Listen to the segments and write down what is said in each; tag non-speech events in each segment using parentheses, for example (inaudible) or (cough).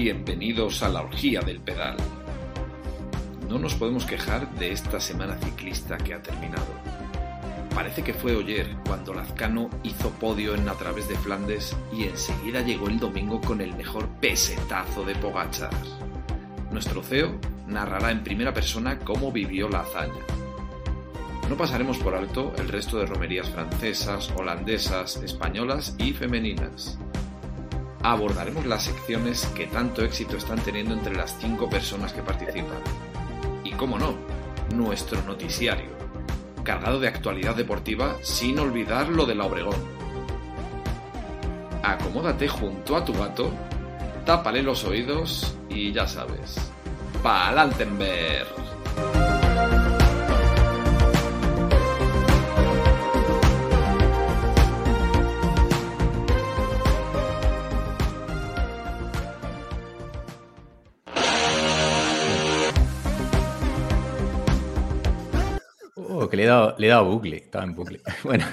Bienvenidos a la orgía del pedal. No nos podemos quejar de esta semana ciclista que ha terminado. Parece que fue ayer cuando Lazcano hizo podio en a través de Flandes y enseguida llegó el domingo con el mejor pesetazo de Pogachar. Nuestro CEO narrará en primera persona cómo vivió la hazaña. No pasaremos por alto el resto de romerías francesas, holandesas, españolas y femeninas abordaremos las secciones que tanto éxito están teniendo entre las cinco personas que participan. Y cómo no, nuestro noticiario, cargado de actualidad deportiva sin olvidar lo de la Obregón. Acomódate junto a tu gato, tápale los oídos y ya sabes, ¡Palantenberg! Que le he dado, le he dado bucle, estaba en bucle. (laughs) Bueno,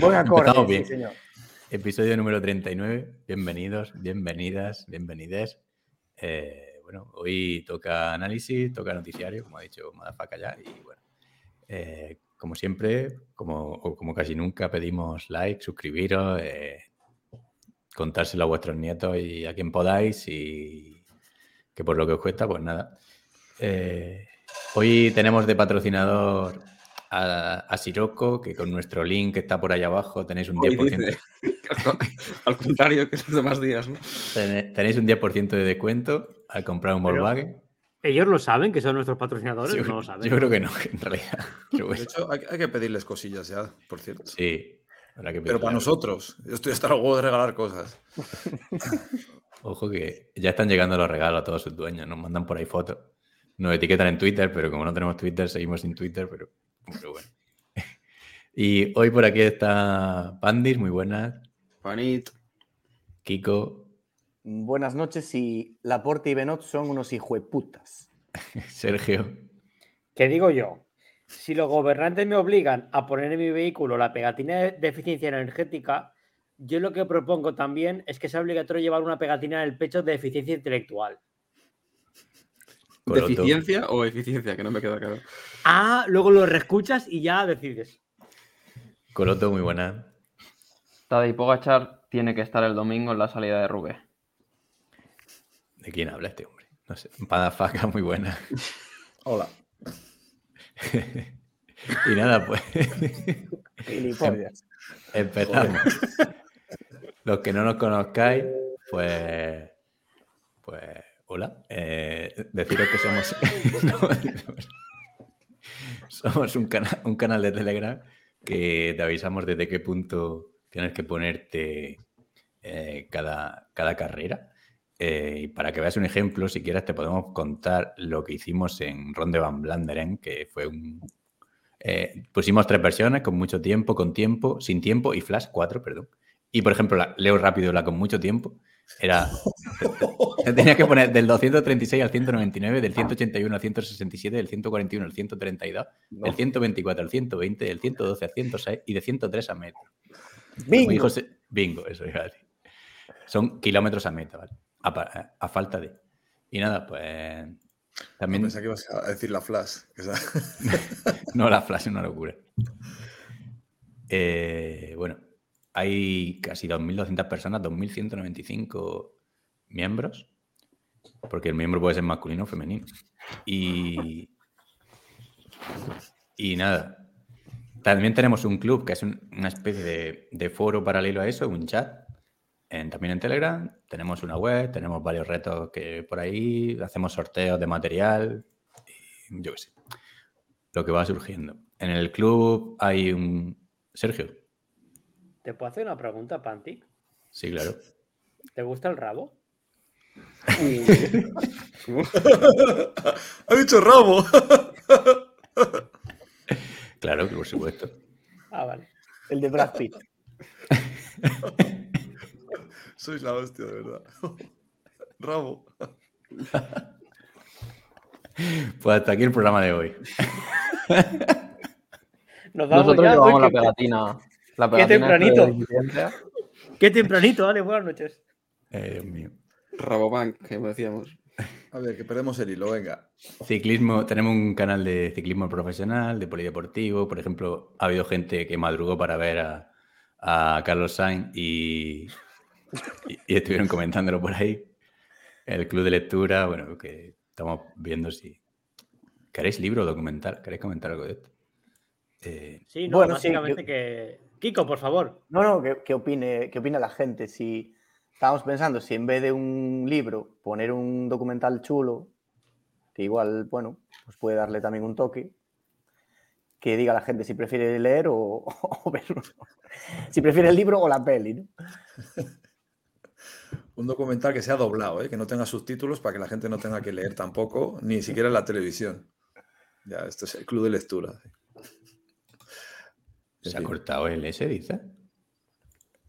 Buen bien. Sí, señor. Episodio número 39. Bienvenidos, bienvenidas, bienvenides. Eh, bueno, hoy toca análisis, toca noticiario, como ha dicho Madafaka ya. Y bueno, eh, como siempre, como, o como casi nunca, pedimos like, suscribiros, eh, contárselo a vuestros nietos y a quien podáis. Y que por lo que os cuesta, pues nada. Hoy tenemos de patrocinador a, a Sirocco, que con nuestro link que está por ahí abajo tenéis un Hoy 10%, dice, (laughs) al contrario que los demás días, ¿no? tenéis un 10% de descuento al comprar un Volkswagen. ¿Ellos lo saben que son nuestros patrocinadores? Yo, no lo saben. yo creo que no, (laughs) en realidad. De hecho, hay, hay que pedirles cosillas ya, por cierto. sí. habrá que Pero para nosotros, yo estoy hasta el huevo de regalar cosas. (laughs) Ojo que ya están llegando los regalos a todos sus dueños, nos mandan por ahí fotos. Nos etiquetan en Twitter, pero como no tenemos Twitter, seguimos sin Twitter, pero, pero bueno. (laughs) Y hoy por aquí está Pandis, muy buenas. Panit, Kiko, Buenas noches y Laporte y Benot son unos hijueputas. (laughs) Sergio. ¿Qué digo yo? Si los gobernantes me obligan a poner en mi vehículo la pegatina de de eficiencia energética, yo lo que propongo también es que sea obligatorio llevar una pegatina en el pecho de eficiencia intelectual. ¿Deficiencia o eficiencia? Que no me queda claro. Ah, luego lo reescuchas y ya decides. Coroto, muy buenas. Tadej Pogachar tiene que estar el domingo en la salida de Rubé. ¿De quién habla este hombre? No sé. Padafaca, muy buena. (laughs) Hola. (laughs) y nada, pues (laughs) empezamos. Los que no nos conozcáis, pues. Pues. Hola. Eh, deciros que somos. (laughs) somos un, cana- un canal de Telegram que te avisamos desde qué punto tienes que ponerte eh, cada, cada carrera. Eh, y para que veas un ejemplo, si quieres, te podemos contar lo que hicimos en Ronde van Blanderen, que fue un. pusimos tres versiones con mucho tiempo, con tiempo, sin tiempo y Flash 4, perdón. Y por ejemplo, leo rápido la con mucho tiempo. Era. (laughs) te Tenías que poner del 236 al 199, del 181 al 167, del 141 al 132, del 124 al 120, del 112 al 106 y de 103 a metro. Bingo. dijo bingo, eso decir. Son kilómetros a meta, ¿vale? A, a falta de. Y nada, pues. También. Pensé que ibas a decir la flash. (laughs) No, la flash es una locura. Eh, bueno, hay casi 2.200 personas, 2.195 miembros, porque el miembro puede ser masculino o femenino. Y, nada, también tenemos un club que es un- una especie de, foro paralelo a eso, un chat, también en Telegram. Tenemos una web, tenemos varios retos que por ahí, hacemos sorteos de material, yo qué sé lo que va surgiendo. En el club hay un... Sergio, ¿Te puedo hacer una pregunta, Panti? sí, claro. ¿Te gusta el rabo? (laughs) ¡Ha dicho rabo! (laughs) Claro, que por supuesto. Ah, vale. El de Brad Pitt. (laughs) Sois la hostia, de verdad. Rabo. Pues hasta aquí el programa de hoy. Nos vamos Nosotros ya. llevamos la pegatina. La qué tempranito. Qué tempranito, vale, buenas noches. Eh, Dios mío. Rabobank, que decíamos. A ver, que perdemos el hilo, venga. Ciclismo, tenemos un canal de ciclismo profesional, de polideportivo. Por ejemplo, ha habido gente que madrugó para ver a, a Carlos Sainz y, y- y estuvieron comentándolo por ahí. El club de lectura, bueno, que estamos viendo si. ¿Queréis libro o documental? ¿Queréis comentar algo de esto? Eh, Sí, no, Bueno, sí, básicamente yo- que. Kiko, por favor. No, no, que, que opine, que opine la gente. Si estábamos pensando si en vez de un libro poner un documental chulo, que igual, bueno, pues puede darle también un toque, que diga la gente si prefiere leer o, (laughs) o verlo. Si prefiere el libro o la peli, ¿no? (laughs) Un documental que sea doblado, ¿eh? que no tenga subtítulos para que la gente no tenga que leer tampoco, ni siquiera en la televisión. Ya, esto es el club de lectura. ¿Se ha cortado el S, dice?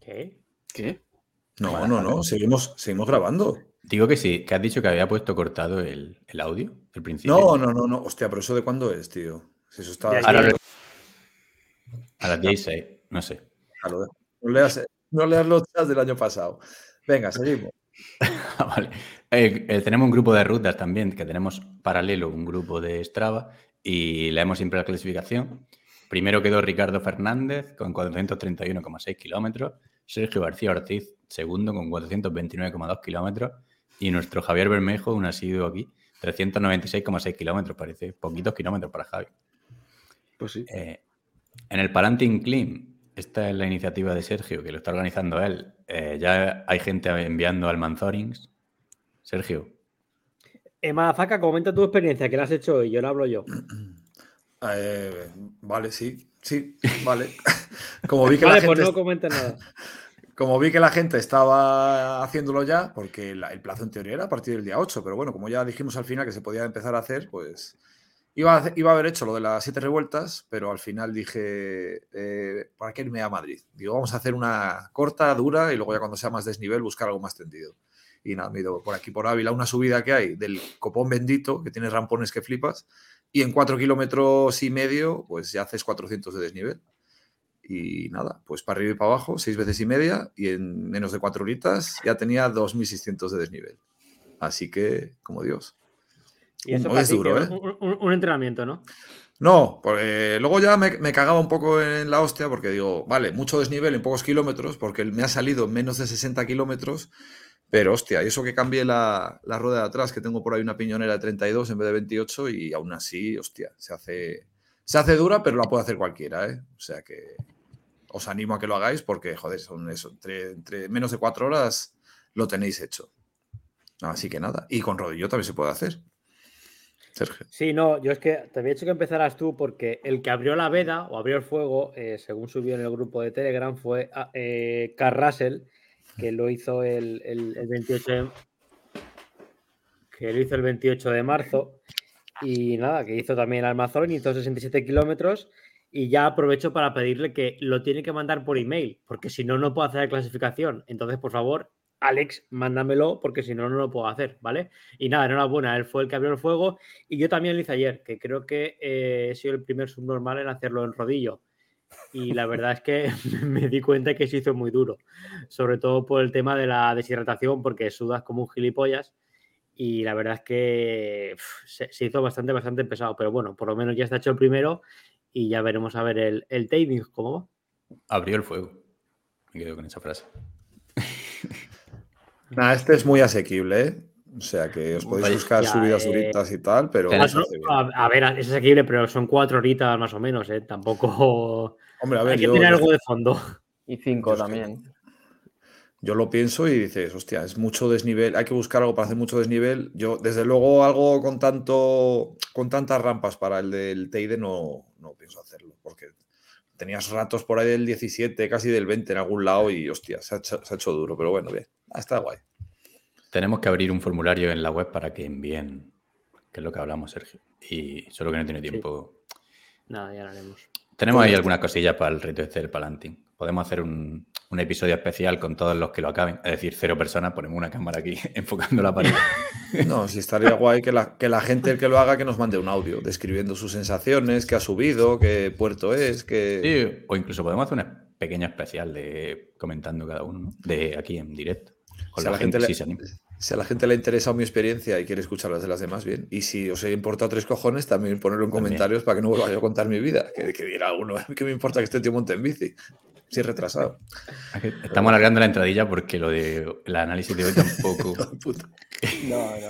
¿Qué? ¿Qué? No, no, no, seguimos, seguimos grabando. Digo que sí, que has dicho que había puesto cortado el, el audio, el principio. No, no, no, no. Hostia, pero eso de cuándo es, tío. Si eso está. Ahora lo- A las 16, no sé. Déjalo. No leas, no leas los chats del año pasado. Venga, seguimos. (laughs) Ah, vale. Eh, eh, tenemos un grupo de rutas también, que tenemos paralelo un grupo de Strava y leemos siempre la clasificación. Primero quedó Ricardo Fernández con 431,6 kilómetros, Sergio García Ortiz segundo con 429,2 kilómetros y nuestro Javier Bermejo, un asiduo aquí, 396,6 kilómetros, parece poquitos kilómetros para Javi. Pues sí. Eh, en el Palantir Clean, esta es la iniciativa de Sergio, que lo está organizando él. Eh, ya hay gente enviando al Manzorings. Sergio, Emma Zaca, comenta tu experiencia, que la has hecho hoy, yo la hablo yo. (clears throat) Eh, vale, sí, sí, (laughs) vale. (laughs) Como vi que Vale, la pues gente no comentes nada. (laughs) Como vi que la gente estaba haciéndolo ya, porque la- el plazo en teoría era a partir del día 8, pero bueno, como ya dijimos al final que se podía empezar a hacer, pues iba a, hacer- iba a haber hecho lo de las siete revueltas, pero al final dije, eh, ¿para qué irme a Madrid? Digo, vamos a hacer una corta, dura, y luego ya cuando sea más desnivel buscar algo más tendido. Y nada, me he ido por aquí, por Ávila, una subida que hay del copón bendito, que tiene rampones que flipas, y en cuatro kilómetros y medio, pues ya haces 400 de desnivel. Y nada, pues para arriba y para abajo, seis veces y media, y en menos de cuatro horitas ya tenía 2.600 de desnivel. Así que, como Dios. Y eso es duro, ¿eh? un, un- un entrenamiento, ¿no? No, porque luego ya me, me cagaba un poco en la hostia porque digo, vale, mucho desnivel en pocos kilómetros, porque me ha salido en menos de 60 kilómetros, pero hostia, y eso que cambié la, la rueda de atrás, que tengo por ahí una piñonera de 32 en vez de 28, y aún así, hostia, se hace, se hace dura, pero la puede hacer cualquiera, ¿eh? O sea que os animo a que lo hagáis porque, joder, son eso, entre, menos de cuatro horas lo tenéis hecho. Así que nada, y con rodillo también se puede hacer. Sergio. Sí, no, yo es que te había hecho que empezaras tú porque el que abrió la veda o abrió el fuego, eh, según subió en el grupo de Telegram, fue ah, eh, Carl Russell, que lo hizo el, el- el 28 de, que lo hizo el 28 de marzo. Y nada, que hizo también el Amazon, hizo 67 kilómetros. Y ya aprovecho para pedirle que lo tiene que mandar por email, porque si no, no puedo hacer la clasificación. Entonces, por favor, Alex, mándamelo, porque si no, no lo puedo hacer, ¿vale? Y nada, enhorabuena, él fue el que abrió el fuego. Y yo también lo hice ayer, que creo que eh, he sido el primer subnormal en hacerlo en rodillo. Y la verdad es que (laughs) me di cuenta que se hizo muy duro, sobre todo por el tema de la deshidratación, porque sudas como un gilipollas. Y la verdad es que se, se hizo bastante, bastante pesado. Pero bueno, por lo menos ya está hecho el primero y ya veremos a ver el, el timing cómo va. abrió el fuego. Me quedo con esa frase. (laughs) Nada, este es muy asequible, ¿eh? O sea que os podéis buscar ya, subidas eh, duritas y tal, pero Cuatro- a, a ver, es asequible, pero son cuatro horitas más o menos, ¿eh? Tampoco (laughs) Hombre, a ver, hay que tener yo- algo de fondo. Y cinco Yo es que- también. yo lo pienso y dices, hostia, es mucho desnivel, hay que buscar algo para hacer mucho desnivel. Yo, desde luego, algo con tanto, con tantas rampas para el del Teide no, no pienso hacerlo, porque tenías ratos por ahí del 17, casi del 20 en algún lado y hostia, se ha hecho, se ha hecho duro, pero bueno, bien, está guay. Tenemos que abrir un formulario en la web para que envíen, que es lo que hablamos, Sergio. Y solo que no tiene tiempo. Nada, ya lo haremos. Tenemos ahí Correcto. algunas cosillas para el reto este del Palantín. Podemos hacer un, un episodio especial con todos los que lo acaben. Es decir, cero personas, ponemos una cámara aquí (laughs) enfocando la pared. No, sí estaría (laughs) guay que la, que la gente el que lo haga que nos mande un audio describiendo sus sensaciones, qué ha subido, qué puerto es, qué... Sí, o incluso podemos hacer un pequeño especial de comentando cada uno, ¿no? de aquí en directo. Con Si a la, la gente, gente le- sí se anima. Si a la gente le ha interesado mi experiencia y quiere escuchar las de las demás, bien. Y si os he importado tres cojones, también ponerlo en También. comentarios para que no vuelva yo a contar mi vida. Que, que dirá uno, ¿qué me importa que este tío monte en bici? Si es retrasado. Estamos alargando la entradilla porque lo de el análisis de hoy tampoco. (laughs) No, no.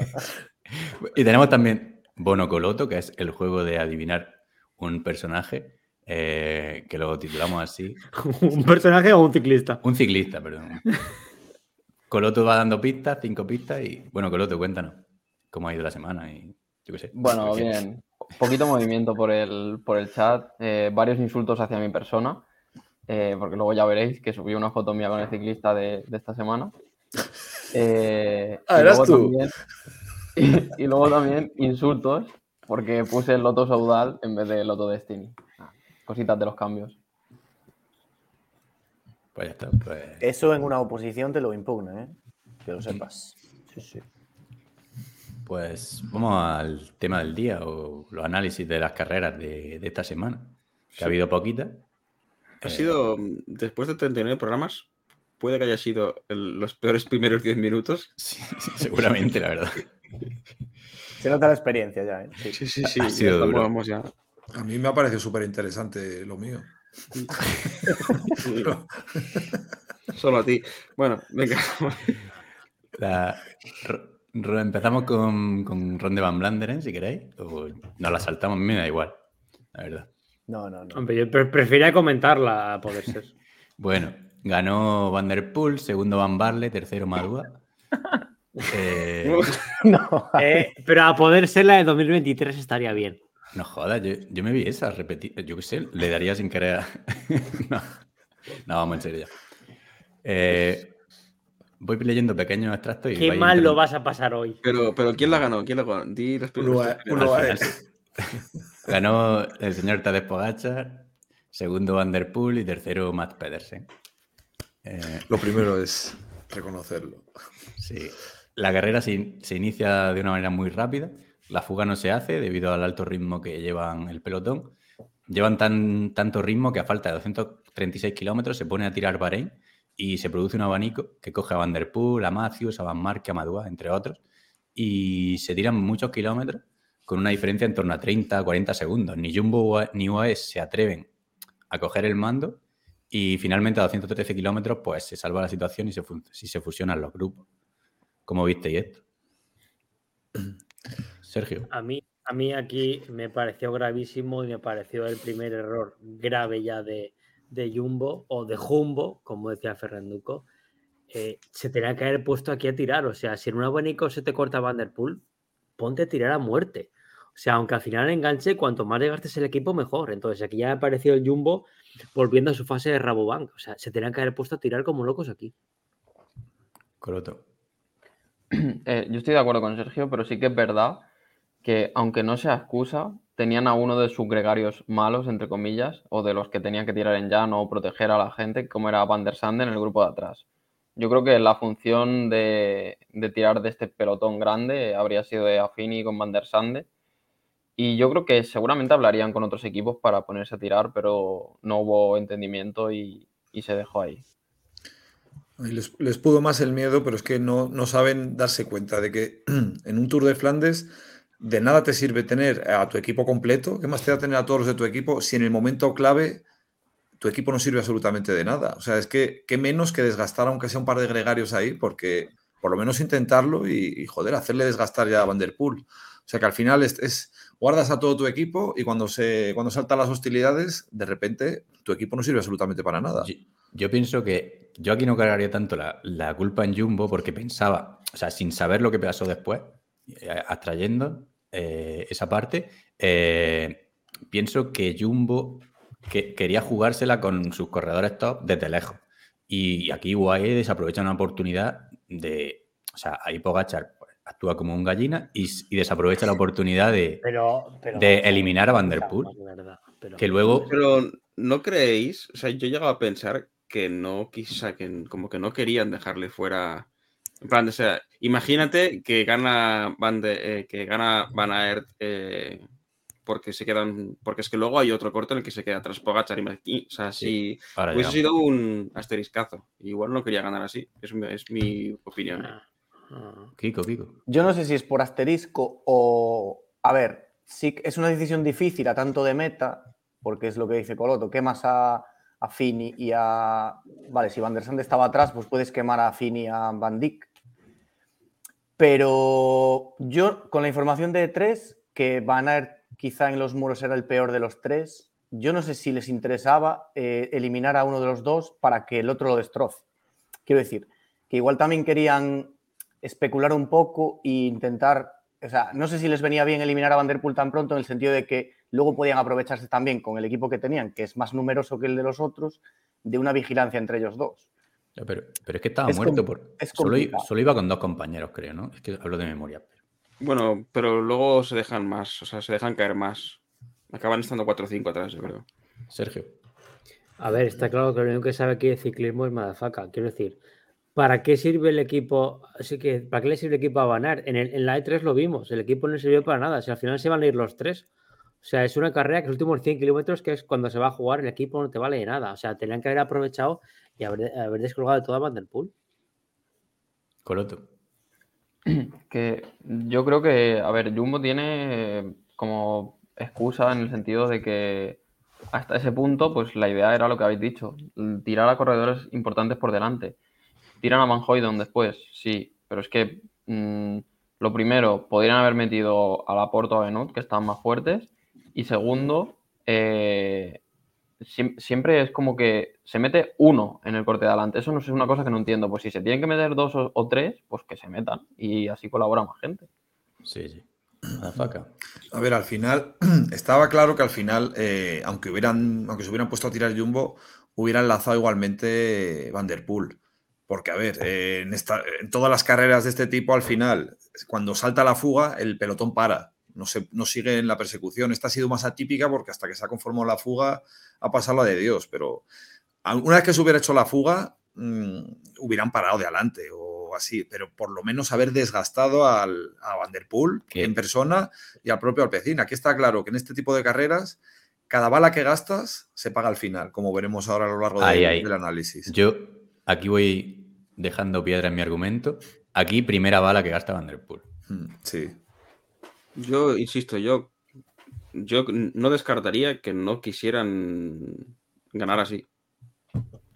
Y tenemos también Bono Coloto, que es el juego de adivinar un personaje, eh, que lo titulamos así. (laughs) ¿Un personaje o un ciclista? Un ciclista, perdón. (laughs) Coloto va dando pistas, cinco pistas, y bueno, Coloto, cuéntanos cómo ha ido la semana y yo qué sé. Bueno, bien. Poquito movimiento por el, por el chat, eh, varios insultos hacia mi persona, eh, porque luego ya veréis que subí una foto mía con el ciclista de, de esta semana. Eh, Ah, y eras luego tú. también- (laughs) y, y luego también insultos, porque puse el Loto Saudal en vez de Loto Destiny. Ah, Cositas de los cambios. Pues ya está. Pues, Eso en una oposición te lo impugna, ¿eh? Que lo sepas. Sí, sí. pues vamos al tema del día o los análisis de las carreras de, de esta semana. Que ha habido poquitas. Ha Eh, sido, después de 39 programas, puede que haya sido el- los peores primeros 10 minutos. sí, (laughs) sí, seguramente, la verdad. Se nota la experiencia ya, ¿eh? Sí. Sí, sí, sí. Ha sido duro. vamos ya. A mí me ha parecido súper interesante lo mío. (laughs) Solo a ti. Bueno, venga. La- empezamos con, con Ron de Van Blanderen, si queréis. O nos la saltamos, a mí me da igual, la verdad. No, no, no. Hombre, yo pre- prefería comentarla a poder ser. (laughs) Bueno, ganó Van Der Poel, segundo Van Barle, tercero Madua. (laughs) Eh, No. Eh, pero a poder ser la de 2023 estaría bien. No jodas, yo, yo me vi esa repetir. Yo qué sé, le daría sin querer. a- (laughs) no, no, vamos en serio ya. Eh, voy leyendo pequeños extractos y. Qué mal lo vas a pasar hoy. Pero, pero ¿quién la ganó? ¿Quién la ganó? Di final, Ganó el señor Tadej Pogacar, segundo Van Der Poel y tercero Matt Pedersen. Eh, Lo primero es reconocerlo. Sí. La carrera se, in- se inicia de una manera muy rápida. La fuga no se hace debido al alto ritmo que llevan el pelotón. Llevan tan, tanto ritmo que a falta de 236 kilómetros se pone a tirar Bahrein y se produce un abanico que coge a Van Der Poel, a Matthews, a Van Marke, a Madua, entre otros. Y se tiran muchos kilómetros con una diferencia en torno a 30, 40 segundos. Ni Jumbo ni UAE se atreven a coger el mando y finalmente a 213 kilómetros pues se salva la situación y y se fusionan los grupos. ¿Cómo visteis esto? (clears throat) Sergio. A mí, a mí aquí me pareció gravísimo y me pareció el primer error grave ya de, de Jumbo o de Jumbo, como decía Ferranduco. Eh, se tenía que haber puesto aquí a tirar. O sea, si en un abanico se te corta Van Der Poel, ponte a tirar a muerte. O sea, aunque al final enganche, cuanto más desgastes el equipo, mejor. Entonces, aquí ya me pareció el Jumbo volviendo a su fase de Rabobank. O sea, se tenían que haber puesto a tirar como locos aquí. Coroto. (clears throat) Eh, yo estoy de acuerdo con Sergio, pero sí que es verdad que, aunque no sea excusa, tenían a uno de sus gregarios malos, entre comillas, o de los que tenían que tirar en llano o proteger a la gente, como era Van der Sande en el grupo de atrás. Yo creo que la función de, de tirar de este pelotón grande habría sido de Affini con Van der Sande. Y yo creo que seguramente hablarían con otros equipos para ponerse a tirar, pero no hubo entendimiento y, y se dejó ahí. Les, les pudo más el miedo, pero es que no, no saben darse cuenta de que (clears throat) en un Tour de Flandes de nada te sirve tener a tu equipo completo. ¿Qué más te da tener a todos los de tu equipo si en el momento clave tu equipo no sirve absolutamente de nada? O sea, es que qué menos que desgastar aunque sea un par de gregarios ahí, porque por lo menos intentarlo y, y, joder, hacerle desgastar ya a Van Der Poel. O sea que al final es, guardas a todo tu equipo y cuando se cuando saltan las hostilidades, de repente tu equipo no sirve absolutamente para nada. Yo, yo pienso que yo aquí no cargaría tanto la, la, culpa en Jumbo porque pensaba, o sea, sin saber lo que pasó después, eh, abstrayendo eh, esa parte, eh, pienso que Jumbo que, quería jugársela con sus corredores top desde lejos. Y aquí UAE desaprovecha una oportunidad de, o sea, ahí Pogachar actúa como un gallina y, y desaprovecha la oportunidad de, pero, pero, de eliminar a Van Der Poel. Pero, que luego... Pero no creéis, o sea, yo llegaba a pensar que no, quizá, que como que no querían dejarle fuera. En plan, o sea, imagínate que gana Van, de, eh, que gana Van Aert eh, porque se quedan, porque es que luego hay otro corto en el que se queda tras Pogachar y o sea, si sí, hubiese sido un asteriscazo, igual no quería ganar así, es, es mi opinión. Ah. Ah. Kiko, Kiko. Yo no sé si es por asterisco o. A ver, sí que es una decisión difícil a tanto de meta, porque es lo que dice Coloto. Quemas a, a Fini y a. Vale, si Van der Sande estaba atrás, pues puedes quemar a Fini y a Van Dijk. Pero yo, con la información de tres, que Van Aert quizá en los muros era el peor de los tres, yo no sé si les interesaba eh, eliminar a uno de los dos para que el otro lo destroce. Quiero decir, que igual también querían especular un poco e intentar, o sea, no sé si les venía bien eliminar a Van Der Poel tan pronto en el sentido de que luego podían aprovecharse también con el equipo que tenían, que es más numeroso que el de los otros, de una vigilancia entre ellos dos. Pero, pero es que estaba Es muerto com- por. es Solo, iba con dos compañeros, creo, ¿no? Es que hablo de memoria. Bueno, pero luego se dejan más, o sea, se dejan caer más. Acaban estando 4 o 5 atrás, yo creo. Sergio. A ver, está claro que lo único que sabe aquí de ciclismo es Madafaka. Quiero decir, ¿para qué sirve el equipo? Así que, ¿para qué le sirve el equipo a Banar? En, el- en la E3 lo vimos, el equipo no le sirvió para nada. Si al final se van a ir los tres. O sea, es una carrera que los últimos 100 kilómetros, que es cuando se va a jugar, el equipo no te vale de nada. O sea, tenían que haber aprovechado y haber, haber descolgado de toda Van der Poel. Coloto. (clears throat) Que yo creo que, a ver, Jumbo tiene como excusa en el sentido de que hasta ese punto, pues la idea era lo que habéis dicho, tirar a corredores importantes por delante. Tiran a Van Hooydonk después, sí, pero es que mm, lo primero, podrían haber metido a Laporte o a Benut, que están más fuertes, y segundo, eh, siem- siempre es como que se mete uno en el corte de adelante. Eso no es una cosa que no entiendo. Pues si se tienen que meter dos o, o tres, pues que se metan y así colabora más gente. Sí, sí. A ver, al final, (clears throat) estaba claro que al final, eh, aunque, hubieran, aunque se hubieran puesto a tirar Jumbo, hubieran lanzado igualmente Van Der Poel. Porque, a ver, eh, en, esta- en todas las carreras de este tipo, al final, cuando salta la fuga, el pelotón para. No, se, no sigue en la persecución. Esta ha sido más atípica porque hasta que se ha conformado la fuga ha pasado la de Dios. Pero una vez que se hubiera hecho la fuga, mm, hubieran parado de adelante o así. Pero por lo menos haber desgastado al, a Van Der Poel ¿Qué? en persona y al propio Alpecin. Aquí está claro que en este tipo de carreras, cada bala que gastas se paga al final, como veremos ahora a lo largo Ahí, del- ahí. del análisis. Yo aquí voy dejando piedra en mi argumento. Aquí, primera bala que gasta Van der Poel. Mm, Sí. Yo insisto, yo, yo no descartaría que no quisieran ganar así.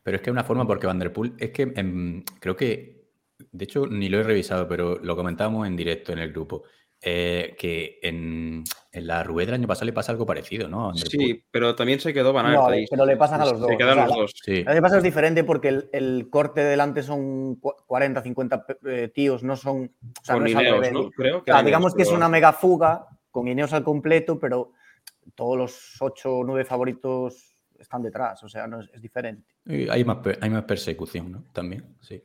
Pero es que una forma porque Van der Poel es que em, creo que, de hecho, ni lo he revisado, pero lo comentábamos en directo en el grupo, eh, que en, en la Rubé del año pasado le pasa algo parecido, ¿no? Sí, pero también se quedó Van No, ahí. pero le pasan a los dos. Se quedan O sea, los dos. Sí, El año pasado es diferente porque el, el corte de delante son cu- 40, 50 eh, tíos, no son. O sea, Con no Ineos. ¿no? Creo O sea, digamos Ineos, que es una mega fuga con Ineos al completo, pero todos los 8 o 9 favoritos están detrás. O sea, no es, es diferente. Y hay más, hay más persecución, ¿no? También, sí.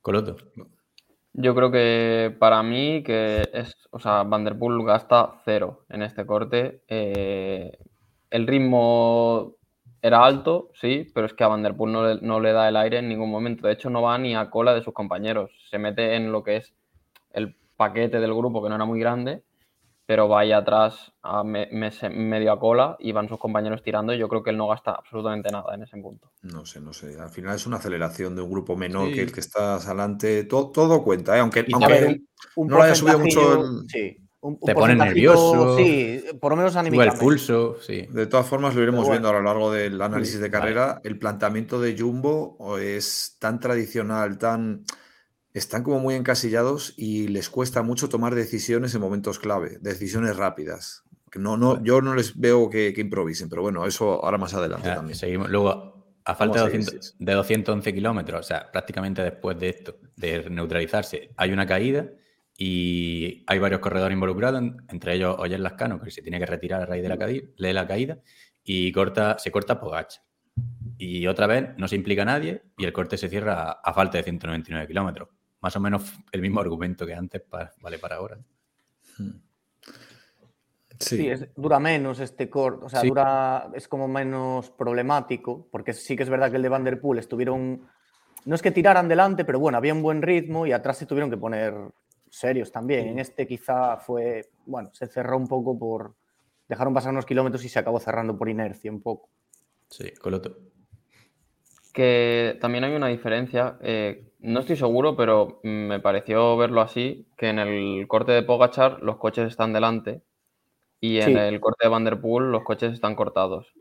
Coloto. Yo creo que para mí que es, o sea, Van der Poel gasta cero en este corte. Eh, el ritmo era alto, sí, pero es que a Van der Poel no no le da el aire en ningún momento. De hecho, no va ni a cola de sus compañeros. Se mete en lo que es el paquete del grupo, que no era muy grande, pero va ahí atrás a me- me- medio a cola y van sus compañeros tirando. Y yo creo que él no gasta absolutamente nada en ese punto. No sé, no sé. Al final es una aceleración de un grupo menor Sí. que el que estás adelante. Todo, todo cuenta, ¿eh? aunque, ver, un, no lo haya subido mucho el- Sí. Un, un Te pone nervioso. Sí, por lo menos Sube el anímicamente. pulso, sí. De todas formas, lo iremos viendo a lo largo del análisis de Vale. carrera. El planteamiento de Jumbo es tan tradicional, tan. Están como muy encasillados y les cuesta mucho tomar decisiones en momentos clave, decisiones rápidas. No, no, yo no les veo que, que improvisen, pero bueno, eso ahora más adelante también. seguimos. Luego, a falta de, Vamos a seguir, 200 sí, de 211 kilómetros, o sea, prácticamente después de esto, de neutralizarse, hay una caída y hay varios corredores involucrados, en- entre ellos Oyer Lascano, que se tiene que retirar a raíz de la, caída, de la caída, y corta, se corta Pogacha. Y otra vez no se implica nadie y el corte se cierra a, a falta de 199 kilómetros. Más o menos (laughs) el mismo argumento que antes vale para ahora. Sí. Sí, es- dura menos este corte, o sea, Sí. dura, es como menos problemático, porque sí que es verdad que el de Van der Poel estuvieron, no es que tiraran delante, pero bueno, había un buen ritmo y atrás se tuvieron que poner serios también. En este quizá fue, bueno, se cerró un poco por, dejaron pasar unos kilómetros y se acabó cerrando por inercia un poco. Sí, Coloto. que también hay una diferencia. eh, No estoy seguro, pero me pareció verlo así, que en el corte de Pogachar los coches están delante y en Sí. el corte de Vanderpool los coches están cortados.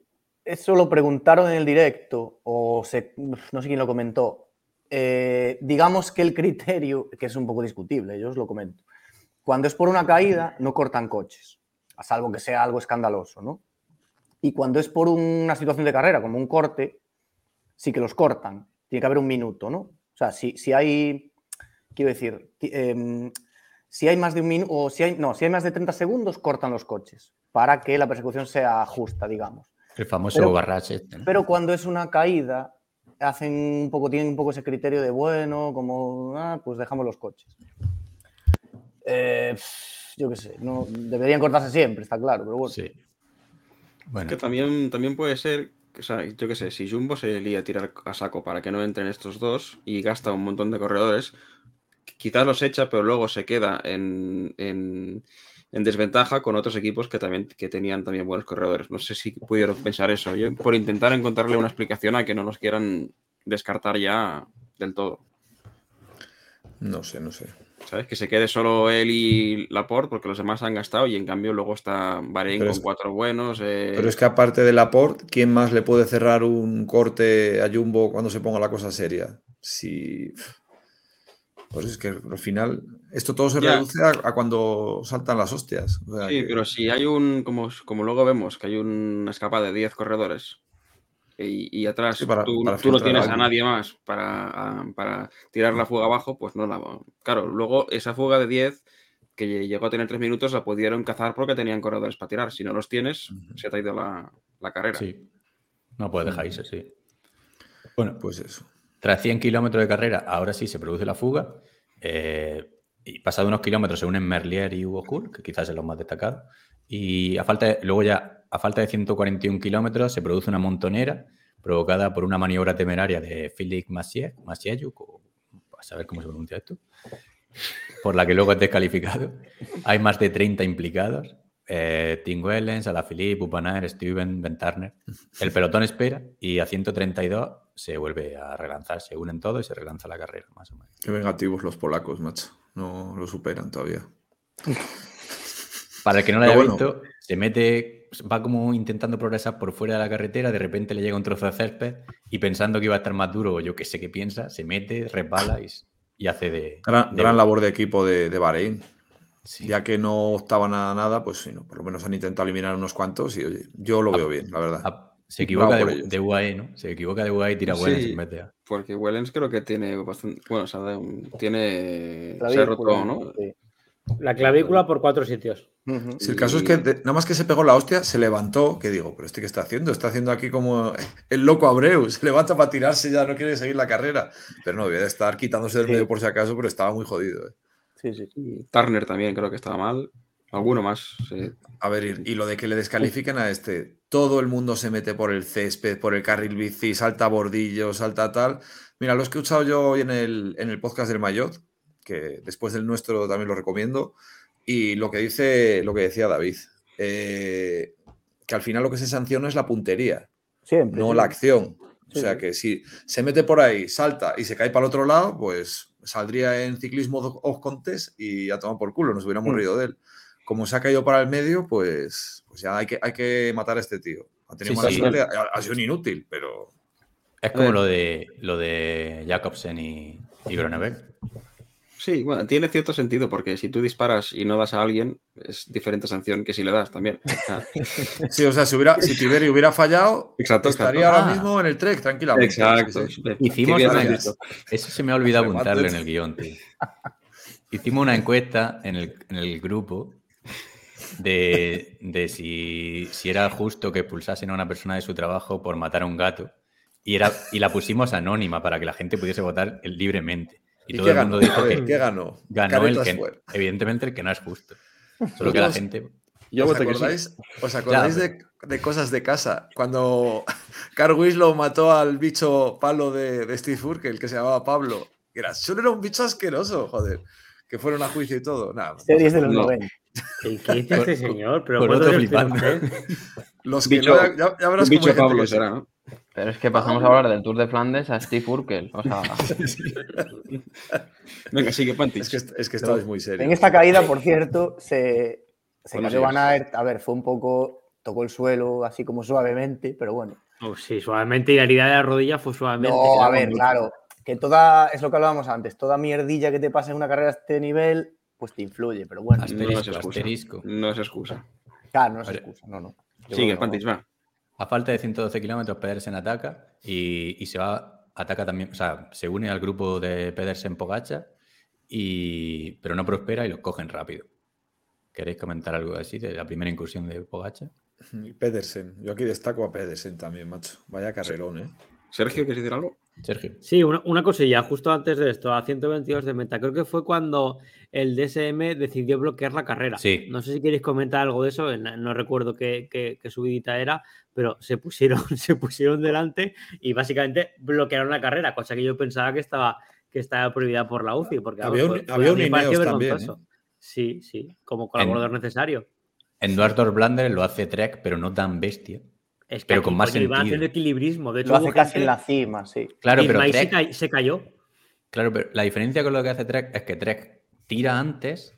Eso lo preguntaron en el directo, o se- no sé quién lo comentó. Eh, digamos que el criterio, que es un poco discutible, yo os lo comento. Cuando es por una caída, no cortan coches, a salvo que sea algo escandaloso, ¿no? Y cuando es por una situación de carrera, como un corte, sí que los cortan. Tiene que haber un minuto, ¿no? O sea, si, si hay, quiero decir, em, si hay más de un minuto, o si hay, no, si hay más de 30 segundos, cortan los coches, para que la persecución sea justa, digamos. El famoso Pero- barrage este, ¿no? Pero cuando es una caída, hacen un poco, tienen un poco ese criterio de bueno, como ah, pues dejamos los coches. Eh, yo qué sé, no, deberían cortarse siempre, está claro, pero bueno. Sí. Bueno, Que también, también puede ser, yo qué sé, si Jumbo se lía a tirar a saco para que no entren estos dos y gasta un montón de corredores, quizás los echa, pero luego se queda en, en- en desventaja con otros equipos que también que tenían también buenos corredores. No sé si pudieron pensar eso. Yo, por intentar encontrarle una explicación a que no los quieran descartar ya del todo. No sé, no sé. ¿Sabes? Que se quede solo él y Laporte porque los demás han gastado y en cambio luego está Bahrein Pero con es- cuatro buenos. eh, Pero es que aparte de Laporte, ¿quién más le puede cerrar un corte a Jumbo cuando se ponga la cosa seria? Si. Pues es que al final, esto todo se Ya. reduce a, a cuando saltan las hostias. O sea Sí, que- pero si hay un, como, como luego vemos, que hay una escapada de 10 corredores y, y atrás Sí, para- tú, para tú no tienes a nadie más para, a- para tirar la fuga abajo, pues no la... Claro, luego esa fuga de 10 que llegó a tener 3 minutos la pudieron cazar porque tenían corredores para tirar. Si no los tienes, se te ha ido la, la carrera. sí. No puedes dejar irse, sí. Bueno, Pues eso. Tras 100 kilómetros de carrera, ahora sí se produce la fuga. eh, y pasado unos kilómetros se unen Merlier y Hugo Hull, que quizás es los más destacados. Y a falta de- luego ya, a falta de 141 kilómetros, se produce una montonera provocada por una maniobra temeraria de Philippe Massier, Massieyuk, o a saber cómo se pronuncia esto, por la que luego es descalificado. Hay más de 30 implicados. Eh, Tim Wellens, Alaphilippe, Upanaer, Steven, Ben Turner. El pelotón espera y a 132 se vuelve a relanzar, se unen todos y se relanza la carrera, más o menos. Qué vengativos los polacos, macho. No lo superan todavía. Para el que no lo haya bueno. visto, se mete, va como intentando progresar por fuera de la carretera, de repente le llega un trozo de césped y pensando que iba a estar más duro o yo que sé qué piensa, se mete, resbala y, y hace de... Gran, de- gran labor de equipo de, de Bahrein. Sí. Ya que no optaban a nada, pues sí, no, por lo menos han intentado eliminar unos cuantos y oye, yo lo veo bien, la verdad. Ah, se equivoca de, UAE, ¿no? Se equivoca de UAE y tira Sí. en vez de... A. Porque Wellens creo que tiene bastante... Bueno, o sea, un- tiene... Se ha roto, ¿no? Sí. La clavícula por cuatro sitios. Si el caso es que de- nada más que se pegó la hostia, se levantó, que digo, pero este que está haciendo, está haciendo aquí como el loco Abreu, se levanta para tirarse, ya no quiere seguir la carrera. Pero no, debe de estar quitándose del Sí. medio por si acaso, pero estaba muy jodido. eh. Sí, sí. Y Turner también creo que estaba mal. Alguno más. sí. A ver, y, y lo de que le descalifiquen a este, todo el mundo se mete por el césped, por el carril bici, salta bordillo, salta tal. Mira, lo he escuchado yo hoy en el, en el podcast del Mayot, que después del nuestro también lo recomiendo, y lo que dice, lo que decía David, eh, que al final lo que se sanciona es la puntería, Siempre. no sí. la acción. O sea sí. que si se mete por ahí, salta y se cae para el otro lado, pues saldría en ciclismo off contest y a tomar por culo, nos hubiéramos Mm. reído de él. Como se ha caído para el medio, pues, pues ya hay que, hay que matar a este tío. Ha tenido Sí, mala sí. suerte, ha, ha sido un inútil, pero Es como lo de, lo de Jacobsen y, y Groeneweg. Sí, bueno, tiene cierto sentido porque si tú disparas y no das a alguien, es diferente sanción que si le das también. (laughs) Sí, o sea, si, hubiera, si Tiberi hubiera fallado, Exacto, estaría exacto. ahora Ah. mismo en el trek, tranquilamente. Exacto. Sí, sí. Hicimos una. Eso se me ha olvidado apuntarlo en el guion, tío. Hicimos una encuesta en el, en el grupo de, de si, si era justo que expulsasen a una persona de su trabajo por matar a un gato. Y, era, y la pusimos anónima para que la gente pudiese votar libremente. Y, ¿Y todo qué el mundo ganó? dijo ver, que ¿qué ganó? ganó el que, evidentemente, el que no es justo. (laughs) Solo que la gente. Yo ¿Os sí. acordáis, os acordáis Ya, de, de cosas de casa? Cuando (laughs) Carl Winslow mató al bicho palo de, de Steve Urkel, el que se llamaba Pablo. que Era, solo era un bicho asqueroso, joder. Que fueron a juicio y todo. Nada, Series de los No. 90. ¿Qué, qué dice este señor? Pero. Los que Bicho- no- ya, ya verás cómo bicho Pablo será, ¿no? Pero es que pasamos a hablar del Tour de Flandes a Steve Urkel. O sea, (laughs) Venga, sigue, Pantis. Es que, es que estabais muy En serio. esta caída, por cierto, se, se cayó. Van Aert. A ver, fue un poco. Tocó el suelo así como suavemente, pero bueno. Oh, sí, suavemente. Y la herida de la rodilla fue suavemente. No, a ver, claro. Que toda. Es lo que hablábamos antes. Toda mierdilla que te pasa en una carrera a este nivel, pues te influye. Pero bueno, No es Asterisco, excusa. asterisco. No es excusa. claro, no es excusa. No, no. Yo Sigue. Pantis, va. A falta de 112 kilómetros, Pedersen ataca y, y se va, ataca también, o sea, se une al grupo de Pedersen Pogacha, y, pero no prospera y los cogen rápido. ¿Queréis comentar algo así de la primera incursión de Pogacha? Y Pedersen. Yo aquí destaco a Pedersen también, macho. Vaya carrerón, ¿eh? Sergio, ¿quieres decir algo? Sergio. Sí, una, una cosilla, justo antes de esto, a 122 de meta. Creo que fue cuando el DSM decidió bloquear la carrera. Sí. No sé si queréis comentar algo de eso, no, recuerdo qué, qué- qué subidita era, pero se pusieron, (laughs) se pusieron delante y básicamente bloquearon la carrera, cosa que yo pensaba que estaba, que estaba prohibida por la UCI. Porque Había vamos, un- fue- había un Ineos también, ¿eh? vergonzoso. Sí, sí, como colaborador necesario. En Duartor Blander lo hace Trek, pero no tan bestia. Es que Pero aquí, con más sentido. haciendo equilibrismo. De hecho, Lo hace casi gente- en la cima, sí. Claro, pero Trek, ca- se cayó. claro, pero la diferencia con lo que hace Trek es que Trek tira antes,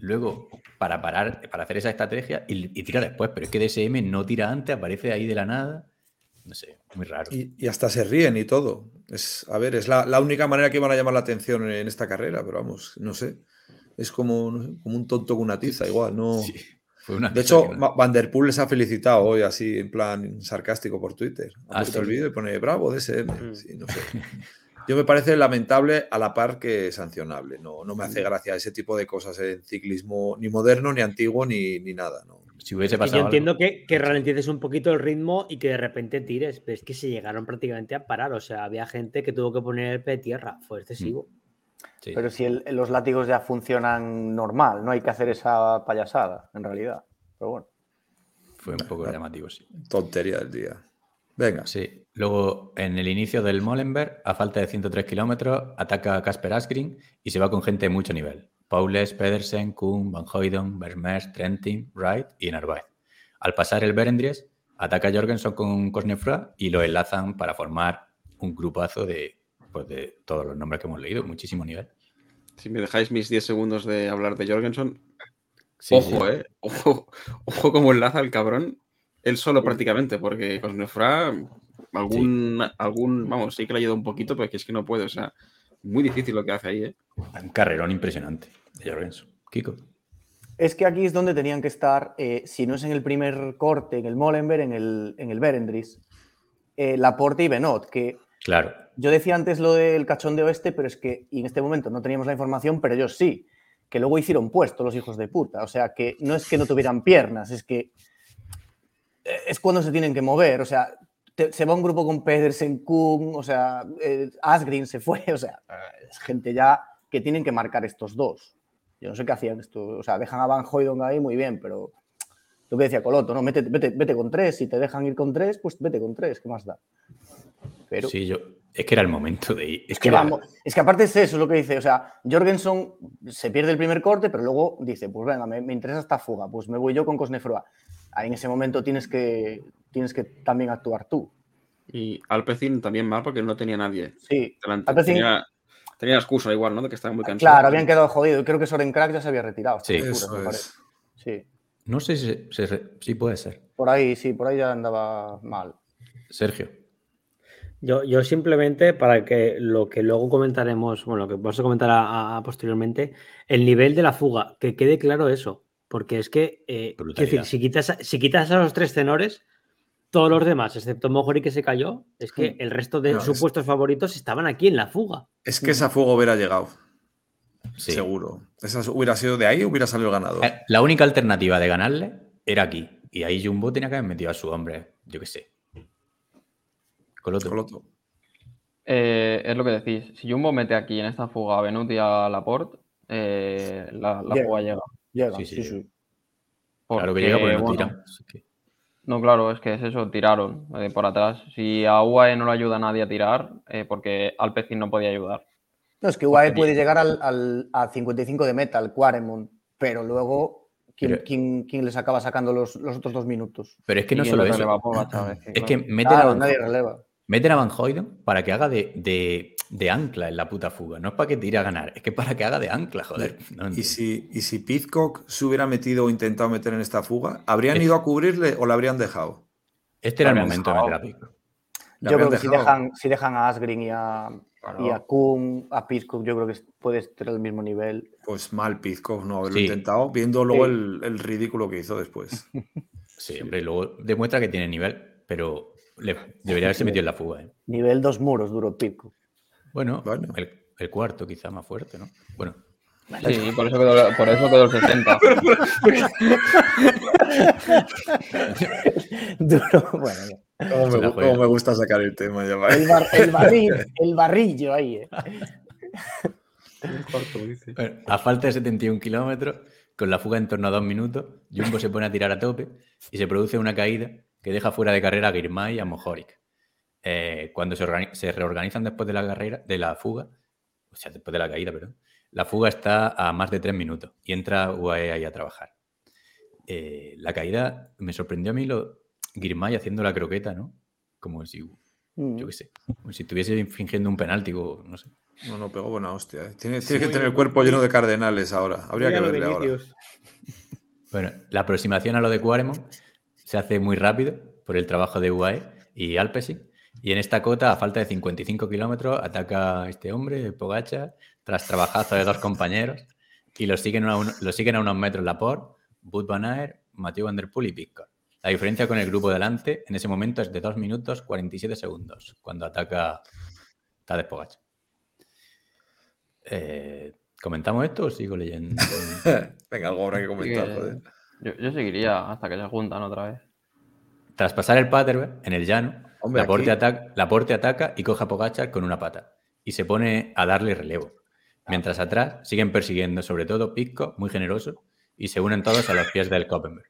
luego para parar, para hacer esa estrategia y, y tira después, pero es que DSM no tira antes, aparece ahí de la nada. No sé, muy raro. Y, y hasta se ríen y todo. Es, a ver, es la, la única manera que van a llamar la atención en esta carrera, pero vamos, no sé. Es como, no sé, como un tonto con una tiza, igual, no. Sí, fue una De hecho, que Van Der Poel les ha felicitado hoy, así en plan sarcástico por Twitter. Ha Ah, puesto el sí. vídeo y pone bravo DSM. Mm. Sí, no sé. (laughs) Yo me parece lamentable a la par que sancionable. No, no me hace gracia ese tipo de cosas en ciclismo, ni moderno, ni antiguo, ni, ni nada. ¿no? si hubiese Y pasado yo entiendo algo- que, que ralentices un poquito el ritmo y que de repente tires, pero es que se llegaron prácticamente a parar. O sea, había gente que tuvo que poner el pie de tierra. Fue excesivo. Sí. Pero si el- los látigos ya funcionan normal, no hay que hacer esa payasada, en realidad. Pero bueno. Fue un poco llamativo, sí. Tontería del día. Venga. Sí. Luego, en el inicio del Molenberg, a falta de 103 kilómetros, ataca a Casper Asgreen y se va con gente de mucho nivel. Paules, Pedersen, Kuhn, Van Hooydonk, Vermeers, Trentin, Wright y Narváez. Al pasar el Berendries, ataca a Jorgensen con Cosnefroid y lo enlazan para formar un grupazo de, pues, de todos los nombres que hemos leído, muchísimo nivel. Si me dejáis mis 10 segundos de hablar de Jorgensen, Sí, ojo, sí. eh. Ojo, ojo cómo enlaza el cabrón. Él solo prácticamente, porque con Algún, algún, vamos, sí que le ayuda un poquito, pero es que es que no puede. O sea, muy difícil lo que hace ahí, eh. Un carrerón impresionante de Jorgensen. Kiko. Es que aquí es donde tenían que estar, eh, si no es en el primer corte, en el Molenberg, en el, en el Berendries, eh, Laporte y Benot, que Claro. yo decía antes lo del cachondeo este, pero es que y en este momento no teníamos la información, pero ellos sí, que luego hicieron puesto los hijos de puta. O sea, que no es que no tuvieran piernas, es que eh, es cuando se tienen que mover. O sea, te- se va un grupo con Pedersen, Kuhn, o sea, eh, Asgreen se fue, (laughs) o sea, es gente ya que tienen que marcar estos dos. Yo no sé qué hacían esto, o sea, dejan a Van Hooydonk ahí muy bien, pero lo que decía Coloto, ¿no? Vete, vete, vete con tres, si te dejan ir con tres, pues vete con tres, ¿qué más da? Pero Sí, yo. Es que era el momento de ir. es que era- vamos, es que aparte es eso lo que dice, o sea, Jorgensen se pierde el primer corte, pero luego dice, pues venga, me, me interesa esta fuga, pues me voy yo con Cosnefroa. Ahí en ese momento tienes que, tienes que también actuar tú. Y Alpecin también mal porque no tenía nadie Sí, delante. Alpecin- Tenía, excusa igual, ¿no? De que estaba muy cansado. claro, habían quedado jodidos. Creo que Soren Crack ya se había retirado. Sí. Eso es. Sí, No sé si, sí puede ser. por ahí, sí, por ahí ya andaba mal. Sergio. Yo, yo simplemente, para que lo que luego comentaremos, bueno, lo que vamos a comentar a- a- posteriormente, el nivel de la fuga, que quede claro eso. Porque es que, eh, quiero Brutalidad. decir, si quitas, a- si quitas a los tres tenores, todos los demás, excepto Mojori que se cayó, es que Hmm. el resto de No, es- supuestos favoritos estaban aquí en la fuga. Es que esa fuego hubiera llegado, Sí. seguro. Esa hubiera sido de ahí, hubiera salido el ganador. Eh, La única alternativa de ganarle era aquí. Y ahí Jumbo tenía que haber metido a su hombre, yo qué sé. Coloto. Coloto. Eh, es lo que decís. Si Jumbo mete aquí en esta fuga a Benut y a Laporte, eh, la, la Llega. fuga llega. Llega, Sí, sí, sí. Claro que llega porque no bueno, que- No, claro, es que es eso, tiraron eh, por atrás. Si a UAE no le ayuda a nadie a tirar, eh, porque Alpecin no podía ayudar. No, es que UAE Porque- puede llegar al, al- a 55 de meta, al Quaremont, pero luego, ¿quién, Pero- quién- quién les acaba sacando los, los otros dos minutos? Pero es que no solo lo eso. releva es que, mete, Claro, la, nadie releva. Meten a Van Hoyden para que haga de, de- de ancla en la puta fuga. No es para que tire a ganar, es que para que haga de ancla, joder. No Y si, y si Pizcock se hubiera metido o intentado meter en esta fuga, ¿habrían Es- ido a cubrirle o la habrían dejado? Este era el momento de dejado. meter a Yo creo que si dejan, si dejan a Asgreen y a, Claro. y a Kuhn, a Pitcock, yo creo que puede estar al mismo nivel. Pues mal Pizcock no haberlo Sí. intentado, viendo luego Sí. el, el ridículo que hizo después. (laughs) Sí, hombre, y luego demuestra que tiene nivel, pero le- debería haberse metido en la fuga. ¿eh? Nivel dos muros duro Pitcock. Bueno, Bueno. El, el cuarto quizá más fuerte, ¿no? Bueno, Sí, por eso quedó, por eso quedó el 60. (laughs) Duro, bueno. ya. ¿Cómo me, cómo me gusta sacar el tema? Ya va. El, bar- el barril, (laughs) el barrillo ahí. eh. Bueno, a falta de 71 kilómetros, con la fuga en torno a dos minutos, Jumbo se pone a tirar a tope y se produce una caída que deja fuera de carrera a Girmay y a Mohoric. Eh, cuando se, organi- se reorganizan después de la carrera, de la fuga, o sea, después de la caída, perdón, la fuga está a más de tres minutos y entra UAE ahí a trabajar. Eh, la caída me sorprendió a mí lo Girmay haciendo la croqueta, ¿no? Como si, Mm. yo qué sé, como si estuviese fingiendo un penalti o no sé. No, no, pegó buena hostia. eh. Tiene, tiene que tener el cuerpo lleno de cardenales ahora. Habría que verle ahora. Bueno, la aproximación a lo de Quaremont se hace muy rápido por el trabajo de UAE y Alpesi. Y en esta cota, a falta de 55 kilómetros, ataca este hombre, Pogacha, tras trabajazo de dos compañeros. Y lo siguen a, un- lo siguen a unos metros Laporte, Wout van Aert, Mathieu Van Der Poel y Pitcock. La diferencia con el grupo delante en ese momento es de 2 minutos 47 segundos, cuando ataca Tadej Pogacar. Eh, ¿Comentamos esto o sigo leyendo? (laughs) Venga, algo habrá que comentar, joder. Yo, yo seguiría hasta que se juntan otra vez. Tras pasar el Paterberg en el llano, Hombre, Laporte, ataca, Laporte ataca y coge a Pogacar con una pata y se pone a darle relevo. Mientras atrás siguen persiguiendo, sobre todo Pisco, muy generoso, y se unen todos a los pies del Koppenberg.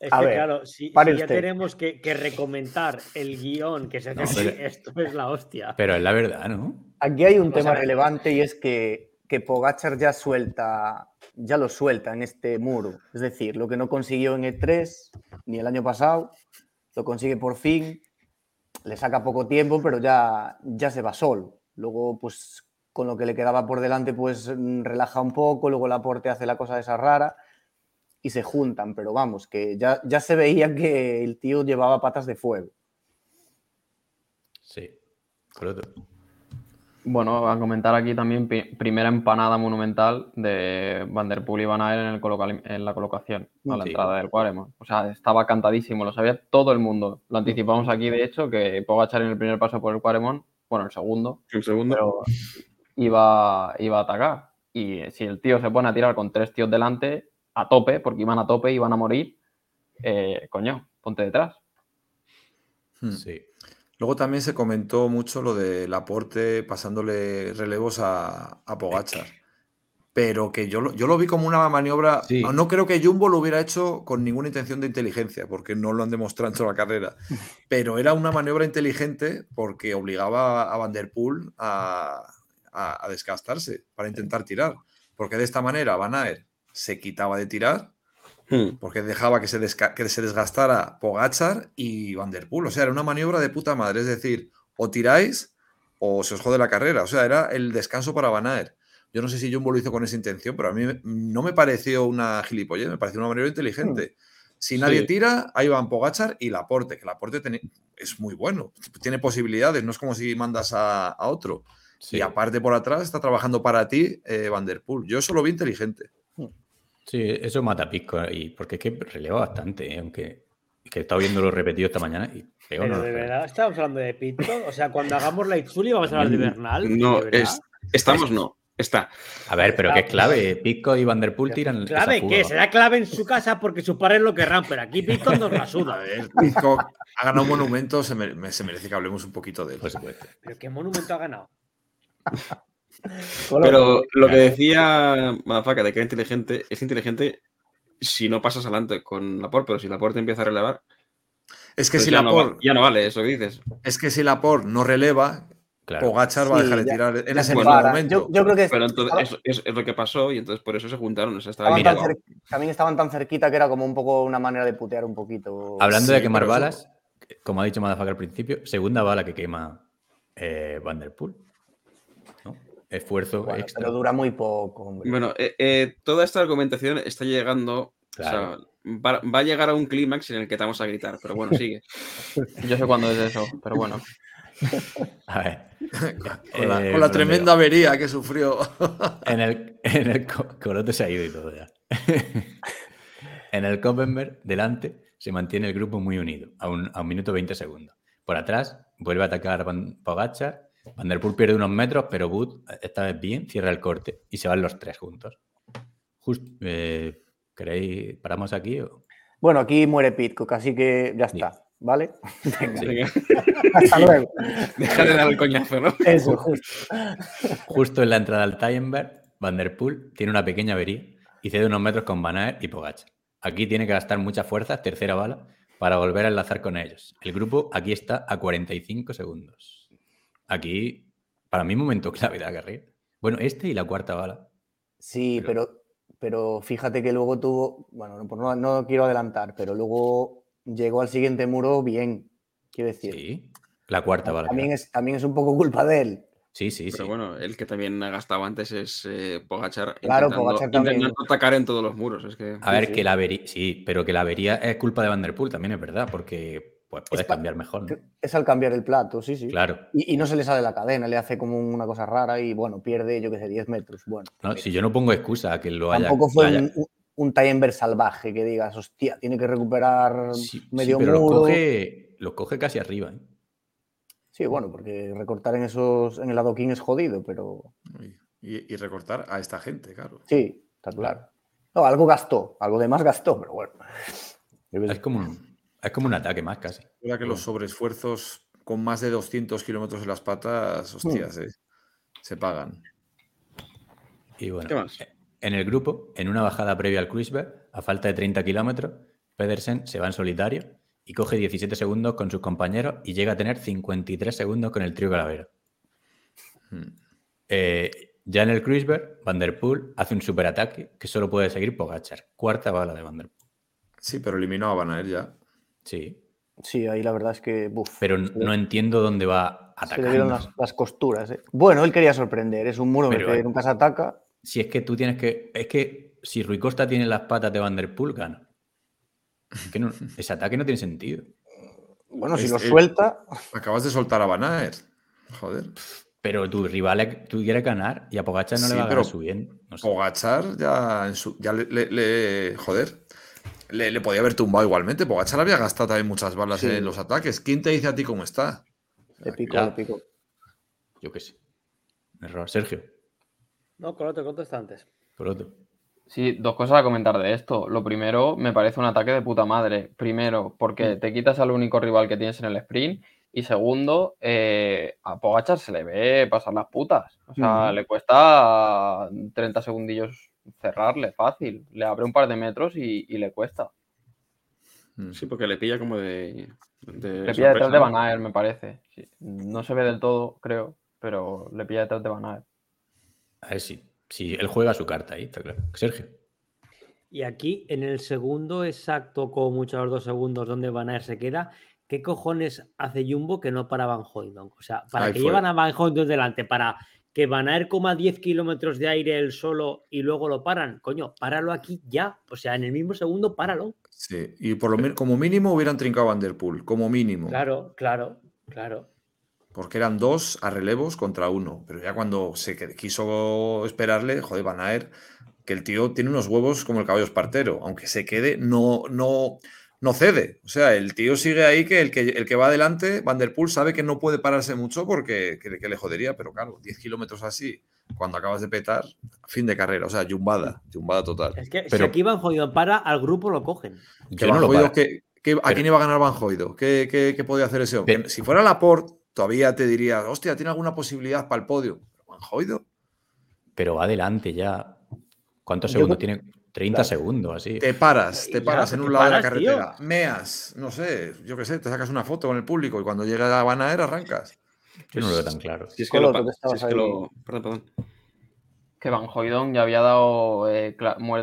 Es A que ver, claro, si, ya usted. tenemos que, que recomendar el guion que se hace No, así, pero- esto es la hostia. Pero es la verdad, ¿no? Aquí hay un O tema sea, relevante y es que, que Pogachar ya suelta, ya lo suelta en este muro. Es decir, lo que no consiguió en E3 ni el año pasado, lo consigue por fin. Le saca poco tiempo, pero ya, ya se va solo. Luego, pues con lo que le quedaba por delante, pues relaja un poco. Luego Laporte hace la cosa esa rara y se juntan. Pero vamos, que ya, ya se veía que el tío llevaba patas de fuego. Sí. Correcto. Bueno, a comentar aquí también primera empanada monumental de Van der Poel y Van Aert en, el colocal- en la colocación a la Sí. entrada del Quaremont. O sea, estaba cantadísimo, lo sabía todo el mundo. Lo anticipamos aquí, de hecho, que Pogachar en el primer paso por el Quaremont, bueno, el segundo, Un segundo. pero iba, iba a atacar. Y si el tío se pone a tirar con tres tíos delante, a tope, porque iban a tope, iban a morir, eh, coño, ponte detrás. Hmm. Sí. Luego también se comentó mucho lo del aporte pasándole relevos a, a Pogachar. Pero que yo, lo- yo lo vi como una maniobra. Sí. No creo que Jumbo lo hubiera hecho con ninguna intención de inteligencia, porque no lo han demostrado en toda la carrera. (laughs) Pero era una maniobra inteligente porque obligaba a Van Der Poel a, a- a desgastarse para intentar tirar. Porque de esta manera Van Aert se quitaba de tirar Hmm. porque dejaba que se, que se desgastara Pogachar y Van Der Poel. O sea, era una maniobra de puta madre. Es decir, o tiráis o se os jode la carrera. O sea, era el descanso para Van Aert. Yo no sé si Jumbo lo hizo con esa intención, pero a mí no me pareció una gilipollez, me pareció una maniobra inteligente. Si nadie Sí. tira, ahí van Pogachar y Laporte, que Laporte es muy bueno, tiene posibilidades, no es como si mandas a, a otro. Sí. Y aparte por atrás está trabajando para ti eh, Van Der Poel. Yo eso lo vi inteligente. Sí, eso mata a Pisco, y porque es que releva bastante, ¿eh? aunque que he estado viéndolo repetido esta mañana y pega Pero unos de verdad, estamos hablando de Pito. O sea, cuando hagamos la Itzuli vamos a hablar de Bernal. No, ¿de verdad? es, estamos no. Está. A ver, pero que es clave. Pisco y Van der Poel tiran esa ¿Clave qué? Será clave en su casa porque sus padres lo querrán, pero aquí Pito nos la suda. Pizcock ha ganado un monumento, se, mere- se merece que hablemos un poquito de él. Por supuesto. ¿Pero qué monumento ha ganado? Pero lo que decía Madafaka de que era inteligente, es inteligente si no pasas adelante con Laporte, pero si Laporte empieza a relevar, Es que pues si ya, no, Laporte, ya no vale eso que dices. es que si Laporte no releva, Claro. Pogachar va a dejar de tirar en ese se mismo momento. Yo, yo creo que Pero entonces estaba- eso es, es lo que pasó y entonces por eso se juntaron. o sea, estaba estaban bien tan llevado. cer- también estaban tan cerquita que era como un poco una manera de putear un poquito. Hablando Sí, de quemar balas, como ha dicho Madafaka al principio, segunda bala que quema eh, Van der Poel. ¿no? Esfuerzo Bueno, extra. pero dura muy poco, hombre. Bueno, eh, eh, toda esta argumentación está llegando. o sea, Claro. va, va a llegar a un clímax en el que te vamos a gritar, pero bueno, sigue. (laughs) Yo sé cuándo es eso, pero bueno. A ver. (laughs) Con la, Eh, con la ¿por dónde tremenda avería que sufrió. (laughs) En el, en el co- Corote se ha ido y todo ya. en el Koppenberg, delante, se mantiene el grupo muy unido, a un, a un minuto 20 segundos. Por atrás, vuelve a atacar Van Pogacar. Van der Poel pierde unos metros, pero Wood, esta vez bien, cierra el corte y se van los tres juntos. Just- eh, ¿Queréis, paramos aquí? o- Bueno, aquí muere Pitcock, así que ya Sí. está, ¿vale? Venga, (laughs) hasta luego. deja de dar el coñazo, ¿no? Eso, justo. Justo en la entrada al Tyenberg, Van der Poel tiene una pequeña avería y cede unos metros con Van Aert y Pogacar. Aquí tiene que gastar muchas fuerzas, tercera bala, para volver a enlazar con ellos. El grupo aquí está a 45 segundos. Aquí, para mí, momento clave de la carrera. Bueno, este y la cuarta bala. Sí, Pero- pero, pero fíjate que luego tuvo, bueno, no, pues no, quiero adelantar, pero luego llegó al siguiente muro bien, quiero decir. Sí, la cuarta bala. También claro. es, también es un poco culpa de él. Sí, sí, Pero sí. bueno, el que también ha gastado antes es eh, Pogachar. Claro, intentando, Pogacar también. intentando atacar en todos los muros. Es que. A ver, sí. que la avería, sí, pero que la avería es culpa de Van der Poel, también es verdad, porque pues, puedes cambiar mejor. ¿no? Es al cambiar el plato, sí, sí. Claro. Y, y no se le sale la cadena, le hace como una cosa rara y bueno, pierde, yo qué sé, 10 metros. Bueno, No, si yo no pongo excusa a que lo haya. tampoco fue haya- un, un, salvaje que digas, hostia, tiene que recuperar Sí, sí, medio pero los muro. coge, los coge casi arriba. ¿eh? Sí, bueno, porque recortar en esos, en el adoquín es jodido, pero Y, y recortar a esta gente, claro. sí, está claro. No, algo gastó, algo de más gastó, pero bueno. Es como un, es como un ataque más casi. Ahora que los sobreesfuerzos con más de 200 kilómetros en las patas, hostias, eh, se pagan. Y bueno, ¿Qué más? en el grupo, en una bajada previa al Kreuzberg, a falta de 30 kilómetros, Pedersen se va en solitario y coge 17 segundos con sus compañeros y llega a tener 53 segundos con el trío Calavera. Hmm. Eh, ya en el Kreuzberg, Van der Poel hace un superataque que solo puede seguir Pogachar. Cuarta bala de Van der Poel. Sí, pero eliminó a Van Aert ya. Sí, Sí, ahí la verdad es que, pero no entiendo dónde va se le las, las costuras. ¿eh? Bueno, él quería sorprender, es un muro en el Pero, que eh, nunca se ataca. Si es que tú tienes que. Es que si Rui Costa tiene las patas de Van der Poel, gana. Es que no- (laughs) ese ataque no tiene sentido. Bueno, si es- lo eh, suelta, Acabas de soltar a Van Aert. Joder. Pero tu rival, tú quieres ganar y a Pogacar no Sí, le va a ganar subiendo. No sé. Pogachar ya, en su- ya le, le- le- Joder. Le, le podía haber tumbado igualmente. Pogachar había gastado también muchas balas Sí. en los ataques. ¿Quién te dice a ti cómo está? le le picó. Yo qué sé. Error. Sergio, No, con otro contesta antes. por otro. Sí, dos cosas a comentar de esto. Lo primero, me parece un ataque de puta madre. Primero, porque te quitas al único rival que tienes en el sprint. Y segundo, eh, a Pogachar se le ve pasar las putas. O sea, Ujú. le cuesta 30 segundillos cerrarle, fácil. Le abre un par de metros y, y le cuesta. Mm. Sí, porque le pilla como de. de Le pilla detrás de. Van Aert, me parece. Sí. No se ve del todo, creo, pero le pilla detrás de Van Aert. A ver si, si él juega su carta ahí, está claro. Sergio. Y aquí, en el segundo exacto, como mucho a los dos segundos, donde Van Aert se queda, ¿qué cojones hace Jumbo que no para Van Hoydonk? O sea, ¿para Ahí que fue. llevan a Van Hoydonk delante? ¿Para que Van Aert coma 10 kilómetros de aire él solo y luego lo paran? Coño, páralo aquí ya. O sea, en el mismo segundo, páralo. Sí, y por lo menos, como mínimo hubieran trincado a Van der Poel, como mínimo. Claro, claro, claro. Porque eran dos a relevos contra uno. Pero ya cuando se quiso esperarle, joder, Van Aert, que el tío tiene unos huevos como el caballo espartero. Aunque se quede, no, no, no cede. O sea, el tío sigue ahí que el que, el que va adelante, Van der Poel, sabe que no puede pararse mucho porque que, que le jodería. Pero claro, 10 kilómetros así, cuando acabas de petar, fin de carrera. O sea, yumbada, yumbada total. Es que si Pero- aquí Van Hoydonk para, al grupo lo cogen. Que Yo no lo Hoydonk, paro. ¿qué- qué- ¿A quién iba a ganar Van Hoydonk? ¿Qué, qué, qué podía hacer ese hombre? Pero- si fuera Laporte, todavía te diría, hostia, ¿tiene alguna posibilidad para el podio? Pero Van Hoydonk, Pero va adelante ya. ¿Cuántos segundos tiene? 30 Claro. segundos, así. te paras, te Ya, paras en te un lado de la tío. carretera, meas, no sé, yo qué sé, te sacas una foto con el público y cuando llega a Van Aert arrancas. Yo no lo veo tan claro. Si es que lo, Coloto, pa- que estabas si es que ahí. lo- Perdón, perdón. que Van Hoydon ya había dado eh,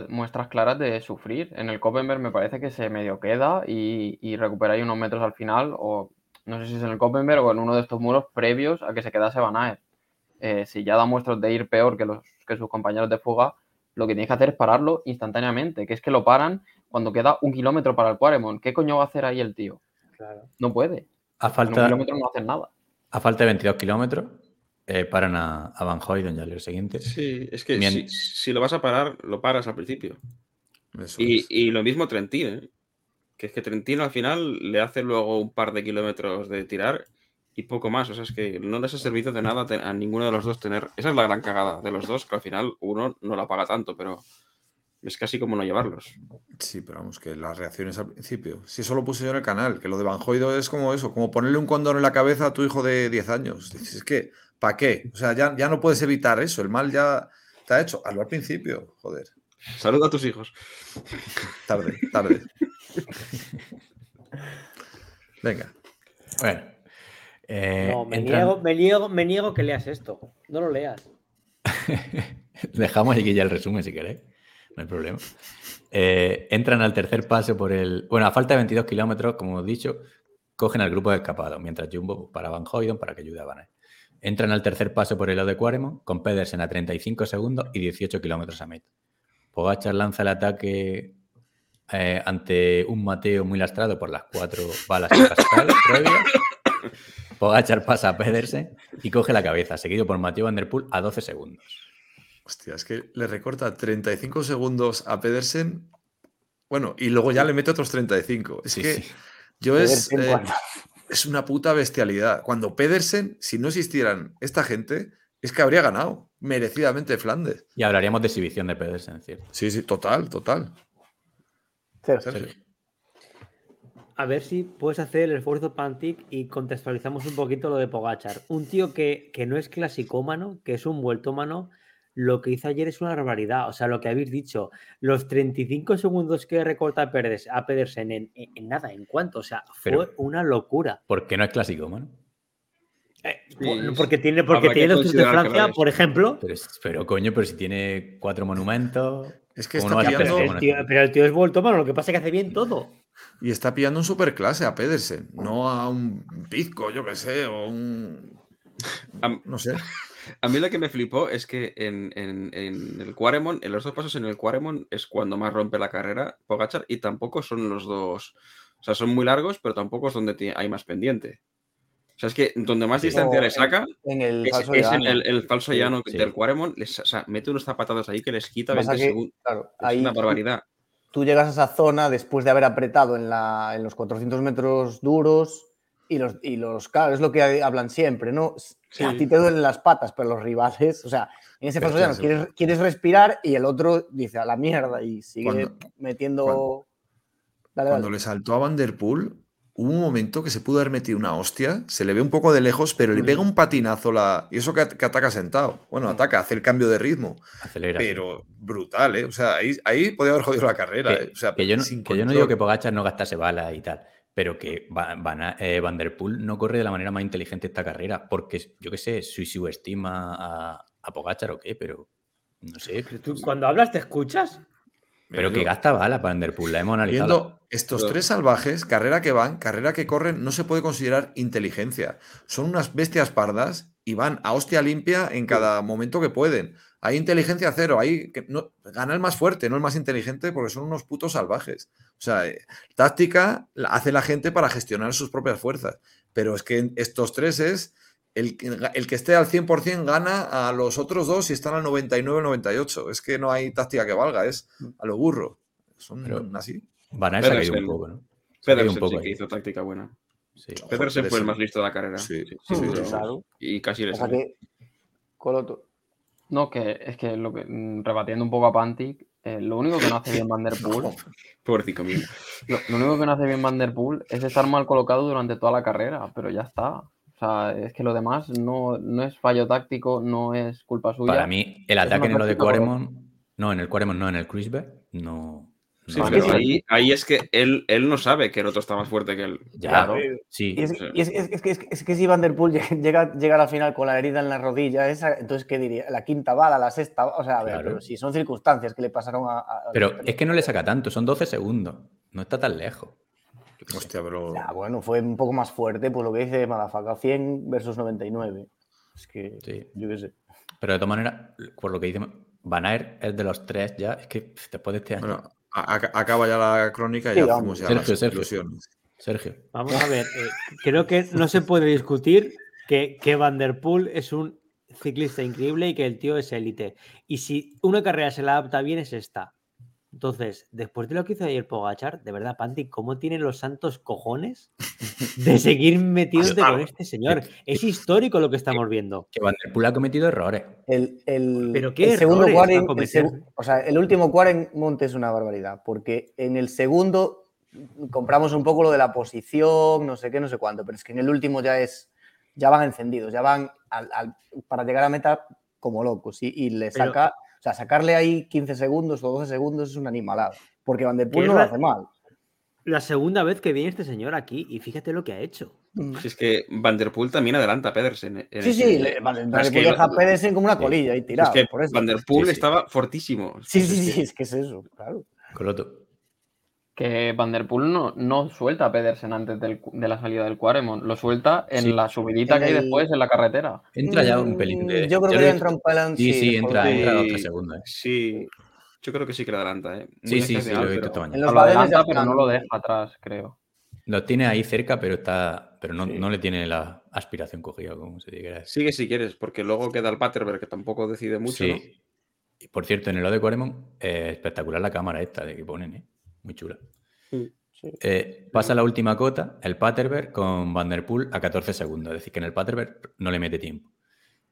muestras claras de sufrir. En el Koppenberg me parece que se medio queda y, y recupera ahí unos metros al final, o no sé si es en el Koppenberg o en uno de estos muros previos a que se quedase Van Aert. Eh, si ya da muestras de ir peor que, los, que sus compañeros de fuga, lo que tienes que hacer es pararlo instantáneamente, que es que lo paran cuando queda un kilómetro para el Quaremont. ¿Qué coño va a hacer ahí el tío? Claro. No puede. A En un falta, kilómetro no hacen nada. a falta de 22 kilómetros, eh, paran a, a Van Hoyden ya el siguiente. Sí, es que Mien- si, si lo vas a parar, lo paras al principio. Y, es. y lo mismo Trentín, ¿eh? que es que Trentín al final le hace luego un par de kilómetros de tirar y poco más. O sea, es que no les ha servido de nada a ninguno de los dos tener. Esa es la gran cagada de los dos, que al final uno no la paga tanto, pero es casi como no llevarlos. Sí, pero vamos, que las reacciones al principio. Si eso lo puse yo en el canal, que lo de Banjoido es como eso, como ponerle un condón en la cabeza a tu hijo de 10 años. Es que, ¿para qué? O sea, ya, ya no puedes evitar eso, el mal ya te ha hecho. Hazlo al principio, joder. Saluda a tus hijos. Tarde, tarde. (laughs) Venga. Bueno. Eh, No, me, entran- niego, me, niego, me niego que leas esto. No lo leas. (laughs) Dejamos aquí ya el resumen si queréis. No hay problema. Eh, entran al tercer paso por el. Bueno, a falta de 22 kilómetros, como he dicho, cogen al grupo de escapados, mientras Jumbo para Van Hoydon para que ayude a Van. Entran al tercer paso por el lado de Quaremont, con Pedersen a 35 segundos y 18 kilómetros a meta. Pogachar lanza el ataque eh, ante un Mateo muy lastrado por las cuatro balas de Pascal (coughs) previas. Pogachar pasa a Pedersen y coge la cabeza, seguido por Mateo Van Der Poel a 12 segundos. Hostia, es que le recorta 35 segundos a Pedersen. Bueno, y luego ya le mete otros 35. Es Sí, que sí. yo es, eh, es una puta bestialidad. Cuando Pedersen, si no existieran esta gente, es que habría ganado merecidamente Flandes. Y hablaríamos de exhibición de Pedersen, ¿cierto? Sí, sí, total, total. Sergio. A ver si puedes hacer el esfuerzo Pantic y contextualizamos un poquito lo de Pogachar. Un tío que, que no es clasicómano, que es un vueltómano, lo que hizo ayer es una barbaridad. O sea, lo que habéis dicho, los 35 segundos que recorta a Pedersen, a Pedersen en, en- en nada, en cuanto, o sea, fue Pero- una locura. Porque no es clásico, mano. Eh, Sí, por- porque tiene, porque tiene los Tours de Francia, por ejemplo. Pero, coño, pero si tiene cuatro monumentos. Es que ¿cómo está no pillando, el, tío, pero el tío es vueltómano, lo que pasa es que hace bien todo. Y está pillando un superclase a Pedersen, no a un Pizco, yo qué sé, o un. No sé. (laughs) A mí lo que me flipó es que en, en- en el Quaremont, en los dos pasos en el Quaremont es cuando más rompe la carrera Pogachar y tampoco son los dos, o sea, son muy largos, pero tampoco es donde hay más pendiente. O sea, es que donde más distancia O le saca En el es, falso es en llano. el, el falso Sí, llano sí. del Quaremont, les- o sea, mete unos zapatados ahí que les quita Pasa 20 que, segundos. claro, Es ahí una barbaridad. Tú llegas a esa zona después de haber apretado en, la, en los 400 metros duros y los, y los, claro, es lo que hablan siempre, ¿no? Sí. A ti te duelen las patas, pero los rivales, o sea, en ese que llano eso- quieres, quieres respirar y el otro dice a la mierda y sigue Cuando- metiendo... cuando- Dale, Cuando le saltó a Van Der Poel, hubo un momento que se pudo haber metido una hostia, se le ve un poco de lejos, pero le pega un patinazo la. Y eso que, at- que ataca sentado. Bueno, ataca, hace el cambio de ritmo. Acelera. Pero brutal, ¿eh? O sea, ahí, ahí podía haber jodido la carrera. Que, ¿eh? O sea, que yo no, que yo no digo que. Pogachar no gastase balas y tal, pero que Va- Van, eh, Van Der Poel no corre de la manera más inteligente esta carrera, porque yo qué sé, si subestima a, a Pogachar o qué, pero no sé. Tú, cuando hablas, ¿te escuchas? Pero que gasta balas Van Der Poel, la hemos analizado. Viendo estos tres salvajes, carrera que van, carrera que corren, no se puede considerar inteligencia. Son unas bestias pardas y van a hostia limpia en cada momento que pueden. Hay inteligencia cero, hay que no, gana el más fuerte, no el más inteligente, porque son unos putos salvajes. O sea, eh, táctica la hace la gente para gestionar sus propias fuerzas. Pero es que estos tres es el, que- el que esté al 100% gana a los otros dos y están al 99-98. Es que no hay táctica que valga, es a lo burro. Son Pero- así. Van se ha caído un poco, ¿no? Se Pedersen un poco sí que ahí. hizo táctica buena. Sí. Pedersen fue el más listo de la carrera. Sí, Sí, sí, pero- claro. Y casi le sale. Coloto, No, que es que lo que mm, rebatiendo un poco a Pantic, eh, lo único que no hace bien Van Der (laughs) Poel, Pobrecito mío. lo, lo único que no hace bien Van Der Poel es estar mal colocado durante toda la carrera, pero ya está. O sea, es que lo demás no, no es fallo táctico, no es culpa suya. Para mí, el ataque en lo de. Quaremont, no, en el Quaremont, no, en el Cruiseberg, no, Sí, No, pero sí. ahí, ahí es que él, él no sabe que el otro está más fuerte que él. Ya, Claro. sí. Y es, y es- es- es que, es, que- es que si Van Der Poel (laughs) llega, llega, llega a la final con la herida en la rodilla, esa, entonces, ¿qué diría? ¿La quinta bala, la sexta? O sea, a ver, Claro. pero si son circunstancias que le pasaron a. a- Pero es que no le saca tanto, son 12 segundos. No está tan lejos. Hostia, pero. Ya, bueno, fue un poco más fuerte, pues lo que dice Madafaka, 100 versus 99. Es que, Sí. yo qué sé. Pero de todas maneras, por lo que dice Van Aert es de los tres ya. Es que después de este año. Bueno, acaba ya la crónica y Sí, ya vamos. hacemos ya Sergio, las Sergio. Sergio. Vamos a ver, eh, creo que no se puede discutir que, que Van der Poel es un ciclista increíble y que el tío es élite. Y si una carrera se la adapta bien es esta. Entonces, después de lo que hizo ayer Pogachar, de verdad, Panti, ¿cómo tienen los santos cojones de seguir (laughs) metiéndote con este señor? Es histórico lo que estamos viendo. Que Van Der Poel ha cometido errores. El, el- ¿Pero qué el segundo Quaren- el segu- o sea, el último Quaren Monte es una barbaridad, porque en el segundo compramos un poco lo de la posición, no sé qué, no sé cuánto, pero es que en el último ya es, ya van encendidos, ya van al- al- para llegar a meta como locos y, y le Pero- saca, o sea, sacarle ahí 15 segundos o 12 segundos es una animalada, porque Van der Poel es no lo hace mal. La segunda vez que viene este señor aquí y fíjate lo que ha hecho. Si es que Van Der Poel también adelanta a Pedersen. en Sí, sí, le, Van, Van es der que Poel deja a Pedersen como una sí. colilla ahí Es tirado. que por eso. Van Der Poel Sí, sí. estaba fortísimo. Sí, Es sí, sí, es que es eso, claro. Coloto. Que Van der Poel no, no suelta a Pedersen antes del de la salida del Quaremont, lo suelta en Sí. la subidita En que hay después en la carretera. Entra ya un pelín de. Mm, Yo creo que lo entra un pelín. Sí, sí, entra, de- entra dos tres segundos. eh. Sí, yo creo que sí que le adelanta. ¿eh? Sí, sí, sí, lo he visto pero- esta En mañana. los lo adelanta, pero no lo deja atrás, creo. Lo tiene ahí cerca, pero está. Pero no, Sí. no le tiene la aspiración cogida, como se diga. Sigue si quieres, porque luego queda el Paterberg que tampoco decide mucho. Sí. ¿no? Y por cierto, en el lado de Quaremont, eh, espectacular la cámara esta de que ponen, ¿eh? Muy chula. Sí. Eh, pasa la última cota, el Paterberg con Van Der Poel a 14 segundos. Es decir, que en el Paterberg no le mete tiempo.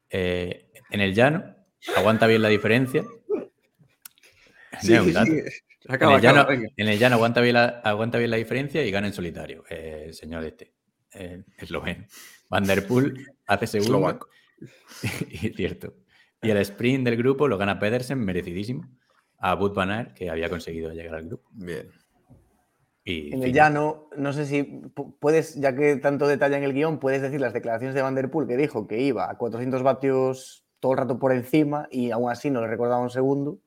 Eh, en el llano, aguanta bien la diferencia. En, el llano, acaba, venga. en el llano aguanta bien la, aguanta bien la diferencia y gana en solitario. eh, el señor este, esloveno. Van Der Poel hace segundo. (laughs) Y cierto. Y el sprint del grupo lo gana Pedersen, merecidísimo. A van Aert, que había conseguido llegar al grupo. Bien. Y En el llano, no sé si pu- puedes, ya que tanto detalle en el guion, puedes decir las declaraciones de Van Der Poel que dijo que iba a 400 vatios todo el rato por encima y aún así no le recordaba un segundo.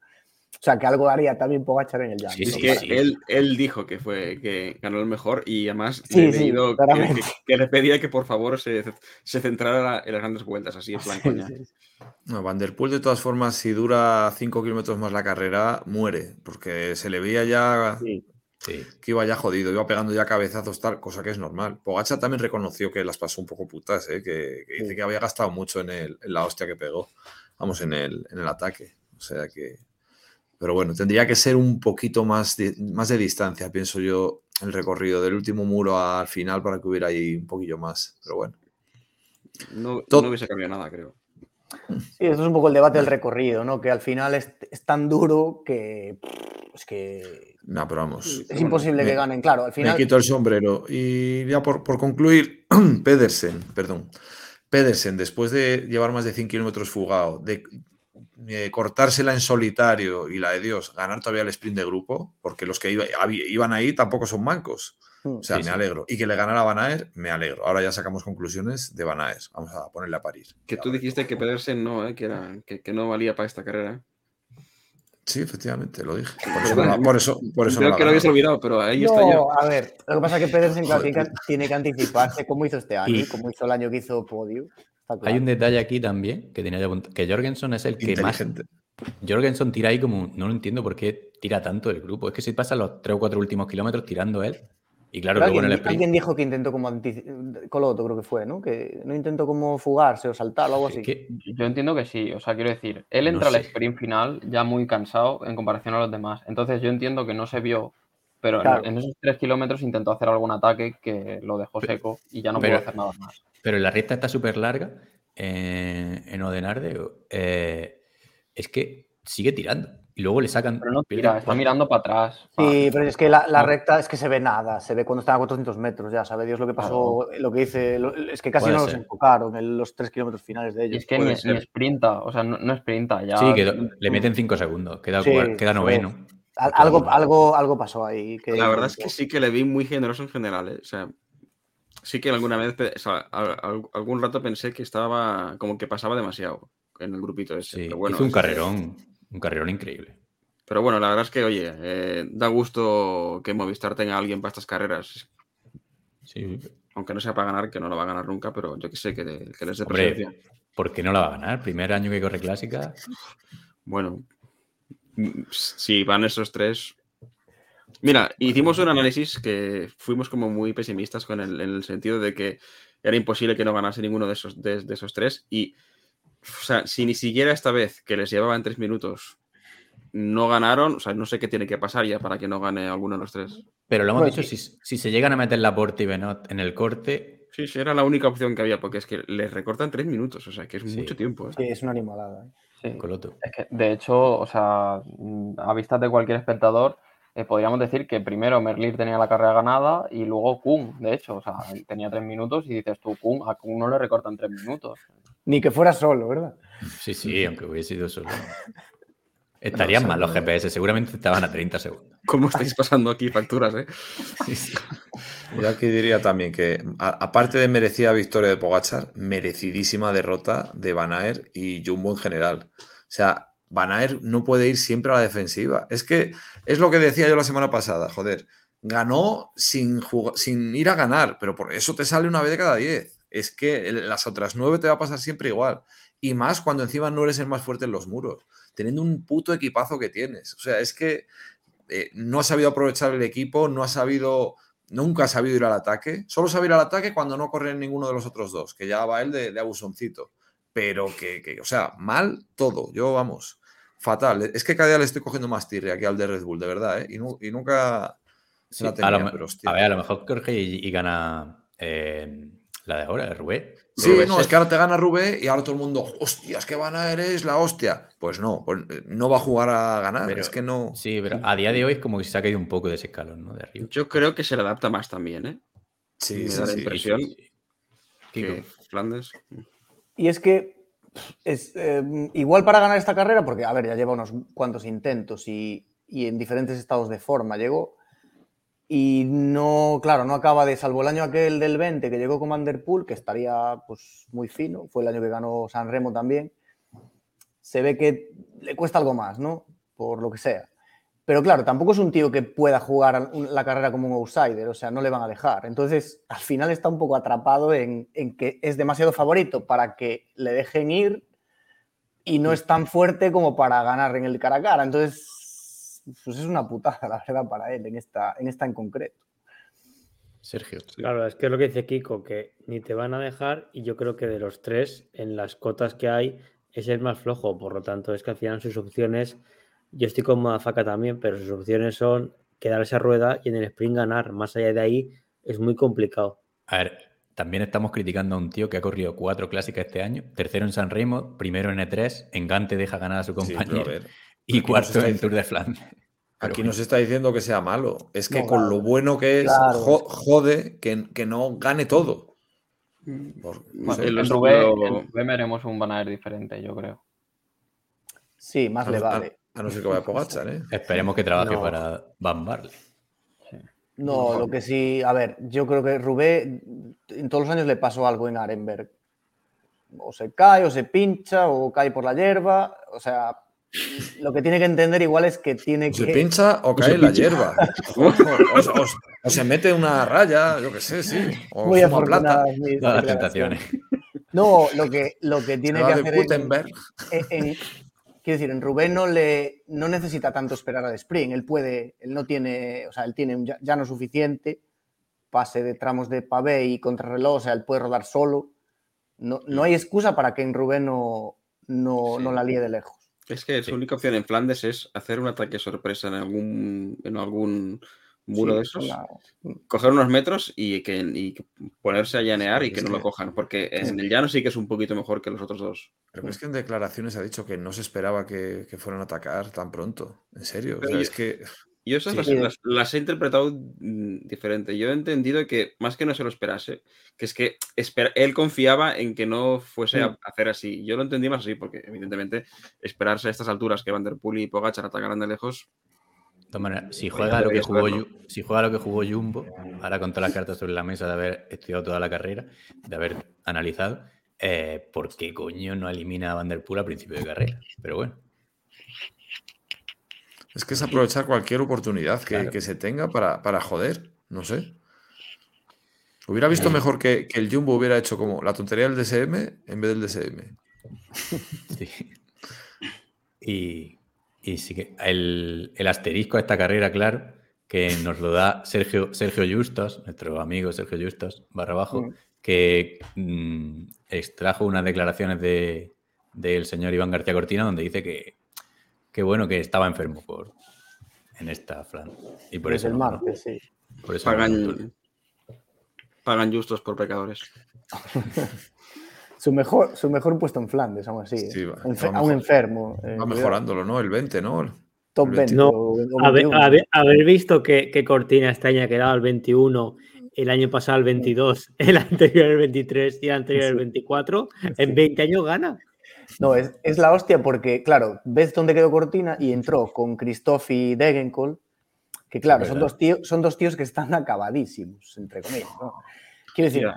O sea, que algo haría también Pogachar en el llano. Sí, Es que sí. él, él dijo que fue que ganó el mejor y además Sí, le he sí, leído que, claramente. que- que le pedía que por favor se, se centrara en las grandes vueltas, así en plan (laughs) Sí, coña. sí, sí. No, Van Der Poel, de todas formas, si dura 5 kilómetros más la carrera, muere, porque se le veía ya Sí. Que iba ya jodido, iba pegando ya cabezazos, tal, cosa que es normal. Pogacha también reconoció que las pasó un poco putas, ¿eh? que, que dice Sí. que había gastado mucho en, el, en la hostia que pegó, vamos, en el, en el ataque. O sea que. Pero bueno, tendría que ser un poquito más de, más de distancia, pienso yo, el recorrido del último muro al final para que hubiera ahí un poquillo más. Pero bueno. No, Todo- no hubiese cambiado nada, creo. Sí, esto es un poco el debate del recorrido, ¿no? Que al final es, es tan duro que es que No, pero vamos. es bueno, imposible que me- ganen. Claro, al Me final. quito el sombrero. Y ya por, por concluir, (clears throat) Pedersen, perdón. Pedersen, después de llevar más de 100 kilómetros fugado, de, eh, cortársela en solitario y la de Dios, ganar todavía el sprint de grupo, porque los que iba- iban ahí tampoco son mancos. Mm, O sea, Sí, me sí. alegro. Y que le ganara a Van Aert, me alegro. Ahora ya sacamos conclusiones de Van Aert. Vamos a ponerle a parir. Que tú dijiste que Pedersen no, ¿eh? que, era, que, que no valía para esta carrera. Sí, efectivamente, lo dije. Por eso, no la- por eso, por eso no Creo la que lo ganaba. olvidado, pero ahí está ya. No, a ver, lo que pasa es que Pedersen claro, tiene, que, anticiparse como hizo este año Y- como hizo el año que hizo podio. Está Hay claro. un detalle aquí también que tenía que Jorgensen es el que más... Jorgensen tira ahí como... No lo entiendo por qué tira tanto del grupo. Es que se pasa los tres o cuatro últimos kilómetros tirando él. Y claro, luego en el alguien, sprint... alguien dijo que intentó como Coloto creo que fue, ¿no? Que no intentó como fugarse o saltar o algo es así. que- Yo entiendo que sí, o sea, quiero decir, él No entra al sé. sprint final ya muy cansado en comparación a los demás. Entonces yo entiendo que no se vio, pero en- Claro. en, esos tres kilómetros intentó hacer algún ataque que lo dejó seco y ya no pero- pudo hacer nada más. Pero la recta está súper larga eh, en Odenarde. eh, es que sigue tirando. Y luego le sacan... Pero no tira, está mirando para atrás. Sí, pero es que la, la no. recta es que se ve nada, se ve cuando están a 400 metros, ya sabe Dios lo que pasó, lo que dice, lo- es que casi Puede no los enfocaron en los tres kilómetros finales de Y ellos. es que ni, ni sprinta, o sea, no, no sprinta ya. Sí, quedó- le meten cinco segundos. Queda, Sí, cuar- queda noveno. Al- algo, algo, algo pasó ahí. Que, La verdad es que sí que le vi muy generoso en general. ¿eh? O sea, sí que alguna vez, pe- o sea, al- al- algún rato pensé que estaba como que pasaba demasiado en el grupito ese. Sí, pero bueno, hizo un carrerón, un carrerón increíble. Pero bueno, la verdad es que, oye, eh, da gusto que Movistar tenga a alguien para estas carreras. Sí. Aunque no sea para ganar, que no lo va a ganar nunca, pero yo que sé, que, que les dé Hombre, presencia. ¿por qué no la va a ganar? Primer año que corre clásica. Bueno, si van esos tres. Mira, hicimos un análisis que fuimos como muy pesimistas con el, en el sentido de que era imposible que no ganase ninguno de esos, de, de esos tres. Y, o sea, si ni siquiera esta vez que les llevaban tres minutos no ganaron, o sea, no sé qué tiene que pasar ya para que no gane alguno de los tres. Pero lo hemos Pues dicho, si, si se llegan a meter la y Benot en el corte, Sí, sí, era la única opción que había, porque es que les recortan tres minutos, o sea, que es Sí. mucho tiempo. ¿eh? Sí, es una animalada. ¿eh? Sí. Coloto. Es que, de hecho, o sea, mm, a vistas de cualquier espectador, eh, podríamos decir que primero Merlir tenía la carrera ganada y luego Kun, de hecho, o sea, tenía tres minutos y dices tú, Kun, a Kun no le recortan tres minutos. Ni que fuera solo, ¿verdad? Sí, sí, aunque hubiese sido solo. (laughs) Estarían No, mal los GPS, seguramente estaban a 30 segundos. (laughs) ¿Cómo estáis pasando aquí facturas, eh? (laughs) Sí, sí. Yo aquí diría también que, a- aparte de merecida victoria de Pogachar, merecidísima derrota de Van Aert y Jumbo en general. O sea, Van Aert no puede ir siempre a la defensiva. Es que es lo que decía yo la semana pasada, joder. Ganó sin, sin ir a ganar, pero por eso te sale una vez de cada diez. Es que las otras nueve te va a pasar siempre igual. Y más cuando encima no eres el más fuerte en los muros, teniendo un puto equipazo que tienes. O sea, es que eh, no ha sabido aprovechar el equipo, no ha sabido nunca ha sabido ir al ataque. Solo sabe ir al ataque cuando no corre ninguno de los otros dos, que ya va él de, de abusoncito. Pero que, que, o sea, mal todo. Yo, vamos, fatal. Es que cada día le estoy cogiendo más tirre aquí al de Red Bull, de verdad, ¿eh? Y, nu- y nunca se Sí, la a, tenía, lo, me- pero hostia. a ver, a lo mejor corre y, y gana eh, la de ahora, el Rubé. Sí, Rubé no, es que ahora te gana Rubé y ahora todo el mundo, hostias, que van a eres la hostia. Pues no, pues eh, no va a jugar a ganar. Pero- es que no. Sí, pero a día de hoy es como que se ha caído un poco de ese escalón, ¿no? De arriba. Yo creo que se le adapta más también, ¿eh? Sí, me sí, da la sí. impresión. Sí, sí. Que Kiko. Flandes. Y es que es eh, igual para ganar esta carrera, porque, a ver, ya lleva unos cuantos intentos y, y en diferentes estados de forma llegó. Y no, claro, no acaba de, salvo el año aquel del 20 que llegó con Van Der Poel, que estaría pues muy fino, fue el año que ganó San Remo también. Se ve que le cuesta algo más, ¿no? Por lo que sea. Pero claro, tampoco es un tío que pueda jugar la carrera como un outsider, o sea, no le van a dejar. Entonces, al final está un poco atrapado en, en que es demasiado favorito para que le dejen ir y no es tan fuerte como para ganar en el cara a cara. Entonces, pues es una putada, (laughs) la verdad, para él en esta en, esta en concreto. Sergio. Claro, es que es lo que dice Kiko, que ni te van a dejar y yo creo que de los tres, en las cotas que hay, es el más flojo. Por lo tanto, es que al final sus opciones, yo estoy con Madafaka también, pero sus opciones son quedarse a rueda y en el sprint ganar. Más allá de ahí, es muy complicado. A ver, también estamos criticando a un tío que ha corrido cuatro clásicas este año, tercero en San Remo, primero en E3, en Gante deja ganar a su Sí, pero a compañero ver, y aquí cuarto nos en Tour de Flandes. Pero Aquí bueno, no se está diciendo que sea malo. Es que No, con claro. lo bueno que es, Claro. jode que, que no gane todo. Por- no Bueno, sé. el- en, los- Rubé, lo- en Rubé veremos un Van Aert diferente, yo creo. Sí, más a, le a- vale. a no ser que vaya Pogachar, ¿eh? esperemos que trabaje No. para Van. No, lo que sí, a ver, yo creo que Rubé en todos los años le pasó algo en Arenberg. O se cae, o se pincha, o cae por la hierba. O sea, lo que tiene que entender igual es que tiene O se que. pincha o cae en la hierba. O, o- o- o se mete una raya, yo qué sé, sí. O Muy fuma plata. Todas las tentaciones. No, lo que, lo que tiene que hacer en, Gutenberg. en- en- quiero decir, en Rubén no le no necesita tanto esperar al sprint. Él puede, él no tiene, o sea, él tiene un ya- llano suficiente, pase de tramos de pavé y contrarreloj, o sea, él puede rodar solo. No, no hay excusa para que en Rubén no, no, Sí. no la líe de lejos. Es que su única opción en Flandes es hacer un ataque sorpresa en algún, en algún muro Sí, de esos, una- coger unos metros y, que, y que ponerse a llanear y Sí, que es no lo que- cojan, porque en el llano sí que es un poquito mejor que los otros dos. Pero es que en declaraciones ha dicho que no se esperaba que, que fueran a atacar tan pronto. En serio. O sea, es que. Yo esas Sí. las, las- las he interpretado mm, diferente. Yo he entendido que más que no se lo esperase, que es que esper- él confiaba en que no fuese a hacer así. Yo lo entendí más así, porque evidentemente esperarse a estas alturas que Van der Poel y Pogacar atacaran de lejos si juega lo que jugó si juega lo que jugó Jumbo, ahora con todas las cartas sobre la mesa de haber estudiado toda la carrera, de haber analizado, eh, ¿por qué coño no elimina a Van der Poel a principio de carrera? Pero bueno, Es que es aprovechar cualquier oportunidad que, Claro. que se tenga para, para joder, no sé. Hubiera visto mejor que, que el Jumbo hubiera hecho como la tontería del DSM en vez del DSM. (laughs) sí. Y, y sí que el, el asterisco a esta carrera, claro, que nos lo da Sergio, Sergio Justos, nuestro amigo Sergio Justos, barra abajo, Mm. que mm, extrajo unas declaraciones de, del señor Iván García Cortina donde dice que, que bueno, que estaba enfermo por, en esta flan. Y por Desde eso el no- martes, sí. por eso no el Tour. Pagan, pagan justos por pecadores. (laughs) Su mejor, su mejor puesto en Flandes, aún así. Sí, ¿eh? va- Enfe- va a un mejor- enfermo. eh, Va mejorándolo, ¿no? El 20, ¿no? Top el 20. No, o- o Haber, 21. haber- haber visto que, que Cortina este año ha quedado al 21, el año pasado al 22, el (laughs) anterior el 23 y el anterior el 24, en 20 años gana. No, es, es la hostia porque, claro, ves dónde quedó Cortina y entró con Christoph y Degenkolb, que claro, son dos, tíos, son dos tíos que están (laughs) acabadísimos, entre comillas. ¿no? Quiero decir,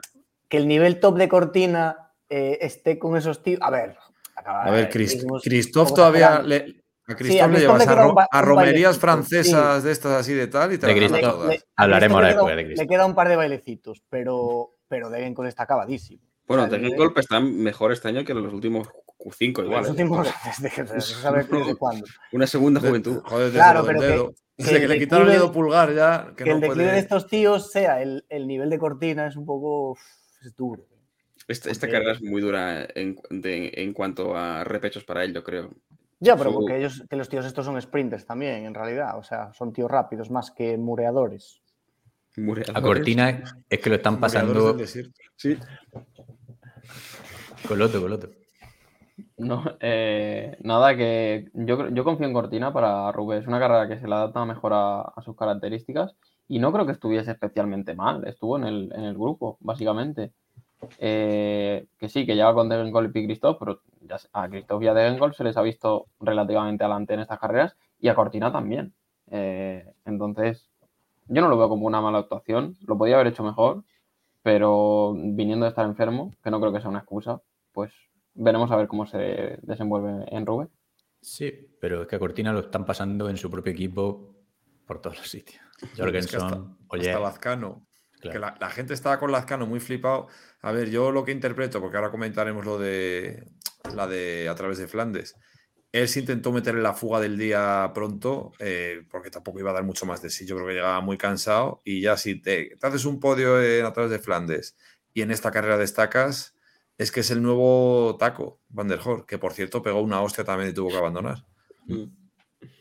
que el nivel top de Cortina eh, esté con esos tíos. A ver, A ver, Chris- acabadísimos, Christoph todavía le, a Sí, a le llevas le a, ro- romerías francesas de estas así de tal y te De todas. Le- Hablaremos le ahora queda- después de Le Christoph. queda un par de bailecicitos, pero, pero Degenkolb está acabadísimo. Bueno, O sea, está mejor este año que los últimos cinco igual. ¿eh? últimos (laughs) (laughs) desde que no se sabe desde cuándo. Una segunda De- juventud. Joder, desde Claro, pero que- dedo. que Desde que el le quitaron el dedo pulgar ya. Que, Que el declive puede- de estos tíos sea el, el nivel de Cortina es un poco es duro. Esta, esta Porque- carrera es muy dura en, de- en cuanto a repechos para él, yo creo. Ya, pero Su- porque ellos, que los tíos estos son sprinters también, en realidad. O sea, son tíos rápidos más que mureadores. A Cortina es que lo están pasando. Sí. coloto, coloto. (laughs) No, eh, nada, que yo, yo confío en Cortina para Rubén. Es una carrera que se le adapta mejor a, sus características y no creo que estuviese especialmente mal. Estuvo en el, en el grupo, básicamente. Eh, que sí, que lleva con Degenkolb y Christoph, pero ya a Christoph y a Degenkolb se les ha visto relativamente adelante en estas carreras y a Cortina también. Eh, entonces, yo no lo veo como una mala actuación. Lo podía haber hecho mejor, pero viniendo de estar enfermo, que no creo que sea una excusa, pues veremos a ver cómo se desenvuelve en Rubén. Sí, pero es que a Cortina lo están pasando en su propio equipo por todos los sitios. (laughs) Es que Jorgensen, hasta, oye, hasta Lazcano. claro. Que la, la gente estaba con Lazcano muy flipado. A ver, yo lo que interpreto, porque ahora comentaremos lo de la de a través de Flandes. Él se intentó meter en la fuga del día pronto, eh, porque tampoco iba a dar mucho más de sí. Yo creo que llegaba muy cansado. Y ya si te, te haces un podio en a través de Flandes y en esta carrera destacas, es que es el nuevo taco, Van der Hoor, que por cierto pegó una hostia también y tuvo que abandonar. Mm.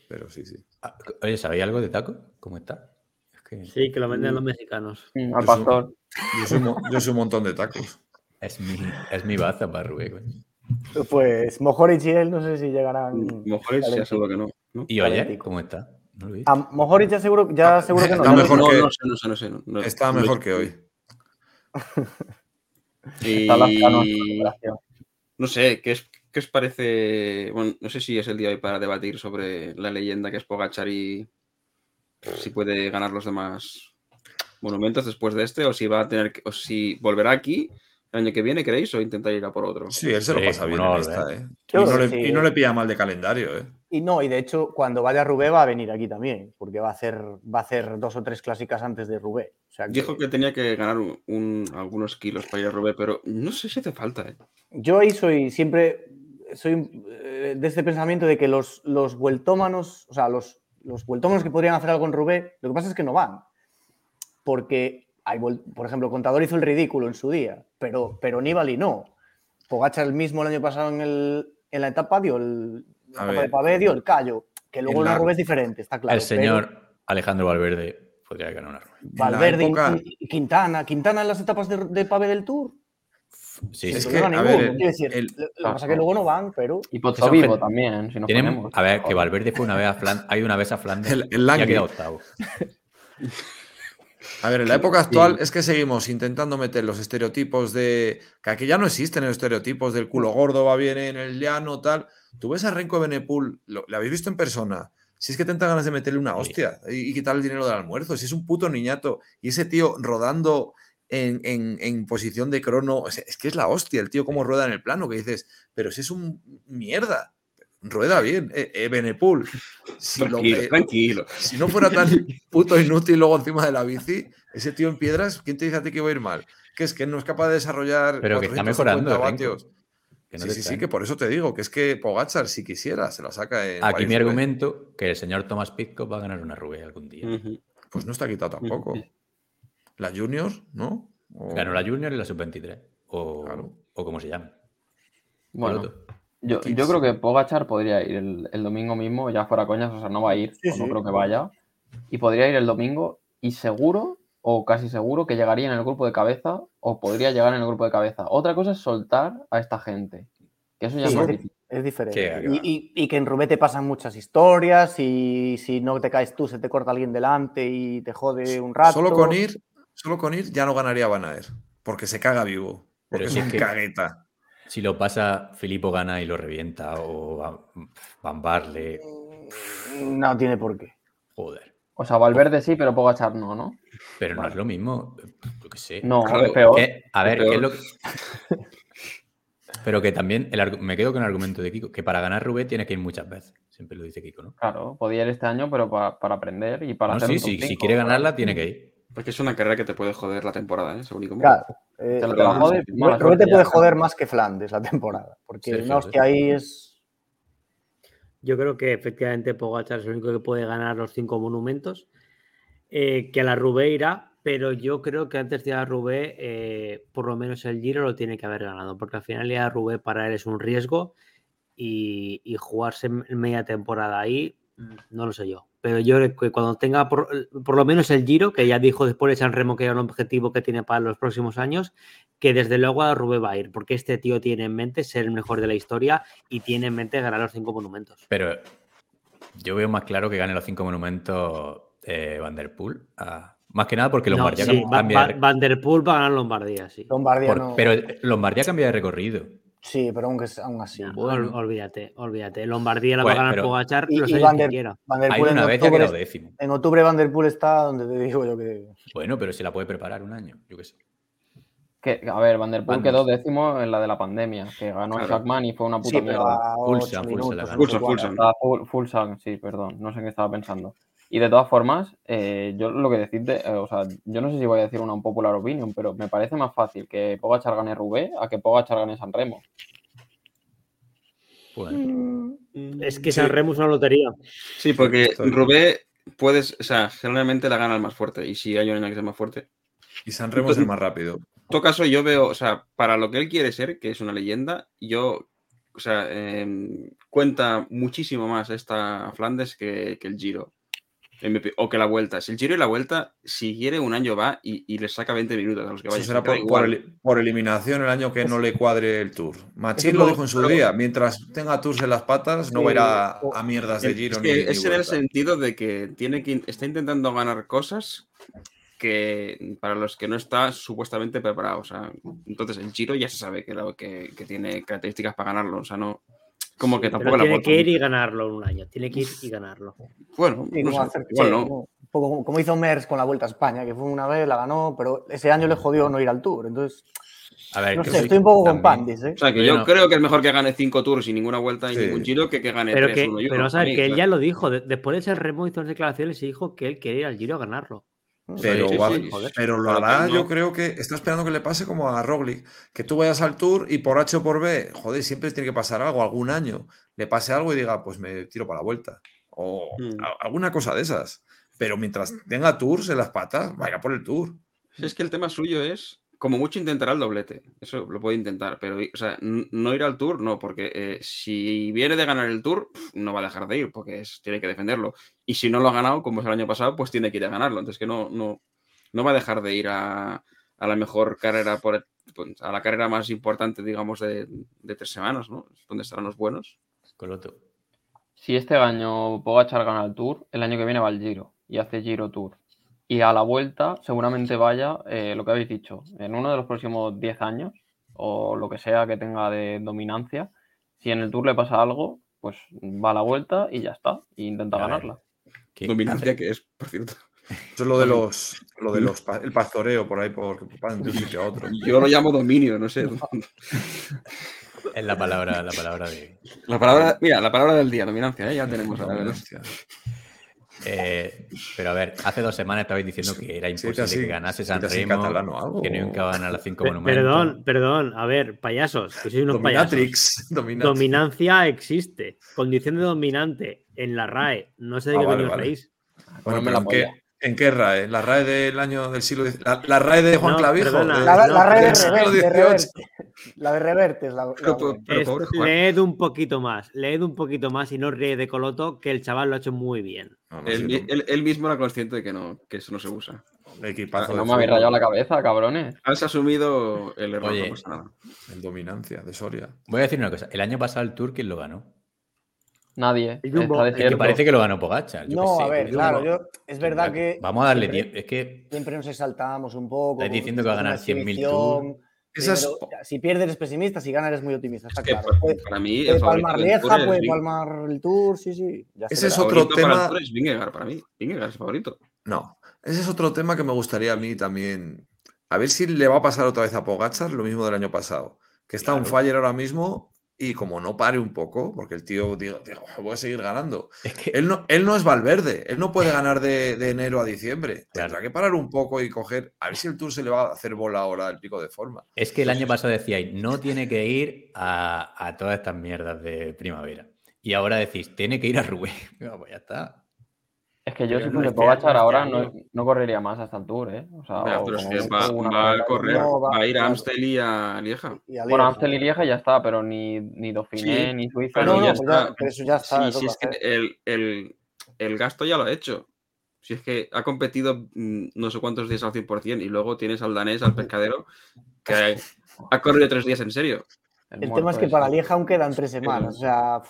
Pero sí, sí. Ah, Oye, ¿sabéis algo de Taco? ¿Cómo está? Es que Sí, que lo venden los mexicanos. Al Yo pastor. Yo soy, yo soy un montón de tacos. es mi, es mi baza para Rubén. coño. Pues Mojoric y él no sé si llegarán. Mejor es ya seguro que no. ¿no? ¿Y oye? Calentico. ¿Cómo está? No lo he visto. A Mojoric ya seguro, ya Ah, seguro que no. está mejor no, que- no sé, no sé, no sé. Está mejor que hoy. (laughs) Y no sé, ¿qué, es, ¿qué os parece? Bueno, no sé si es el día hoy para debatir sobre la leyenda que es Pogachar y si puede ganar los demás monumentos después de este o si va a tener que, o si volverá aquí el año que viene, ¿creéis? O intentar ir a por otro. Sí, él se lo pasa bien no, en esta. ¿eh? Y no, le, sí. y no le pilla mal de calendario, ¿eh? Y no, y de hecho, cuando vaya Rubé va a venir aquí también, porque va a hacer, va a hacer dos o tres clásicas antes de Rubé. O sea que- Dijo que tenía que ganar un- un- algunos kilos para ir a Rubé, pero no sé si hace falta, ¿eh? Yo ahí soy siempre, soy eh, de este pensamiento de que los, los vueltómanos, o sea, los, los vueltómanos que podrían hacer algo en Rubé, lo que pasa es que no van. Porque, hay, por ejemplo, Contador hizo el ridículo en su día, pero, pero Nibali no. Pogacar el mismo el año pasado en, el, en la etapa dio el, la etapa ver. de Pavé dio el callo, que luego En en la la- Rubé es diferente, está claro. el señor Alejandro Valverde podría ganar una la Valverde y- época- y Quintana, Quintana en las etapas de, de Pavé del Tour. Sí, Es no que, a ver, decir, el- lo, que pasa es que luego no van, pero... Y Pozo Vivo también, si nos Tienen- ponemos. a ver, que Valverde fue una vez a Flandes, hay una vez a Flandes El- el y ha quedado octavo. (laughs) A ver, en la época actual es que seguimos intentando meter los estereotipos de. que aquí ya no existen los estereotipos del culo gordo va bien en el llano, tal. Tú ves a Renko Benepul, lo- ¿le habéis visto en persona? Si es que tenta ganas de meterle una hostia y, y quitar el dinero del almuerzo. Si es un puto niñato. Y ese tío rodando en, en- en posición de crono. o sea, es que es la hostia el tío cómo rueda en el plano. Que dices, pero si es un mierda. Rueda bien. Eh, eh, Benepul. Si, lo- Tranquilo, eh, tranquilo. si no fuera tan puto inútil luego encima de la bici, ese tío en piedras, ¿quién te dice a ti que va a ir mal? Que es que no es capaz de desarrollar. Pero que está 450 mejorando, vatios. Que no sí, sí, sí, que por eso te digo, que es que Pogachar, si quisiera, se la saca en. Aquí mi argumento, que el señor Thomas Pitcock va a ganar una Roubaix algún día. Pues no está quitado tampoco. La Junior, ¿no? O- Ganó la Junior y la Sub-23. O, Claro. o como se llame. Bueno. Yo, yo creo que Pogachar podría ir el, el domingo mismo, ya fuera coñas, o sea, no va a ir, Sí, o no sí. creo que vaya. Y podría ir el domingo y seguro, o casi seguro, que llegaría en el grupo de cabeza o podría llegar en el grupo de cabeza. Otra cosa es soltar a esta gente, que eso ya Sí, es diferente. Y, y- y que en Rubé te pasan muchas historias y si no te caes tú se te corta alguien delante y te jode un rato. Solo con ir, solo con ir ya no ganaría Van Aert, porque se caga vivo. Porque Pero es un que- cagueta. Si lo pasa, Filippo gana y lo revienta. O Van- Van Barle. No tiene por qué. Joder. O sea, Valverde sí, pero Pogachar no, ¿no? Pero no es lo mismo. Yo qué sé. No, Claro, es peor. A ver, peor. ¿qué es lo que.? Pero que también el me quedo con el argumento de Kiko, que para ganar Rubén tienes que ir muchas veces. Siempre lo dice Kiko, ¿no? Claro, podía ir este año, pero pa- para aprender y para No, hacer sí, un sí, si quiere ¿verdad? ganarla, tiene que ir. Porque es una carrera que te puede joder la temporada, ¿eh? Según y cómo. Claro. eh, Te lo- te te la te puede joder más que Flandes la temporada. Porque no, hostia, ahí es. Yo creo que efectivamente Pogachar es el único que puede ganar los cinco monumentos. eh, que a la Rubé irá, pero yo creo que antes de ir a Rubé, eh, por lo menos el Giro lo tiene que haber ganado, porque al final ir a la Rubé para él es un riesgo y, y jugarse media temporada ahí, mm, no lo sé yo. Pero yo creo que cuando tenga por, por lo menos el Giro, que ya dijo después de San Remo que era un objetivo que tiene para los próximos años, que desde luego a la Rubé va a ir, porque este tío tiene en mente ser el mejor de la historia y tiene en mente ganar los cinco monumentos. Pero yo veo más claro que gane los cinco monumentos eh, Van der Poel. Ah, más que nada porque No, Lombardía sí, cam- Va- cambia Va- de re- Van der Poel va a ganar Lombardía, sí. Lombardía por- no. Pero Lombardía cambia de recorrido. Sí, pero aunque, aún así. No, bueno. ol- olvídate, olvídate. Lombardía la Pues, va a ganar pero- Pogachar Y, los y años Van que der, quiera. Van der Hay Poel en una vez octubre, quedado décimo. en octubre Van der Poel está donde te digo yo que. Bueno, pero se la puede preparar un año, yo qué sé. Que, a ver, Van der Poel quedó décimo en la de la pandemia, que ganó Claro. Shackman y fue una puta Sí, mierda. a Fulsa, Fulsa ocho minutos, la no ganó. sé Fulsa, cuánto. Fulsa. Full, full Sang, sí, perdón, no sé en qué estaba pensando. Y de todas formas, eh, yo lo que decirte, eh, o sea, yo no sé si voy a decir una unpopular opinion, pero me parece más fácil que Pogachar gane Rubé a que Pogachar gane San Remo. Bueno, Es que Sí. San Remo es una lotería. Sí, porque Rubé puedes, o sea, generalmente la gana el más fuerte. Y si hay un año que sea más fuerte. Y San Remo es el más rápido. En todo caso, yo veo, o sea, para lo que él quiere ser, que es una leyenda, yo, o sea, em, cuenta muchísimo más esta Flandes que, que el Giro. Opi- O que la vuelta. Si el Giro y la vuelta, si quiere, un año va y, y le saca 20 minutos a los que Eso vayan. será se queda por, por eli- por eliminación el año que no le cuadre el Tour. Machín Es lo dijo en su pero- día. Mientras tenga Tours en las patas, no va a ir a, mierdas de Es Giro que ni, ni es en el sentido de que tiene que está intentando ganar cosas que para los que no está supuestamente preparado. O sea, entonces el Giro ya se sabe que, que, que tiene características para ganarlo. O sea, no. Como que Pero tampoco la tiene que ir y ganarlo en un año. Tiene que ir y ganarlo. Bueno, Sí, no sé, hacer- igual sí, no. como- un poco como- como hizo Mers con la Vuelta a España, que fue una vez, la ganó, pero ese año le jodió no ir al Tour. Entonces, a ver, no sé, estoy un poco con Pandis, ¿eh? O sea, que Yo yo no. creo que es mejor que gane cinco tours sin ninguna vuelta y Sí. ningún Giro que que gane Pero, tres, que, uno y pero uno. vamos a ver, mí, que él ya lo dijo. de- después de ese Remo hizo unas declaraciones y dijo que él quería ir al Giro a ganarlo. Pero, Sí, va- sí, joder. pero lo hará, no. yo creo que está esperando que le pase como a Roglic, que tú vayas al Tour y por H o por B, joder, siempre tiene que pasar algo, algún año, le pase algo y diga, pues me tiro para la vuelta. O Mm. a- alguna cosa de esas. Pero mientras tenga Tours en las patas, vaya por el Tour. Es que el tema suyo es, como mucho intentará el doblete. Eso lo puede intentar, pero o sea, no ir al Tour, no, porque eh, si viene de ganar el Tour, no va a dejar de ir, porque tiene que defenderlo. Y si no lo ha ganado, como es el año pasado, pues tiene que ir a ganarlo. Entonces que no, no, no va a dejar de ir a, a la mejor carrera, por, pues, a la carrera más importante, digamos, de, de tres semanas, ¿no? Donde estarán los buenos. Coloto. Si este año Pogachar gana el Tour, el año que viene va al Giro y hace Giro Tour. Y a la vuelta seguramente vaya, eh, lo que habéis dicho, en uno de los próximos 10 años o lo que sea que tenga de dominancia, si en el Tour le pasa algo, pues va a la vuelta y ya está. E intenta ganarla. ¿Qué- Dominancia que es, por cierto. Eso es lo de los, lo de los el pastoreo por ahí, por, van de un sitio a otro. Yo lo llamo dominio, no sé. Es la palabra, la palabra de. La palabra, mira, la palabra del día, dominancia, ¿eh? ya tenemos. a ver. Dominancia. Eh, pero a ver, hace dos semanas estabais diciendo que era Sí, imposible que ganase San Remo, algo. que nunca van a las cinco monumentos. Perdón, perdón. A ver, payasos, que sois unos payasos. Dominatrix. (laughs) Dominatrix. Dominancia existe. Condición de dominante en la RAE. No sé de Ah, qué vale, vale. reís. Bueno, pero la ¿en qué, polla. ¿En qué RAE? ¿La RAE del año del siglo X? ¿La, la RAE de Juan No, Clavijo? perdona. De- La, No, la red de del siglo Reverte. (laughs) La de Reverte es la. la Pero, buena. pero Es- pobre Juan. leed un poquito más, leed un poquito más y no reíis de Coloto, que el chaval lo ha hecho muy bien. No, no, Él, sí, mi- él- él mismo era consciente de que no, que eso no se usa. equipazo de no me habéis rayado la cabeza, cabrones. Has asumido el error, Oye. no pasa nada. El dominancia de Soria. Voy a decir una cosa. El año pasado el Tour, ¿quién lo ganó? Nadie. Jumbo, Está que parece que lo ganó Pogacar. yo No, a ver, claro, yo, es verdad que. Vamos a darle siempre- tiempo. Es que Siempre nos exaltamos un poco. Porque diciendo que va a ganar 100.000 exhibición, Esa es- pero Si pierdes eres pesimista, si ganas eres muy optimista, está Es que claro. para, Puede, para mí, puede el favorito palmar es puede Ving- palmar el Tour, sí, sí. ya Ese es otro favorito para el tema- es Vingegaard, para mí. Vingegaard es favorito. No, ese es otro tema que me gustaría a mí también. A ver si le va a pasar otra vez a Pogachar lo mismo del año pasado. Que está un fire ahora mismo y como no pare un poco, porque el tío diga, "Tío, voy a seguir ganando. es que Él no, él no es Valverde, él no puede (laughs) ganar de, de enero a diciembre. Claro. Tendrá que parar un poco y coger, a ver si el Tour se le va a hacer bola ahora el pico de forma. Es que el año pasado decíais, no tiene que ir a, a todas estas mierdas de primavera. Y ahora decís, tiene que ir a Rubén. (laughs) Pues ya está. Es que yo Pero si no fuese este Pogachar ahora no, no correría más hasta el Tour, ¿eh? O sea, Ya, o pero es como que mucho va, a correr, No, va- va a ir a. Amstel y a Lieja. Y a Bueno. Amstel y Lieja ya está, pero ni, ni Dauphiné, Sí, ni Suiza, pero no, ni no, ya está. ya- pero eso ya está. Sí, sí, es que el, el- el gasto ya lo ha hecho. Si es que ha competido mm, no sé cuántos días al 100% y luego tienes al danés, al pescadero, que ha, ha corrido tres días en serio. El tema es que ese. para Lieja aún quedan tres semanas. O sea,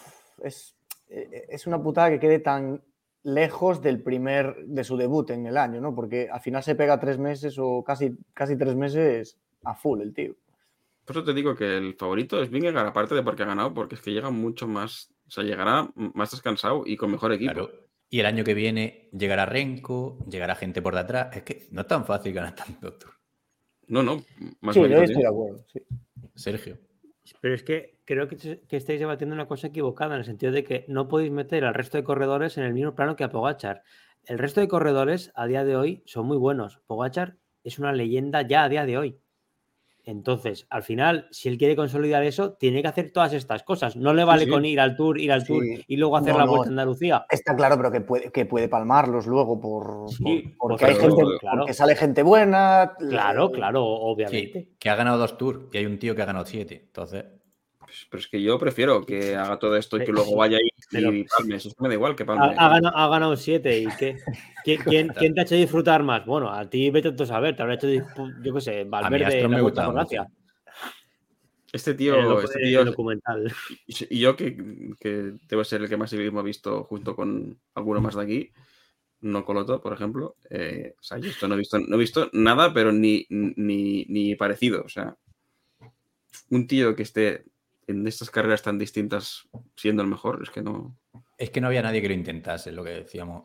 es, eh, es una putada que quede tan lejos del primer, de su debut en el año, ¿no? Porque al final se pega tres meses o casi, casi tres meses a full el tío. Por eso te digo que el favorito es Vingegaard, aparte de porque ha ganado, porque es que llega mucho más, o sea, llegará más descansado y con mejor equipo. Claro. Y el año que viene llegará Renko, llegará gente por detrás. Es que no es tan fácil ganar tanto. No, no, más Sí, yo estoy de acuerdo. sí. Sergio. Pero es que creo que, que estáis debatiendo una cosa equivocada en el sentido de que no podéis meter al resto de corredores en el mismo plano que a Pogachar. El resto de corredores a día de hoy son muy buenos. Pogachar es una leyenda ya a día de hoy. Entonces, al final, si él quiere consolidar eso, tiene que hacer todas estas cosas. No le vale sí. con ir al Tour, ir al Sí. Tour y luego hacer No, la no. vuelta a Andalucía. Está claro, pero que puede, que puede palmarlos luego por, Sí, por- porque, por hay gente, claro. porque sale gente buena. Claro, eh, claro, obviamente. Sí, que ha ganado dos Tours y hay un tío que ha ganado siete. Entonces, Pero es que yo prefiero que haga todo esto y que luego vaya y, Pero- y palme. Eso me da igual que palme. ha ganado, ha ganado siete y qué. (laughs) ¿Quién, quién, quién te ha hecho disfrutar más? Bueno, a ti vete a saber, te habrá hecho, yo qué sé, a mí Valverde la Vuelta por. Gracia. Este el tío, este el tío documental. y yo que, que debo ser el que más ciclismo ha visto junto con alguno más de aquí, no Coloto, por ejemplo. eh, o sea, yo esto no he visto, no he visto nada, pero ni, ni, ni parecido. O sea, un tío que esté en estas carreras tan distintas siendo el mejor, es que no. es que no había nadie que lo intentase, lo que decíamos.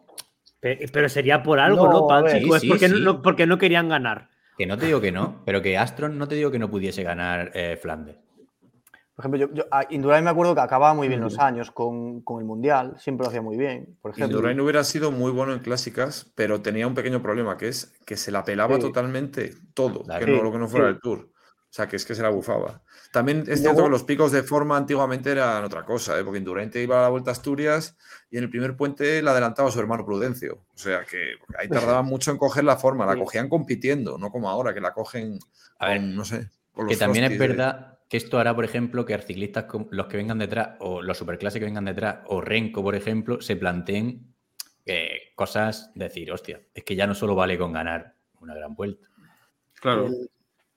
Pe- Pero sería por algo, No, ¿no? Pues sí, porque, sí. No, porque no querían ganar. Que no te digo que no, pero que Astron no te digo que no pudiese ganar eh, Flandes. Por ejemplo, yo, yo a Indurain me acuerdo que acababa muy bien los años con, con el Mundial, siempre lo hacía muy bien. Por ejemplo, Indurain hubiera sido muy bueno en clásicas, pero tenía un pequeño problema, que es que se la pelaba Sí. totalmente todo, Claro. que no lo que no fuera sí. el Tour. O sea, que es que se la bufaba. También es Y cierto que los picos de forma antiguamente eran otra cosa, ¿eh? porque Indurain te iba a la Vuelta a Asturias y en el primer puente la adelantaba su hermano Prudencio. O sea, que ahí tardaban (laughs) mucho en coger la forma, la Sí. cogían compitiendo, no como ahora, que la cogen A ver, con, no sé. con Que también es de- verdad que esto hará, por ejemplo, que ciclistas como los que vengan detrás, o los superclases que vengan detrás, o Renko, por ejemplo, se planteen eh, cosas, decir, hostia, es que ya no solo vale con ganar una gran vuelta. Claro. el-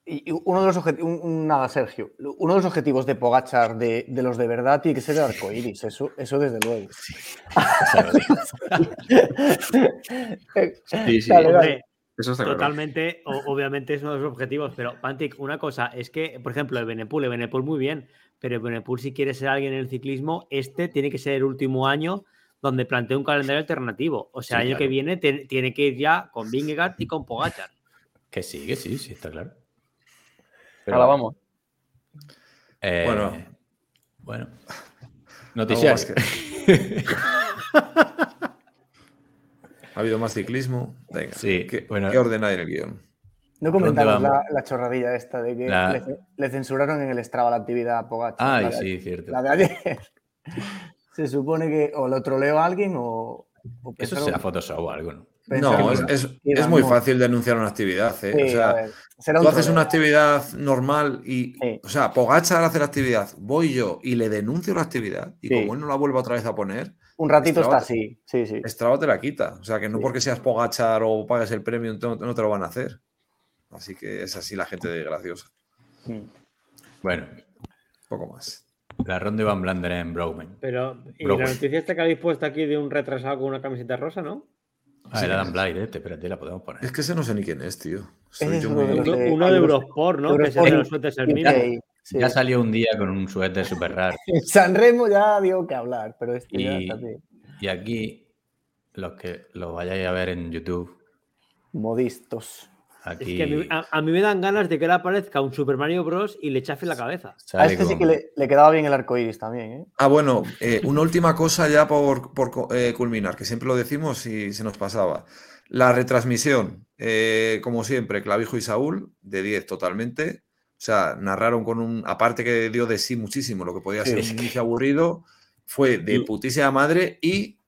y uno de los objetivos, nada, Sergio, uno de los objetivos de Pogachar de, de los de verdad tiene que ser el arcoiris, eso, eso desde luego. O sea, Sí, sí. dale, dale. Hombre, Eso está claro. Totalmente, o- obviamente es uno de los objetivos, pero Pantic, una cosa, es que, por ejemplo, el Benepul, el Benepul muy bien, pero el Benepul si quiere ser alguien en el ciclismo, este tiene que ser el último año donde plantee un calendario alternativo. O sea, Sí, el año claro. que viene te- tiene que ir ya con Vingegaard y con Pogachar. Que sí, que sí, sí, está claro. Ahora vamos. Eh, Bueno. Bueno. (laughs) Más que- (laughs) Ha habido más ciclismo. Venga, Sí, ¿qué, bueno. qué orden hay en el guion? No comentamos la, la chorradilla esta de que La- le, le censuraron en el Strava la actividad a Pogacar. La de- sí, cierto. La de ayer. (laughs) Se supone que o lo troleó a alguien o. o Eso será Photoshop o algo, ¿no? No, es, muy fácil denunciar una actividad. ¿eh? Sí, o sea, tú un haces una actividad normal y, Sí. o sea, Pogachar hace la actividad, voy yo y le denuncio la actividad y Sí. como él no la vuelve otra vez a poner, Un ratito Strava está así. Sí, sí. Strava te la quita. O sea, que no Sí. porque seas Pogachar o pagues el premio no, no te lo van a hacer. Así que es así la gente de graciosa. Mm. Bueno, Poco más. la ronda Van Blanderen en Brougman. Pero, y la noticia esta que habéis puesto aquí de un retrasado con una camiseta rosa, ¿no? Ah, Sí. era Dan Blythe, este, espérate, la podemos poner. Es que ese no sé ni quién es, tío. Soy es yo muy- de- uno de Eurosport, ¿no? Que es el de Eurosport los sueltes el sí. Ya salió un día con un suéter súper raro. (laughs) San Remo ya dio que hablar, pero este ya Y, está bien. y aquí, los que lo vayáis a ver en YouTube, Modistos. Es que a mí, a- a mí me dan ganas de que le aparezca un Super Mario Bros. y le chafe la cabeza. A este sí que le, le quedaba bien el arco iris también, ¿eh? Ah, bueno, eh, una última cosa ya por, eh, culminar, que siempre lo decimos y se nos pasaba. La retransmisión, eh, como siempre, Clavijo y Saúl, de 10 totalmente. O sea, narraron con un. Aparte que dio de sí muchísimo, lo que podía Sí, ser un inicio aburrido, fue de putísima madre. Y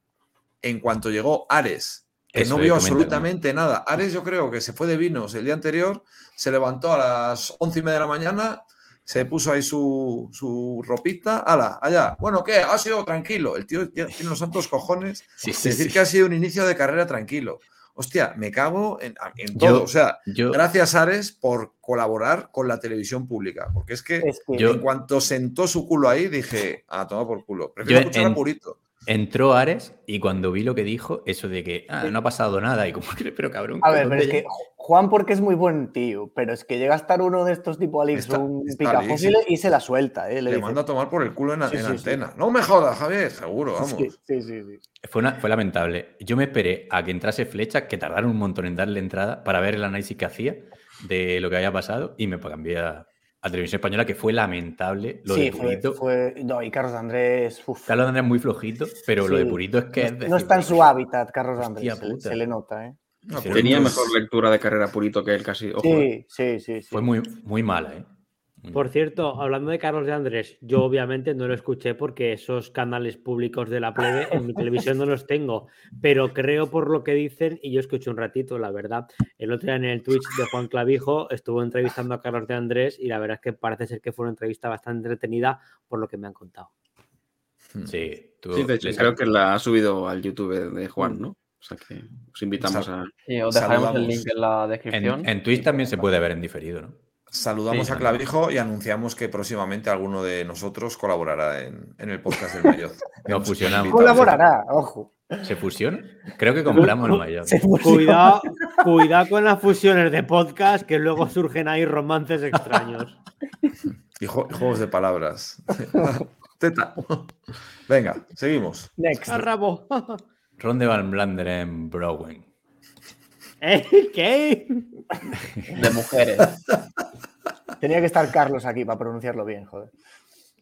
en cuanto llegó Ares, que Eso no vio absolutamente nada. Ares, yo creo que se fue de vinos el día anterior, se levantó a las once y media de la mañana, se puso ahí su, su ropita, ala, allá. Bueno, ¿qué? Ha sido tranquilo. El tío ya tiene los santos cojones (laughs) Sí, sí, decir sí. que ha sido un inicio de carrera tranquilo. Hostia, me cago en, en Yo- todo. o sea, Yo, gracias Ares por colaborar con la televisión pública. Porque es que Es que Yo- en cuanto sentó su culo ahí, dije, a tomar por culo. Prefiero escuchar en- a Purito. Entró Ares y cuando vi lo que dijo, eso de que ah, no ha pasado nada, y como que, pero cabrón, A ver, ¿dónde pero es que Juan porque es muy buen tío, pero es que llega a estar uno de estos tipo Está- o un picafósil y se la suelta, ¿eh? Le, Le dice, manda a tomar por el culo en, Sí, en sí, sí. antena. No me jodas, Javier, seguro, vamos. Sí, sí, sí, sí. Fue, una- fue lamentable. Yo me esperé a que entrase Flecha, que tardaron un montón en darle entrada para ver el análisis que hacía de lo que había pasado y me cambié a, a Televisión Española, que fue lamentable lo Sí, de fue, Purito. fue- No, y Carlos Andrés. uf, Carlos Andrés muy flojito, pero lo de. Purito es que no, es no decir, está en su hábitat, Carlos Andrés. Se, le- puta. se le nota, ¿eh? No, Tenía mejor lectura de carrera purito que él casi. Ojo, eh. Sí, sí, sí, sí. Fue muy, muy mala, ¿eh? Por cierto, hablando de Carlos de Andrés, yo obviamente no lo escuché porque esos canales públicos de la plebe en mi televisión no los tengo, pero creo por lo que dicen, y yo escuché un ratito, la verdad, el otro día en el Twitch de Juan Clavijo estuvo entrevistando a Carlos de Andrés y la verdad es que parece ser que fue una entrevista bastante entretenida por lo que me han contado. Sí, tú- Sí, de hecho, les- creo que la ha subido al YouTube de Juan, ¿no? O sea que os invitamos a. Sí, os dejaremos el link en la en, descripción. en Twitch también se puede ver en diferido, ¿no? Saludamos Sí. a Clavijo y anunciamos que próximamente alguno de nosotros colaborará en, en el podcast del Mayor. (laughs) Hemos fusionamos. Colaborará, ojo. ¿Se fusiona? Creo que compramos el puso- Cuidado, cuidado con las fusiones de podcast que luego surgen ahí romances extraños. Y, jo- y juegos de palabras. (laughs) Teta. Venga, seguimos. Next. ¡A rabo! Ronde Van Blanderen en Browen. ¿Eh? (laughs) ¿Qué? De mujeres. (laughs) Tenía que estar Carlos aquí para pronunciarlo bien, joder.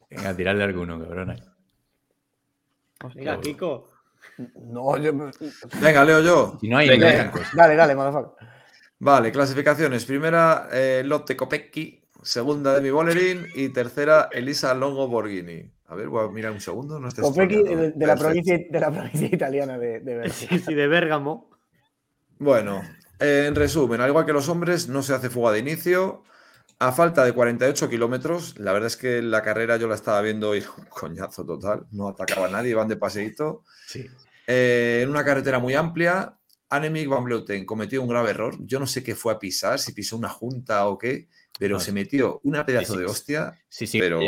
Venga, tirarle alguno, cabrón. Venga, Kiko. No, yo. me- Venga, leo yo. Si no hay, Venga, dale, dale, motherfucker. Vale, clasificaciones. Primera, eh, Lotte Kopecky. Segunda, Demi Bolerín. Y tercera, Elisa Longo Borghini. A ver, voy a mirar un segundo. No de, la provincia, de la provincia italiana de, de Bergamo. Sí, sí, de Bérgamo. Bueno, en resumen, al igual que los hombres, no se hace fuga de inicio. A falta de 48 kilómetros, la verdad es que la carrera yo la estaba viendo y un (laughs) coñazo total. No atacaba a nadie, iban de paseíto. Sí. Eh, en una carretera muy amplia, Annemiek van Vleuten cometió un grave error. Yo no sé qué fue a pisar, si pisó una junta o qué, pero No, se sí. metió una pedazo Sí, sí, de sí. hostia, Sí, sigue Pero-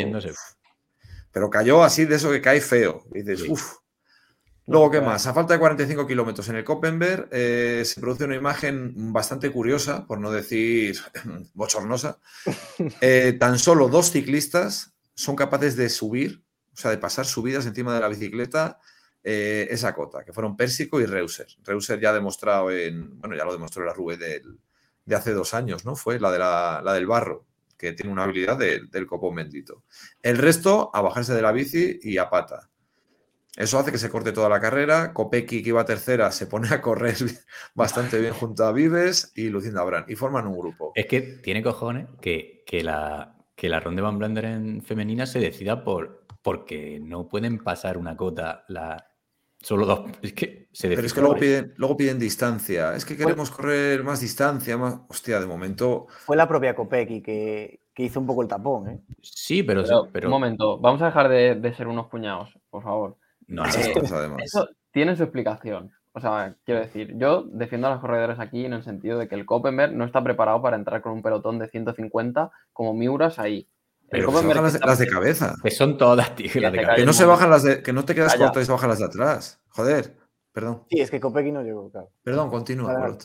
pero cayó así de eso que cae feo. Y dices, Sí. uff. Luego, ¿qué más? A falta de 45 kilómetros en el Koppenberg, eh, se produce una imagen bastante curiosa, por no decir (laughs) bochornosa. (laughs) Eh, tan solo dos ciclistas son capaces de subir, o sea, de pasar subidas encima de la bicicleta eh, esa cota, que fueron Pérsico y Reuser. Reuser ya ha demostrado en, bueno, ya lo demostró en la Rue del, de hace dos años, ¿no? Fue la, de la, la del barro, que tiene una habilidad de- del copón bendito. El resto, a bajarse de la bici y a pata. Eso hace que se corte toda la carrera. Kopecky, que iba tercera, se pone a correr (laughs) bastante bien junto a Vives y Lucinda Brand. Y forman un grupo. Es que tiene cojones que, que la, que la Ronde Van Blanderen femenina se decida por porque no pueden pasar una cota la solo dos. (laughs) Es que se Pero es que luego piden, luego piden distancia. Es que queremos correr más distancia, más. Hostia, de momento. Fue la propia Kopecky que, que hizo un poco el tapón, ¿eh? Sí, pero, Pero, pero un momento, vamos a dejar de, de ser unos puñados, por favor. No, Esas Eh, cosas, además. Eso tiene su explicación. O sea, quiero decir, yo defiendo a los corredores aquí en el sentido de que el Koppenberg no está preparado para entrar con un pelotón de 150 como Miuras ahí. Pero que se Koppenberg bajan las, de cabeza. que son todas, tío. las de te cabeza. Que no se bajan las de. Que no te quedas corto y se bajan las de atrás. Joder. Perdón. Sí, es que Kopecky no llegó, claro. Perdón, continúa.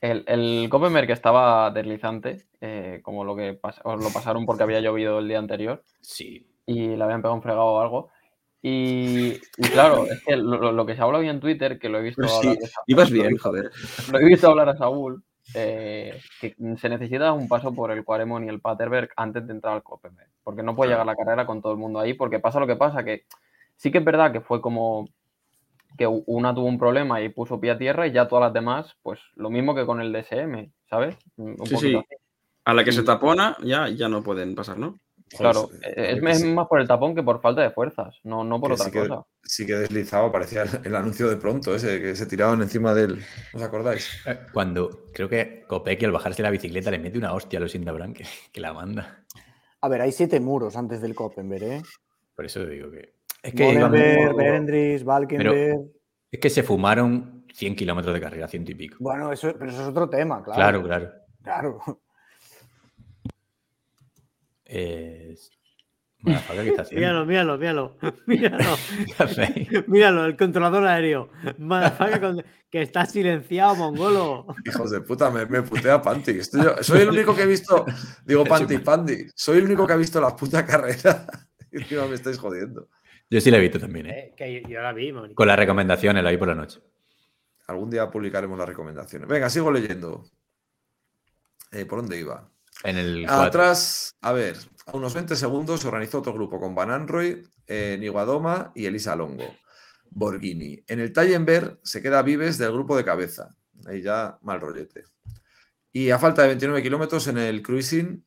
El, el Koppenberg que estaba deslizante, eh, como lo que pas- os lo pasaron porque había llovido el día anterior Sí. y le habían pegado un fregado o algo. Y, y claro, es que lo, que se habla hoy en Twitter, que lo he visto hablar sí, ibas bien, joder. Lo he visto hablar a Saúl, eh, que se necesita un paso por el Quaremont y el Paterberg antes de entrar al Koppenberg, porque no puede llegar la carrera con todo el mundo ahí, porque pasa lo que pasa, que sí que es verdad que fue como que una tuvo un problema y puso pie a tierra y ya todas las demás, pues lo mismo que con el DSM, ¿sabes? Un Sí, sí. así. A la que se tapona, ya, ya no pueden pasar, ¿no? Claro, es, es sí. más por el tapón que por falta de fuerzas, no, no por Que otra sí que, cosa. sí que deslizaba, parecía el, el anuncio de pronto ese, que se tiraban encima del. ¿Os acordáis? Eh, Cuando creo que Kopecky al bajarse la bicicleta le mete una hostia a los Indabran que, que la manda. A ver, hay siete muros antes del Koppenberg, ¿eh? Por eso digo que. Es que, Molenberg, Berendries, Valkenberg. es que se fumaron 100 kilómetros de carrera, ciento y pico. Bueno, eso, pero eso es otro tema, claro. Claro, claro. Claro. Eh, (laughs) Madafaga, ¿qué está haciendo? Míralo, míralo, míralo. (laughs) Míralo. (laughs) Míralo, el controlador aéreo. Con- que está silenciado, mongolo. Hijos de puta, me, me putea yo- soy el único que he visto. Digo, Panty, Panty. Soy el único que ha visto la puta carrera. Y encima me estáis jodiendo. Yo sí la he visto también, ¿eh? Eh, que yo, yo la vi. Con las recomendaciones, la vi por la noche. Algún día publicaremos las recomendaciones. Venga, sigo leyendo. Eh, ¿Por dónde iba? En el 4. Atrás, a ver, a unos 20 segundos se organizó otro grupo con Van Anroy, eh, Niguadoma y Elisa Longo. Borghini. En el Tallenberg se queda Vives del grupo de cabeza. Ahí ya mal rollete. Y a falta de 29 kilómetros en el cruising,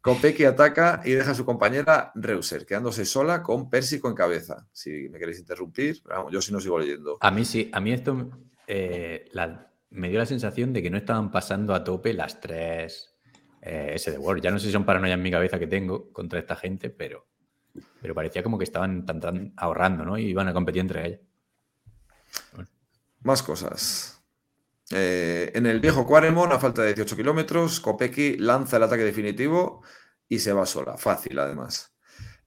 Kopecky ataca y deja a su compañera Reuser, quedándose sola con Pérsico en cabeza. Si me queréis interrumpir, vamos, yo sí no sigo leyendo. A mí sí, a mí esto eh, la- me dio la sensación de que no estaban pasando a tope las tres eh, ese de World. Ya no sé si son paranoia en mi cabeza que tengo contra esta gente, pero, pero parecía como que estaban tan, tan ahorrando, ¿no? Y iban a competir entre ellas. Más cosas. Eh, en el viejo Quaremont, a falta de 18 kilómetros, Kopecky lanza el ataque definitivo y se va sola. Fácil, además.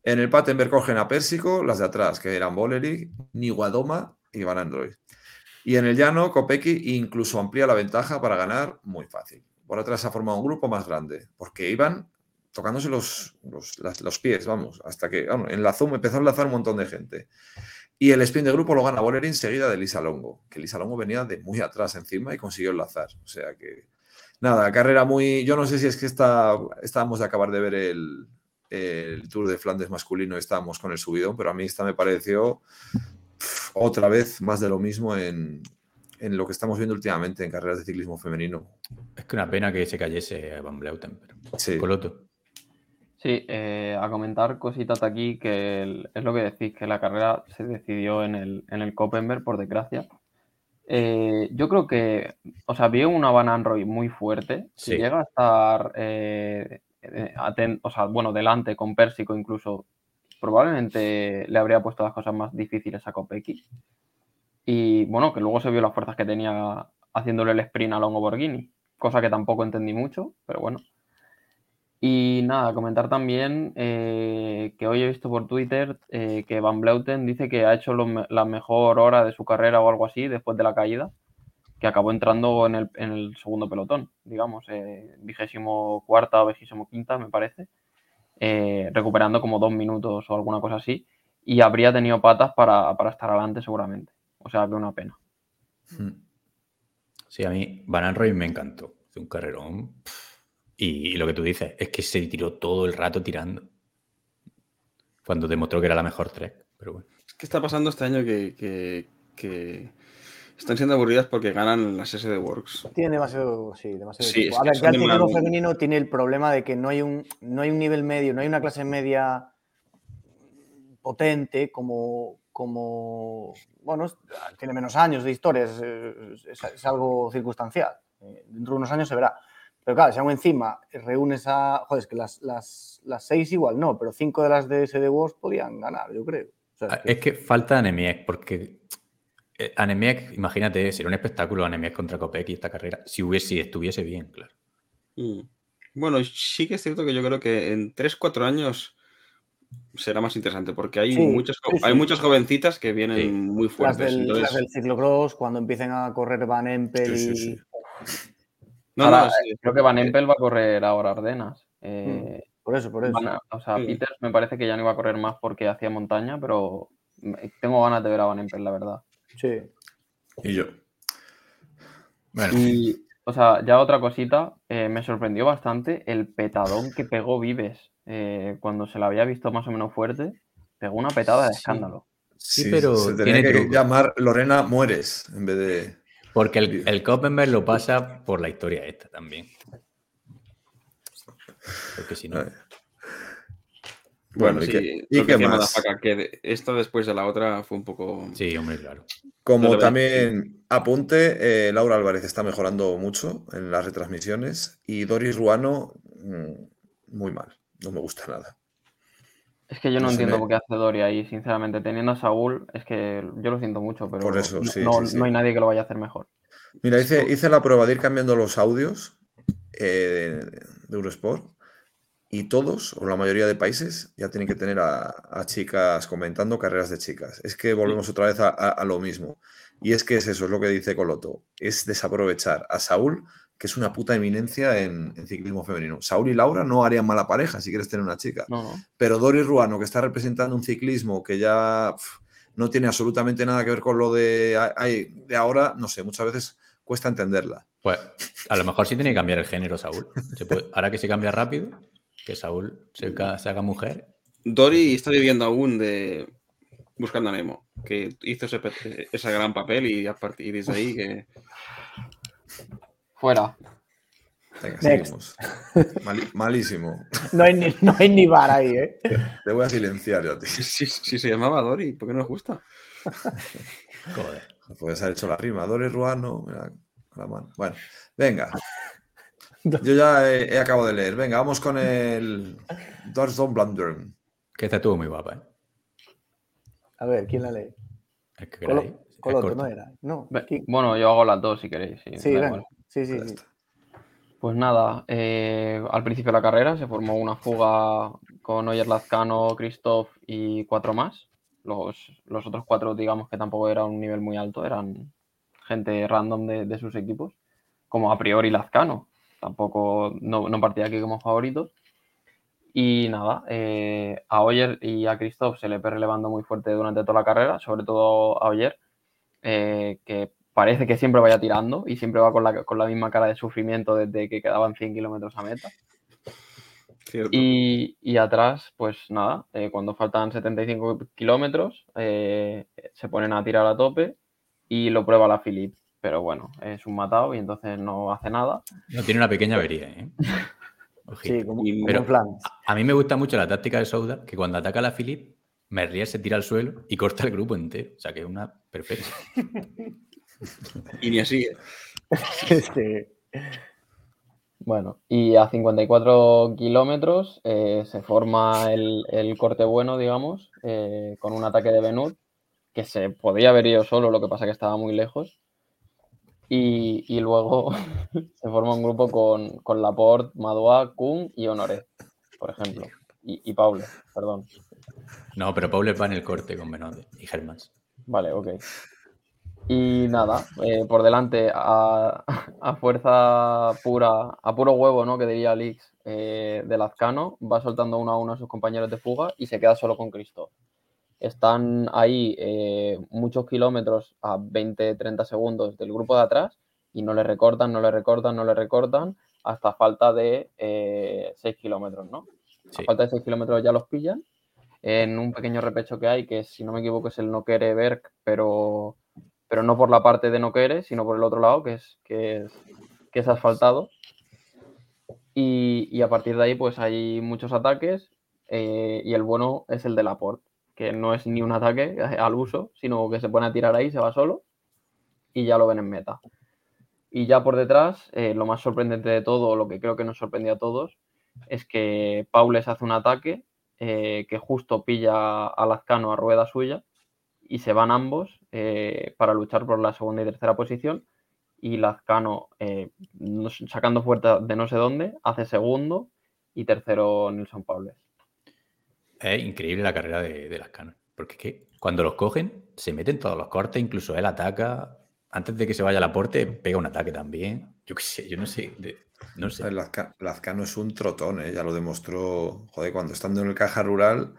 En el Patenberg cogen a Pérsico, las de atrás, que eran Bolery, Niguadoma y Van Android. Y en el llano, Kopecky incluso amplía la ventaja para ganar muy fácil. Por atrás ha formado un grupo más grande, porque iban tocándose los, los, los pies, vamos, hasta que bueno, enlazó, empezó a enlazar un montón de gente. Y el sprint de grupo lo gana Bolery enseguida de Lisa Longo, que Lisa Longo venía de muy atrás encima y consiguió enlazar. O sea que, nada, carrera muy... Yo no sé si es que está, estábamos de acabar de ver el, el Tour de Flandes masculino y estábamos con el subidón, pero a mí esta me pareció otra vez más de lo mismo en, en lo que estamos viendo últimamente en carreras de ciclismo femenino. Es que una pena que se cayese Van Bleuten, pero. Sí. Coloto. Sí, eh, a comentar cositas aquí que el- es lo que decís, que la carrera se decidió en el, en el Koppenberg, por desgracia. Eh, yo creo que, o sea, vio una Van Anroy muy fuerte. Si Sí. llega a estar, eh, aten- o sea, bueno, delante con Pérsico incluso, probablemente le habría puesto las cosas más difíciles a Kopecky. Y bueno, que luego se vio las fuerzas que tenía haciéndole el sprint a Longo Borghini, cosa que tampoco entendí mucho, pero bueno. Y nada, comentar también eh, que hoy he visto por Twitter eh, que Van Bleuten dice que ha hecho la mejor hora de su carrera o algo así después de la caída, que acabó entrando en el, en el segundo pelotón, digamos, eh, vigésimo cuarta o vigésimo quinta, me parece, eh, recuperando como dos minutos o alguna cosa así, y habría tenido patas para, para estar adelante seguramente. O sea, que una pena. Mm. Sí, a mí Van Anroy me encantó. Hizo un carrerón. Y, y lo que tú dices es que se tiró todo el rato tirando. Cuando demostró que era la mejor trek. Pero bueno. ¿Qué está pasando este año que, que- que están siendo aburridas porque ganan las SD Works? Tiene demasiado, sí, demasiado Sí, equipo. es A que ver, son ya el mal- femenino tiene el problema de que no hay un, no hay un nivel medio, no hay una clase media potente como, como bueno, es- tiene menos años de historia, es, es- es algo circunstancial. Eh, Dentro de unos años se verá. Pero claro, si aún encima reúnes a. Joder, es que las, las, las seis igual no, pero cinco de las de SD Wars podían ganar, yo creo. O sea, Ah, Es que falta Anemiek, porque eh, Anemiek, imagínate, sería un espectáculo Anemiek contra Kopecky esta carrera, si, hubiese, si estuviese bien, claro. Mm. Bueno, sí que es cierto que yo creo que en 3-4 años será más interesante porque hay, Sí, muchas, sí. hay muchas jovencitas que vienen Sí. muy las, fuertes. del, entonces- las del ciclocross, cuando empiecen a correr Van Empel Sí, y. No, Ahora, no, sí. Creo que Van Empel va a correr ahora Ardenas. Eh, Por eso, por eso. Van a- o sea, Sí. Peters me parece que ya no iba a correr más porque hacía montaña, pero tengo ganas de ver a Van Empel, la verdad. Sí. Y yo. Bueno, Y, o sea, ya otra cosita, eh, me sorprendió bastante el petadón que pegó Vives eh, cuando se la había visto más o menos fuerte. Pegó una petada de Sí. escándalo. Sí, pero se tenía tiene que truco. llamar Lorena Mueres en vez de. porque el, el Koppenberg lo pasa por la historia esta también. Porque si no. Bueno, Bueno, ¿y sí, y que qué decía más? Que esta después de la otra fue un poco... Sí, hombre, claro. Como también apunte, eh, Laura Álvarez está mejorando mucho en las retransmisiones y Doris Ruano, mm, muy mal. No me gusta nada. Es que yo no entiendo me- por qué hace Doria ahí, sinceramente. Teniendo a Saúl, es que yo lo siento mucho, pero Por eso, no, sí, no- sí, sí. no hay nadie que lo vaya a hacer mejor. Mira, hice, hice la prueba de ir cambiando los audios eh, de Eurosport y todos, o la mayoría de países, ya tienen que tener a, a chicas comentando carreras de chicas. Es que volvemos otra vez a, a- a lo mismo. Y es que es eso, es lo que dice Coloto. Es desaprovechar a Saúl, que es una puta eminencia en, en ciclismo femenino. Saúl y Laura no harían mala pareja si quieres tener una chica. No, no. Pero Doris Ruano, que está representando un ciclismo que ya pf, no tiene absolutamente nada que ver con lo de, ay, de ahora, no sé, muchas veces cuesta entenderla. Pues a lo mejor sí tiene que cambiar el género, Saúl. Se puede- ahora que se cambia rápido, que Saúl se, haga mujer. Dori está viviendo aún de Buscando a Nemo, que hizo ese gran papel y a partir de ahí que... Fuera. Venga, Next. seguimos. Malísimo. No hay, ni, no hay ni bar ahí, ¿eh? Te voy a silenciar yo a (laughs) ti. Si, si se llamaba Dori, ¿por qué no nos gusta? (laughs) Joder. Puedes haber hecho la rima. Doris Ruano. mira, con la mano. Bueno, venga. (laughs) Yo ya he, he acabado de leer. Venga, vamos con el Doris Don Blundern. Que esta estuvo muy guapa, ¿eh? A ver, ¿quién la lee? El que Colo-. Es. ¿no era? No. Ve- ¿quién? Bueno, yo hago las dos si queréis. Sí, Sí, venga. Sí, sí, sí. Pues nada, eh, al principio de la carrera se formó una fuga con Oyer Lazcano, Christoph y cuatro más. Los, los otros cuatro, digamos que tampoco era un nivel muy alto, eran gente random de, de sus equipos, como a priori Lazcano. Tampoco no, no partía aquí como favoritos. Y nada, eh, a Oyer y a Christoph se le ve relevando muy fuerte durante toda la carrera, sobre todo a Oyer, eh, que parece que siempre vaya tirando y siempre va con la, con la misma cara de sufrimiento desde que quedaban 100 kilómetros a meta. Y, y atrás, pues nada, eh, cuando faltan 75 kilómetros, eh, se ponen a tirar a tope y lo prueba la Philip. Pero bueno, es un matado y entonces no hace nada. No, tiene una pequeña avería, ¿eh? (laughs) Ojito. Sí, como, como pero- Flan. A mí me gusta mucho la táctica de Souda, que cuando ataca a la Philip, Merrier se tira al suelo y corta el grupo entero. O sea, que es una perfecta. (laughs) Y ni así. ¿eh? (laughs) Este, Bueno, y a 54 kilómetros eh, se forma el, el corte bueno, digamos, eh, con un ataque de Benut, que se podía haber ido solo, lo que pasa que estaba muy lejos. Y, y luego (laughs) se forma un grupo con, con Laporte, Madua, Kun y Honoré, por ejemplo. Y, y Paule, perdón. No, pero Paul va en el corte con Benode y Germans. Vale, ok. Y nada, eh, por delante, a, (laughs) a fuerza pura, a puro huevo, ¿no? Que diría Alix, eh, de Lazcano, va soltando uno a uno a sus compañeros de fuga y se queda solo con Christoph. Están ahí eh, muchos kilómetros a 20-30 segundos del grupo de atrás y no le recortan, no le recortan, no le recortan hasta falta de 6 kilómetros, ¿no? Sí. A falta de 6 kilómetros ya los pillan en un pequeño repecho que hay, que si no me equivoco es el Nokere Berg, pero, pero no por la parte de Nokere, sino por el otro lado, que es, que es, que es asfaltado. Y, y a partir de ahí, pues hay muchos ataques, eh, y el bueno es el de Laporte, que no es ni un ataque (laughs) al uso, sino que se pone a tirar ahí, se va solo, y ya lo ven en meta. Y ya por detrás, eh, lo más sorprendente de todo, lo que creo que nos sorprendió a todos, es que Paules hace un ataque eh, que justo pilla a Lazcano a rueda suya y se van ambos eh, para luchar por la segunda y tercera posición. Y Lazcano, eh, sacando fuerza de no sé dónde, hace segundo y tercero Nilson Paules. Es increíble la carrera de, de Lascano. Porque es que cuando los cogen, se meten todos los cortes, incluso él ataca. Antes de que se vaya al aporte, pega un ataque también. Yo qué sé, yo no sé. de- no sé. Lazcano es un trotón, ¿eh? ya lo demostró, joder, cuando estando en el Caja Rural,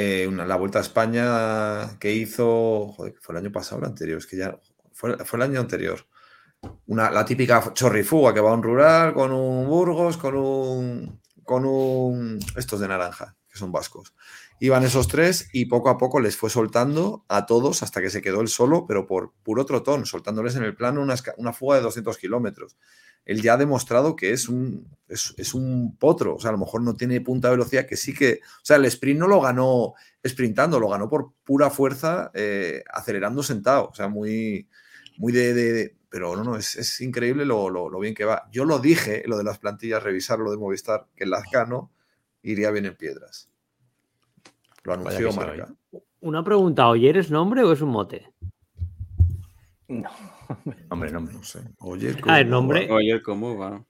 eh, una- la Vuelta a España que hizo, joder, fue el año pasado el anterior, es que ya fue, fue el año anterior. Una, la típica chorrifuga que va a un rural con un Burgos, con un, con un, estos de naranja, que son vascos. Iban esos tres y poco a poco les fue soltando a todos hasta que se quedó él solo, pero por puro trotón, soltándoles en el plano una, una fuga de 200 kilómetros él ya ha demostrado que es un, es, es un potro. O sea, a lo mejor no tiene punta de velocidad, que sí que. O sea, el sprint no lo ganó sprintando, lo ganó por pura fuerza, eh, acelerando sentado. O sea, muy, muy de. de- pero no, no, es, es increíble lo, lo- lo bien que va. Yo lo dije, lo de las plantillas, revisar lo de Movistar, que el Lazcano iría bien en piedras. Lo anunció Marca. Una pregunta, ¿Oyer es nombre o es un mote? No. (laughs) Hombre, no, sé. Oye, Ah, el ¿cómo nombre. va? Oye, ¿cómo va?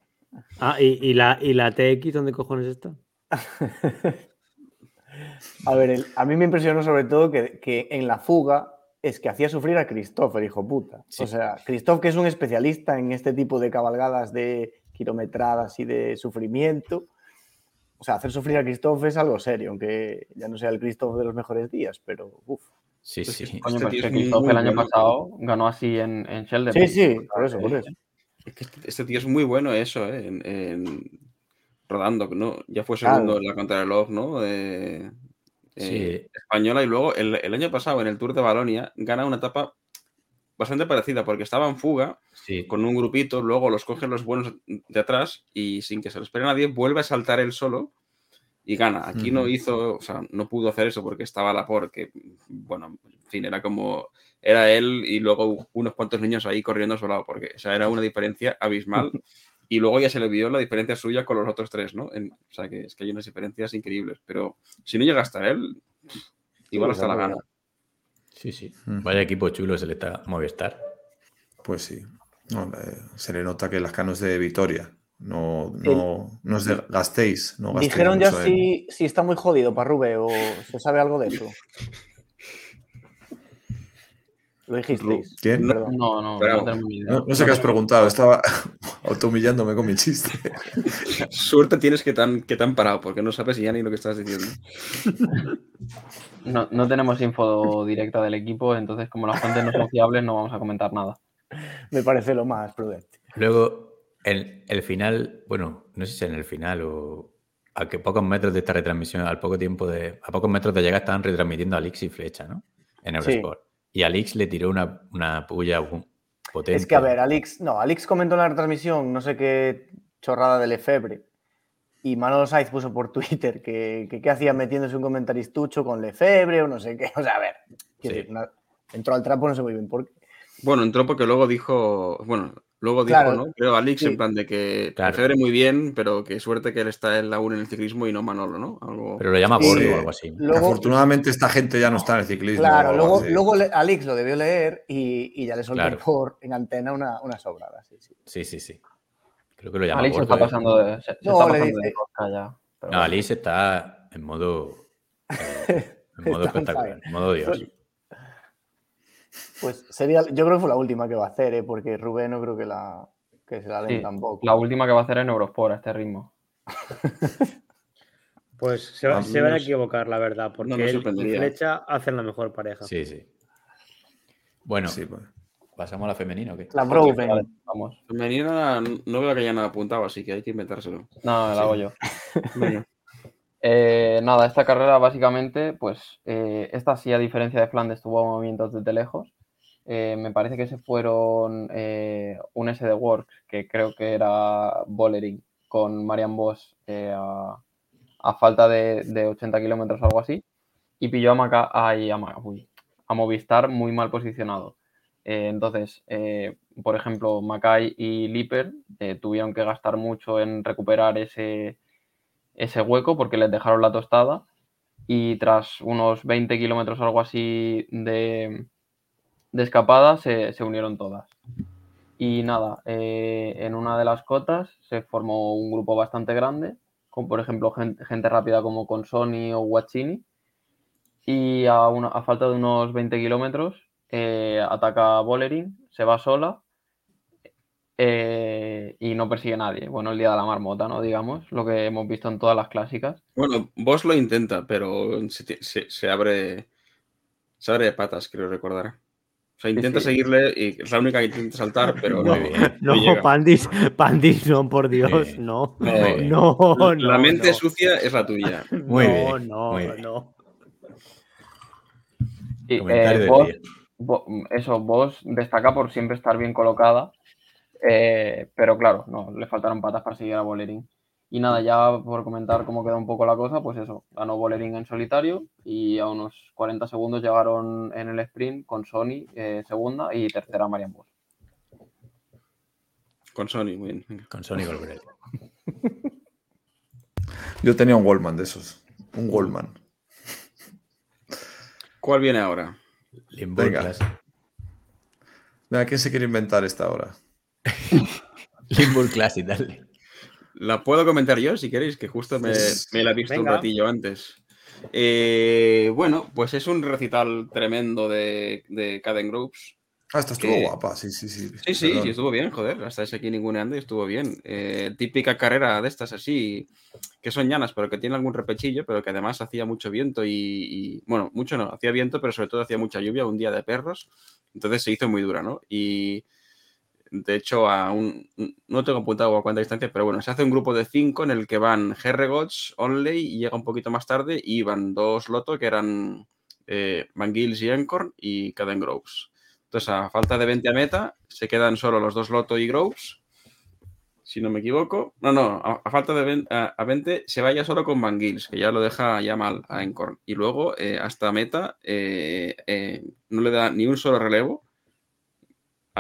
Ah, ¿y, y la, ¿y la TX dónde cojones está? (laughs) A ver, el- a mí me impresionó sobre todo que, que en la fuga es que hacía sufrir a Christopher, hijo puta. Sí. O sea, Christoph, que es un especialista en este tipo de cabalgadas de kilometradas y de sufrimiento. O sea, hacer sufrir a Christoph es algo serio, aunque ya no sea el Christoph de los mejores días, pero uff. Sí, Pues sí. Coño, Este es que Christoph muy el año bueno. pasado ganó así en, en Sheldon. Sí, sí, por eso, por eso. Es que este, este tío es muy bueno eso, ¿eh? En, en- rodando, ¿no? Ya fue Claro. segundo en la contrarreloj, ¿no? Sí. eh, española y luego el, el año pasado en el Tour de Balonia gana una etapa bastante parecida porque estaba en fuga sí. con un grupito, luego los cogen los buenos de atrás y sin que se lo espere nadie vuelve a saltar él solo y gana. Aquí no hizo, o sea, no pudo hacer eso porque estaba la por, que, bueno, en fin, era como, era él y luego unos cuantos niños ahí corriendo a su lado, porque, o sea, era una diferencia abismal (laughs) y luego ya se le vio la diferencia suya con los otros tres, ¿no? En- o sea, que es que hay unas diferencias increíbles, pero si no llega a estar él, igual hasta la gana. Sí, sí. Ujú. Vaya equipo chulo se le está Movistar. Pues sí. No, eh, se le nota que el Lazcano es de Vitoria. No, no, no es de. No gastéis Dijeron ya en- si, si está muy jodido para Rube o se sabe algo de eso. (laughs) Lo dijisteis. No, no, Pero- no tengo ni idea. No, no sé qué has preguntado, estaba (laughs) automillándome con mi chiste. (laughs) Suerte tienes que tan, que tan parado, porque no sabes ya ni lo que estás diciendo. No, no tenemos info directa del equipo, entonces como las fuentes no son fiables no vamos a comentar nada. Me parece lo más prudente. Luego, el, el final, bueno, no sé si en el final o a que pocos metros de esta retransmisión, al poco tiempo de, a pocos metros de llegar estaban retransmitiendo a Alix y Flecha, ¿no? En Sí. Y Alix le tiró una, una puya potente. Es que, a ver, Alix, no, Alix comentó en la retransmisión, no sé qué chorrada de Lefebvre. Y Manolo Saiz puso por (laughs) Twitter que, que qué hacía metiéndose un comentaриstucho con Lefebvre o no sé qué. (laughs) O sea, a ver, Sí. decir, una- entró al trapo, no sé muy bien por qué. Bueno, entró porque luego dijo, bueno, Luego dijo, Claro. ¿no? Creo Alix Sí. en plan de que Claro. Lefebvre muy bien, pero que suerte que él está en la UN en el ciclismo y no Manolo, ¿no? Algo... Pero lo llama Sí. gordo o algo así. Luego, Afortunadamente esta gente ya no está en el ciclismo. claro, luego, luego Alix lo debió leer y, y ya le soltó Claro. por en antena una, una sobrada. Sí, sí. Sí, sí, sí. Creo que lo llama gordo. está ¿eh? pasando de, se, se No, está le pasando de dice- rosca ya. pero No. Alice está en modo. eh, en (laughs) modo espectacular, en modo Dios. Pues sería, yo creo que fue la última que va a hacer, ¿eh? porque Rubén no creo que, la, que se la den Sí, tampoco. La última que va a hacer en Eurosport a este ritmo. (laughs) Pues se, va- se van a equivocar, la verdad, porque me él y. Flecha hacen la mejor pareja. Sí, sí. Bueno, Sí, pues. pasamos a la femenina, ¿o qué? La Broven. Vale, vamos. Femenina no veo que haya nada apuntado, así que hay que inventárselo. No, la hago yo. (laughs) Eh, nada, esta carrera básicamente, pues eh, esta sí, a diferencia de Flandes, tuvo movimientos desde lejos. Eh, me parece que se fueron eh, un SD Works, que creo que era Bollering, con Marian Bosch a, a falta de, de 80 kilómetros algo así, y pilló a, Maca- a, a Movistar muy mal posicionado. Entonces, por ejemplo, Mackay y Lipper tuvieron que gastar mucho en recuperar ese, ese hueco porque les dejaron la tostada y tras unos 20 kilómetros o algo así de, de escapada se, se unieron todas. Y nada, eh, en una de las cotas se formó un grupo bastante grande, con por ejemplo gente, gente rápida como Consoni o Guaccini. Y a, una- a falta de unos 20 kilómetros eh, ataca a Bollering, se va sola eh, y no persigue a nadie. Bueno, el día de la marmota, ¿no? Digamos, lo que hemos visto en todas las clásicas. Bueno, Boss lo intenta, pero se, ti- se- se abre se abre de patas, creo recordar. O sea, intenta sí. seguirle y es la única que intenta saltar, pero no, Muy bien. no No. Pandis, Pandis, no, por Dios, Sí. no. No. No, no. la mente no. sucia es la tuya. (laughs) Muy no, bien, no, muy bien. no. Eh. Bo- eso, vos destaca por siempre estar bien colocada, eh, pero claro, no, le faltaron patas para seguir a Bolerín. Y nada, ya por comentar cómo quedó un poco la cosa, pues eso, ganó Bolerín en solitario y a unos 40 segundos llegaron en el sprint con Sony eh, segunda y tercera Marian Bosch. Con Sony, muy bien. Con Sony Golbrel. (laughs) Yo tenía un Goldman de esos. Un Goldman. ¿Cuál viene ahora? Limburg Venga. Venga, ¿quién se quiere inventar esta hora? (laughs) Limburg Classic, dale. La puedo comentar yo, si queréis, que justo me, me la he visto venga. un ratillo antes. Eh, bueno, pues es un recital tremendo de, de Caden Groups. Ah, esta estuvo Que- guapa, sí, sí, sí. Sí, sí, Perdón. sí, estuvo bien, joder. Hasta ese aquí ninguneando y estuvo bien. Eh, típica carrera de estas así, que son llanas, pero que tiene algún repechillo, pero que además hacía mucho viento y, y- bueno, mucho no, hacía viento, pero sobre todo hacía mucha lluvia, un día de perros. Entonces se hizo muy dura, ¿no? Y de hecho, a un, no tengo apuntado a cuánta distancia, pero bueno, se hace un grupo de cinco en el que van Herregots, Onley y llega un poquito más tarde y van dos Loto que eran eh, Van Gils y Encorn y Caden Groves. Entonces, a falta de 20 a meta, se quedan solo los dos Loto y Groves, si no me equivoco. No, no, a, a falta de 20, a, a 20 se vaya solo con Van Gils, que ya lo deja ya mal a Encorn. Y luego, eh, hasta meta, eh, eh, no le da ni un solo relevo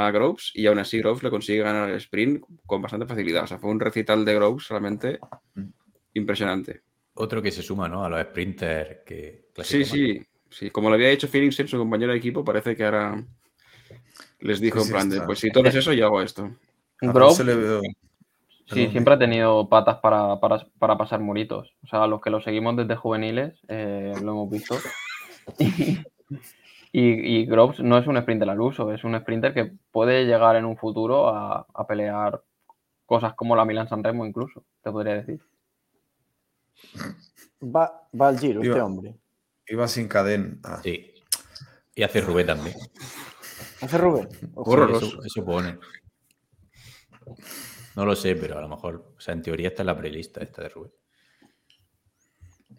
a Groves y aún así Groves le consigue ganar el sprint con bastante facilidad. O sea, fue un recital de Groves realmente impresionante. Otro que se suma, ¿no? A los sprinters que Sí, sí, sí. Como lo había hecho Philipsen, su compañero de equipo, parece que ahora les dijo Sí, en sí, plan de, está. pues si todo es eso, yo hago esto. A Grove, José le veo- sí, perdón. siempre ha tenido patas para, para, para pasar muritos. O sea, los que lo seguimos desde juveniles, eh, lo hemos visto. (laughs) Y, y Groves no es un sprinter al uso, es un sprinter que puede llegar en un futuro a, a pelear cosas como la Milan San Remo incluso, te podría decir. Va, va al giro este hombre. Iba sin cadena. Ah, Sí. Y hace Rubén también. ¿Hace Rubén? Sí, eso, eso pone. No lo sé, pero a lo mejor, o sea, en teoría está en la prelista esta de Rubén.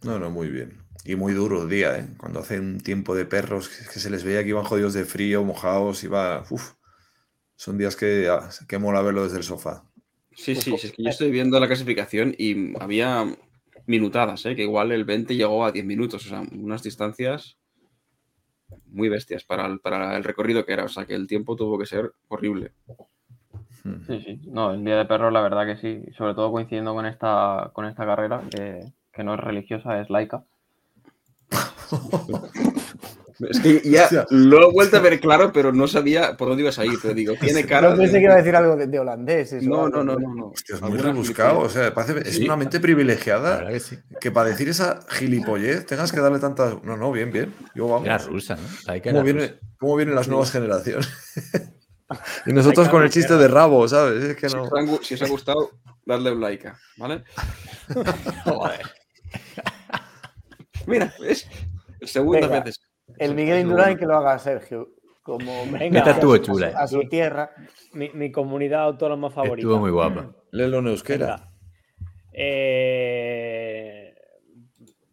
No, no, muy bien. Y muy duro el día, ¿eh? Cuando hace un tiempo de perros que, que se les veía que iban jodidos de frío, mojados, iba. Uf. Son días que, ah, que mola verlo desde el sofá. Sí, sí, sí, es que yo estoy viendo la clasificación y había minutadas, ¿eh? que igual el 20 llegó a 10 minutos, o sea, unas distancias muy bestias para el, para el recorrido que era, o sea, que el tiempo tuvo que ser horrible. Mm. Sí, sí. No, el Día de Perros, la verdad que sí. Sobre todo coincidiendo con esta, con esta carrera, que, que no es religiosa, es laica. (laughs) Es que ya Hostia. lo he vuelto a ver claro, pero no sabía por dónde ibas a ir. Pero digo, tiene cara. No pensé de- que iba a decir algo de, o No, no, no, no. no. Hostia, es muy rebuscado. O sea, parece, es Sí. una mente privilegiada que sí. que para decir esa gilipollez tengas que darle tantas. No, no, bien, bien. Yo vamos. Era rusa, ¿no? ¿Cómo, era viene, rusa. ¿Cómo vienen las nuevas generaciones? (laughs) y nosotros con el chiste de rabo, ¿sabes? Es que Si no. os, han gu- si os ha gustado, dadle un like, ¿vale? (laughs) Joder. (laughs) Mira, es segundas Venga. veces. El Miguel Indurain que lo haga Sergio. Como Venga. Esta estuvo a su- chula, A su, a su tierra. Mi, mi comunidad autónoma favorita. Estuvo muy guapa. Léelo en euskera. Venga. Eh,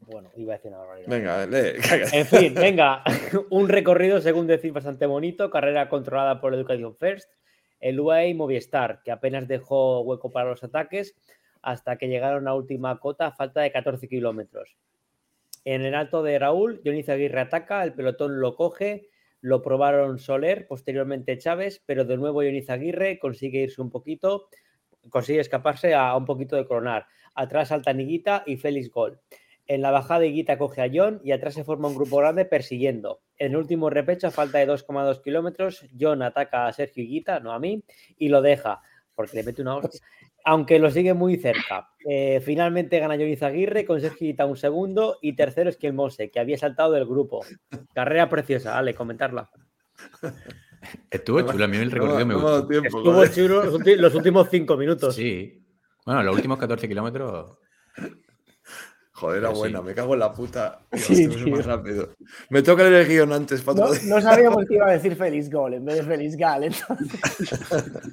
Bueno, iba a decir una barbaridad. Venga, lee. cállate. (laughs) En fin, venga, (laughs) un recorrido, según decir, bastante bonito, carrera controlada por Education First, el UAE y Movistar, que apenas dejó hueco para los ataques hasta que llegaron a última cota falta de 14 kilómetros. En el alto de Raúl, Dionis Aguirre ataca, el pelotón lo coge, lo probaron Soler, posteriormente Chávez, pero de nuevo Dionis Aguirre consigue irse un poquito, consigue escaparse a un poquito de coronar. Atrás salta Niguita y Félix Gol. En la bajada Higuita coge a John y atrás se forma un grupo grande persiguiendo. En el último repecho, a falta de 2,2 kilómetros, John ataca a Sergio Higuita, no a mí, y lo deja, porque le mete una hostia. Aunque lo sigue muy cerca. Eh, finalmente gana John Izaguirre con Sergio un segundo y tercero es Mose, que había saltado del grupo. Carrera preciosa, Ale, comentarla. Estuvo chulo, a mí el recorrido me No gustó. tiempo, Estuvo chulo los, últimos cinco minutos. Sí. Bueno, los últimos 14 kilómetros. Joder, era sí. buena, me cago en la puta. Dios, Sí, tío. más rápido. Me toca leer el guion antes para No, no sabíamos que iba a decir Feliz Gol en vez de Feliz Gal. entonces-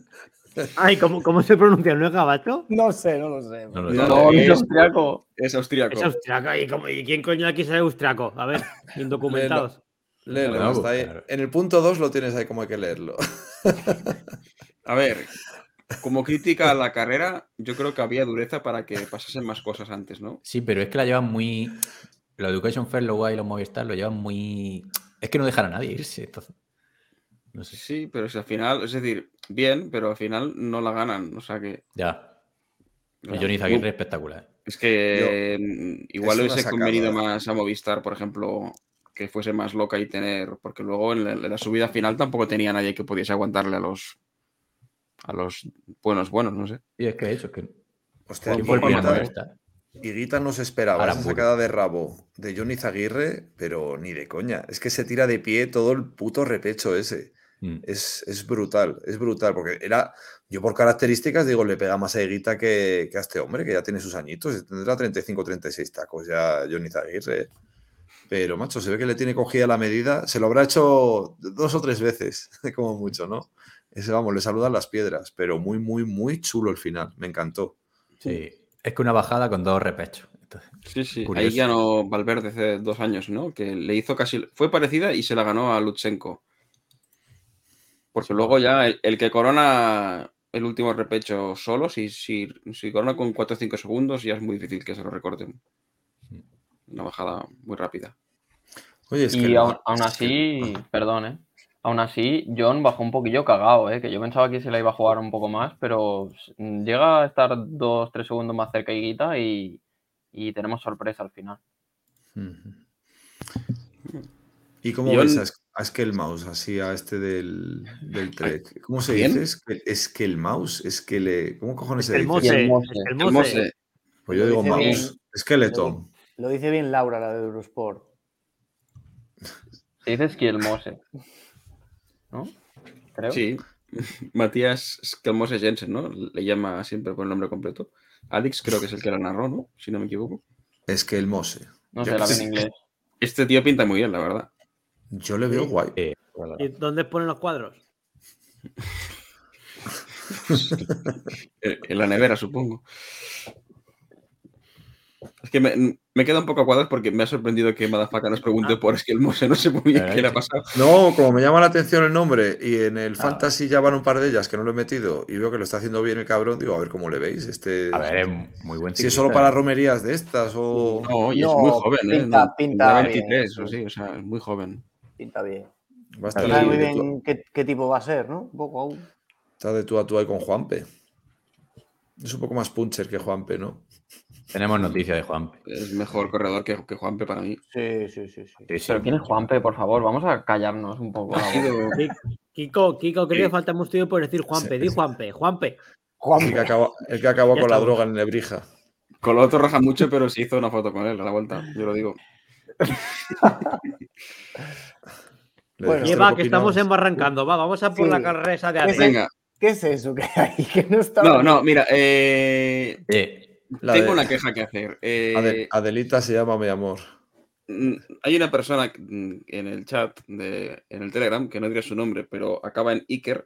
(laughs) Ay, ¿cómo, cómo se pronuncia? ¿No es gabacho? no sé, no lo sé. No lo es- es austriaco. Es austriaco. Es austriaco. ¿Y, cómo- y quién coño aquí sabe austriaco? A ver, indocumentados. Léelo, ahí. En el punto 2 lo tienes ahí como hay que leerlo. (laughs) A ver, como crítica a la carrera, yo creo que había dureza para que pasasen más cosas antes, ¿no? Sí, pero es que la llevan muy. La Education Fair, lo guay y los Movistar lo llevan muy. Es que no dejan a nadie irse. entonces, No sé. Sí, pero si al final, es decir, bien, pero al final no la ganan. O sea que. Ya. Y no, Johnny Zaguirre espectacular. Es que mm, igual hubiese convenido más a Movistar, por ejemplo, que fuese más loca y tener. Porque luego en la, en la subida final tampoco tenía nadie que pudiese aguantarle a los. A los buenos, buenos, no sé. Y es que eso, es que. Hostia, ¿Quién fue el primero Higuita, no se esperaba esa sacada de rabo de Johnny Zaguirre, pero ni de coña. Es que se tira de pie todo el puto repecho ese. Mm. Es, es brutal, es brutal, porque era, yo por características digo, le pega más a Higuita que, que a este hombre, que ya tiene sus añitos, tendrá 35, 36 tacos ya Johnny Zaguirre. Pero, macho, se ve que le tiene cogida la medida, se lo habrá hecho dos o tres veces, (laughs) como mucho, ¿no? Ese, vamos, le saludan las piedras, pero muy, muy, muy chulo el final, me encantó. Sí. Es que una bajada con dos repechos. Sí, sí. Curioso. Ahí ganó Valverde hace dos años, ¿no? Que le hizo casi. Fue parecida y se la ganó a Lutsenko. Porque luego ya el, el que corona el último repecho solo, si, si, si corona con 4 o 5 segundos, ya es muy difícil que se lo recorten. Una bajada muy rápida. Oye, es Y aún, aún es que- así, perdón, ¿eh? Aún así, John bajó un poquillo cagado, ¿eh? Que yo pensaba que se la iba a jugar un poco más, pero llega a estar dos, tres segundos más cerca Higuita y, y tenemos sorpresa al final. ¿Y cómo Yo ves el- a, Es- a Skelmaus, así a este del, del Trek? ¿Cómo se ¿Quién? dice? Es que, es que el mouse, es que le. ¿Cómo cojones se El dice? Mose. el Mose. el El Pues yo Lo digo dice bien. mouse. Skeleton. Lo dice bien Laura, la de Eurosport. Se dice Skielmose. ¿No? Creo. sí. (laughs) Matías Skelmose Jensen, ¿no? Le llama siempre por el nombre completo. Alex creo que es el que la narró, ¿no? Si no me equivoco. Es que el Mose. No sé, la en inglés. Este tío pinta muy bien, la verdad. Yo le veo guay. eh, ¿Y dónde ponen los cuadros? Eh, (laughs) En la nevera, supongo. Es que me, me queda un poco a cuadros porque me ha sorprendido que Madafaka nos pregunte por es que el Mose no sé muy bien Ah, qué le ha pasado. No, como me llama la atención el nombre y en Ah. el Fantasy ya van un par de ellas que no lo he metido y veo que lo está haciendo bien el cabrón, digo, a ver cómo le veis. Este, a ver, es muy buen si es solo para ¿eh? romerías de estas o. No, y No, es muy joven, ¿eh? pinta- No, pinta tendrá bien, 23 o sí, o sea, es muy joven. Pinta bien. Va a estar No muy bien qué, qué tipo va a ser, ¿no? Un poco aún. Está de tú a tú ahí con Juanpe. Es un poco más puncher que Juanpe, ¿no? Tenemos noticia de Juan. Es mejor corredor que, que Juanpe para mí. Sí, sí, sí. sí. Sí, sí. Pero ¿quién es Juanpe, por favor? Vamos a callarnos un poco. Kiko, Kiko, creo que falta mucho tiempo por decir Juanpe. Sí, Di. Juanpe, Juanpe. Juan, El que acabó, el que acabó Ya con la droga en Lebrija. Con lo otro raja mucho, pero se hizo una foto con él a la vuelta, yo lo digo. (laughs) Bueno, que estamos embarrancando. Va, vamos a por Sí. la carrera esa de Ese- AD. Venga. ¿Qué es eso que hay? (laughs) Que no está. No, no, mira, eh, Eh, La tengo de- una queja que hacer. Eh, Ade- Adelita se llama mi amor. Mm, Hay una persona mm, en el chat, de, en el Telegram, que no diré su nombre, pero acaba en Iker,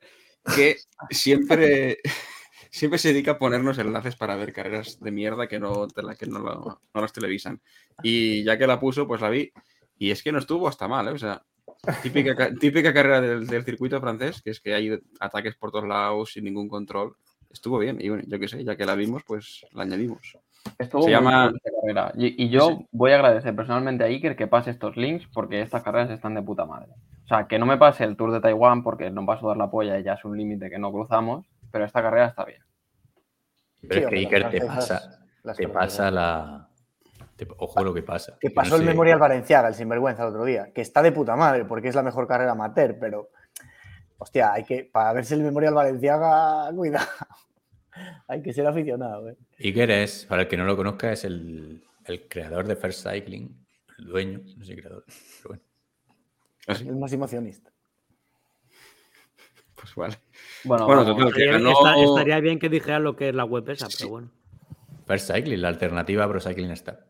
que (laughs) siempre, (laughs) siempre se dedica a ponernos enlaces para ver carreras de mierda que no, de la que no, lo- no las televisan. Y ya que la puso, pues la vi. Y es que no estuvo hasta mal, ¿eh? O sea, típica, ca- típica carrera del, del circuito francés, que es que hay ataques por todos lados sin ningún control. Estuvo bien. Y bueno, yo qué sé, ya que la vimos, pues la añadimos. Estuvo Se muy llama- carrera. Y, y yo voy a agradecer personalmente a Iker que pase estos links porque estas carreras están de puta madre. O sea, que no me pase el Tour de Taiwán porque no va a sudar la polla y ya es un límite que no cruzamos, pero esta carrera está bien. pero Sí, es que Iker te pasa, las te pasa la. Te- ojo lo que pasa. Que no pasó el sé- Memorial Valenciaga, el sinvergüenza, el otro día. Que está de puta madre porque es la mejor carrera amateur, pero. Hostia, hay que. Para verse el Memorial Valenciaga, (laughs) cuidado. hay que ser aficionado, ¿eh? Iker es, para el que no lo conozca, es el, el creador de First Cycling, el dueño, no sé creador, pero bueno. Así, El más emocionista. pues vale. Bueno, Bueno, vamos. total, que Estaría, ganó- esta- estaría bien que dijeran lo que es la web esa, Sí. pero bueno. First Cycling, la alternativa a Pro Cycling Star.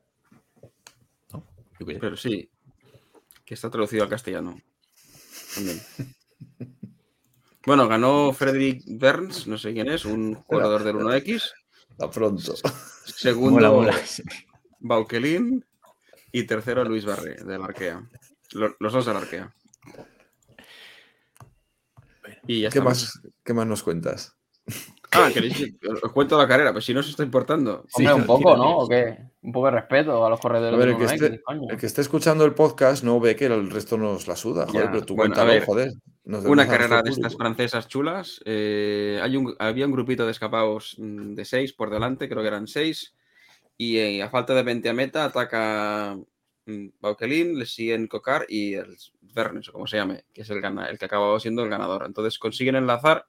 ¿No? Yo qué sé. Pero sí, que está traducido al castellano. También. (laughs) Bueno, ganó Frederick Burns, no sé quién es, un (laughs) jugador del 1X. A pronto. Segundo, Mola, mola. Bauquelin. Y tercero, Luis Barré, del Arkea. Lo- Los dos del Arkea. Y ya ¿Qué estamos. más, ¿Qué más nos cuentas? Ah, ¿queréis que os cuento la carrera? Pues si no os está importando. Hombre, un sí, poco, tira, ¿no? ¿O qué? Un poco de respeto a los corredores A ver, el que, 1X, esté, coño. el que esté escuchando el podcast no ve que el resto nos la suda. Joder, Ya, pero tú bueno, cuéntalo, ver, joder. Nos Una carrera de estas francesas chulas. eh, hay un, había un grupito de escapados mm, de seis por delante, creo que eran seis. Y eh, a falta de 20 a meta, ataca mm, Bauquelin, le siguen Cocar y el Vernes, o como se llame, que es el, el que acabó siendo el ganador. Entonces consiguen enlazar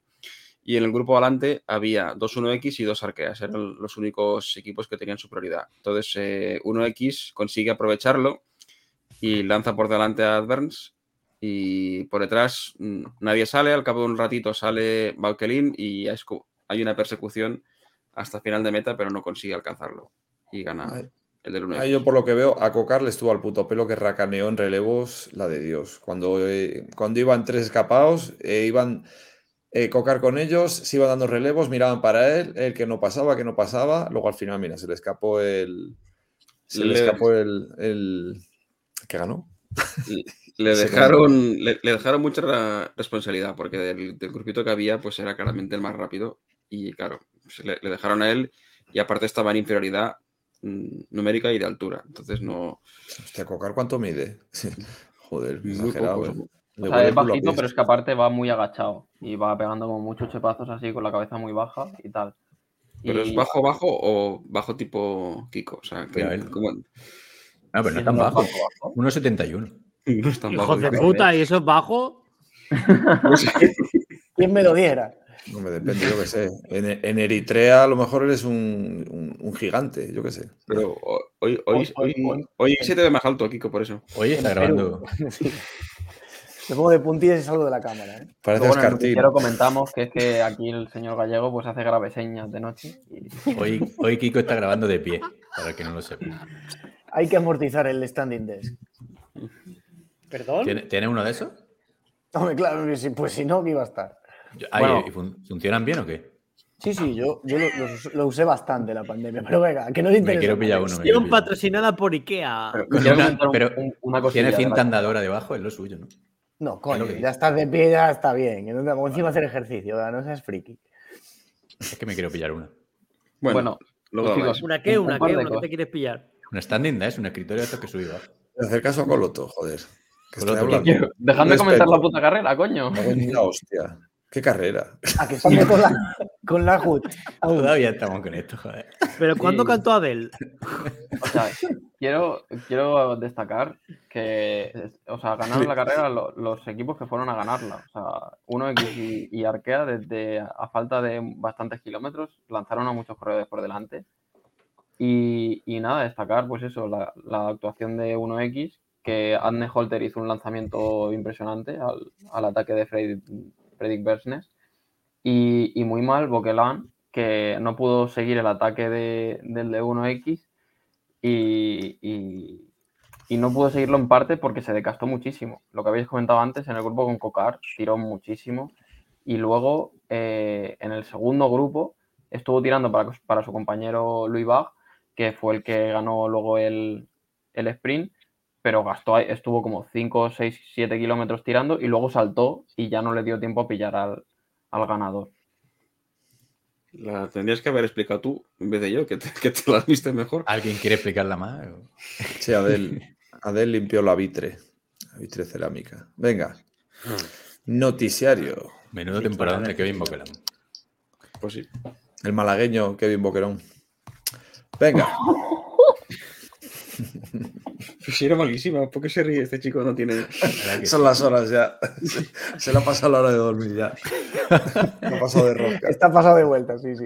y en el grupo adelante había dos 1X y dos Arqueas. Eran los únicos equipos que tenían su prioridad. Entonces eh, 1X consigue aprovecharlo y lanza por delante a Burns y por detrás mm, nadie sale, al cabo de un ratito sale Bauquelin y hay una persecución hasta final de meta, pero no consigue alcanzarlo y gana Ay, el del 1 Ahí yo por lo que veo, a Cocar le estuvo al puto pelo que racaneó en relevos la de Dios. Cuando, eh, cuando iban tres escapados, eh, iban eh, Cocar con ellos, se iban dando relevos, miraban para él, el que no pasaba, que no pasaba. Luego al final, mira, se le escapó el. Se le Le- escapó el. el que ganó. Le (laughs) dejaron, le, le dejaron mucha responsabilidad porque del, del grupito que había pues era claramente el más rápido y claro, le, le dejaron a él y aparte estaba en inferioridad mm, numérica y de altura. Entonces no... Hostia, Cocar, ¿cuánto mide? (laughs) Joder, exagerado. poco. O sea, es bajito, pero es que aparte va muy agachado y va pegando como muchos chepazos así con la cabeza muy baja y tal. Pero Y- es bajo, bajo o bajo tipo Kiko. O sea, que Mira, él- como- Ah, pero no es tan no, bajo. bajo, bajo. 1,71. (laughs) no es tan Hijo bajo. de puta, ¿y eso es bajo? (laughs) (laughs) ¿Quién me lo diera? No me depende, yo qué sé. En, en Eritrea a lo mejor eres un, un- un gigante, yo qué sé. Pero hoy, hoy, Hoy- hoy, hoy- hoy- hoy se te ve más alto, Kiko, por eso. Hoy está grabando. Me pongo de puntillas y salgo de la cámara. ¿eh? Parece el noticiero comentamos que es que aquí el señor gallego pues hace graves señas de noche. y- Hoy, hoy Kiko está grabando de pie, para el que no lo sepa. Hay que amortizar el standing desk. ¿Perdón? ¿Tiene, tiene uno de esos? Hombre, claro, pues si no, que iba a estar. Yo- ay, Bueno. ¿y fun- ¿Funcionan bien o qué? Sí, sí, yo, yo lo, lo- lo usé bastante la pandemia, pero venga, que no te Me interesa. quiero pillar uno. me quiero pillar. patrocinada por Ikea. Pero, una- pero un- una cosilla Tiene cinta andadora debajo, es lo suyo, ¿no? No, Es coño, que ya estás de pie, ya está bien. que Encima hacer ejercicio, ¿verdad? no seas friki. Es que me quiero pillar una. Bueno, Bueno, luego. ¿Una qué? Un- un ¿Una qué? ¿Una qué cosas. te quieres pillar? Un standing desk, un escritorio de estos que subí abajo. Hacer caso a Coloto, joder. Que estoy Coloto, hablando. Dejadme comentar la puta carrera, coño. Hostia. ¿Qué carrera? A que sale con la, con la HUD. Todavía estamos con esto, joder. Pero ¿cuándo Sí. cantó Adele? (laughs) O sea, quiero, quiero destacar que, o sea, ganaron la carrera lo- los equipos que fueron a ganarla. O sea, 1X y, y Arkea, desde a falta de bastantes kilómetros, lanzaron a muchos corredores por delante. Y, y nada, destacar, pues eso, la, la actuación de 1X, que Adne Holter hizo un lanzamiento impresionante al, al ataque de Fred- Fredrik Bersnes. Y, muy mal Boquelán, que no pudo seguir el ataque de- del de 1X y, y- no pudo seguirlo en parte porque se decastó muchísimo. Lo que habéis comentado antes, en el grupo con Cocar tiró muchísimo y luego eh, en el segundo grupo estuvo tirando para, para su compañero Louis Bach, que fue el que ganó luego el, el sprint, pero gastó, ahí- estuvo como 5, 6, 7 kilómetros tirando y luego saltó y ya no le dio tiempo a pillar al, al ganador. La tendrías que haber explicado tú en vez de yo, que te, que te la viste mejor. ¿Alguien quiere explicarla más? (laughs) Sí, Adel, Adel limpió la vitre. La vitre cerámica. Venga. Noticiario. Menudo temporada de Kevin Boquelán. Pues sí. El malagueño Kevin Boquerón. Venga. (laughs) Pues sí, era malísima. ¿Por qué se ríe este chico? No tiene. ¿Verdad que Son las horas ya. Se le ha pasado la hora de dormir ya. Ha pasado de rosca. Está pasado de vuelta, sí, sí.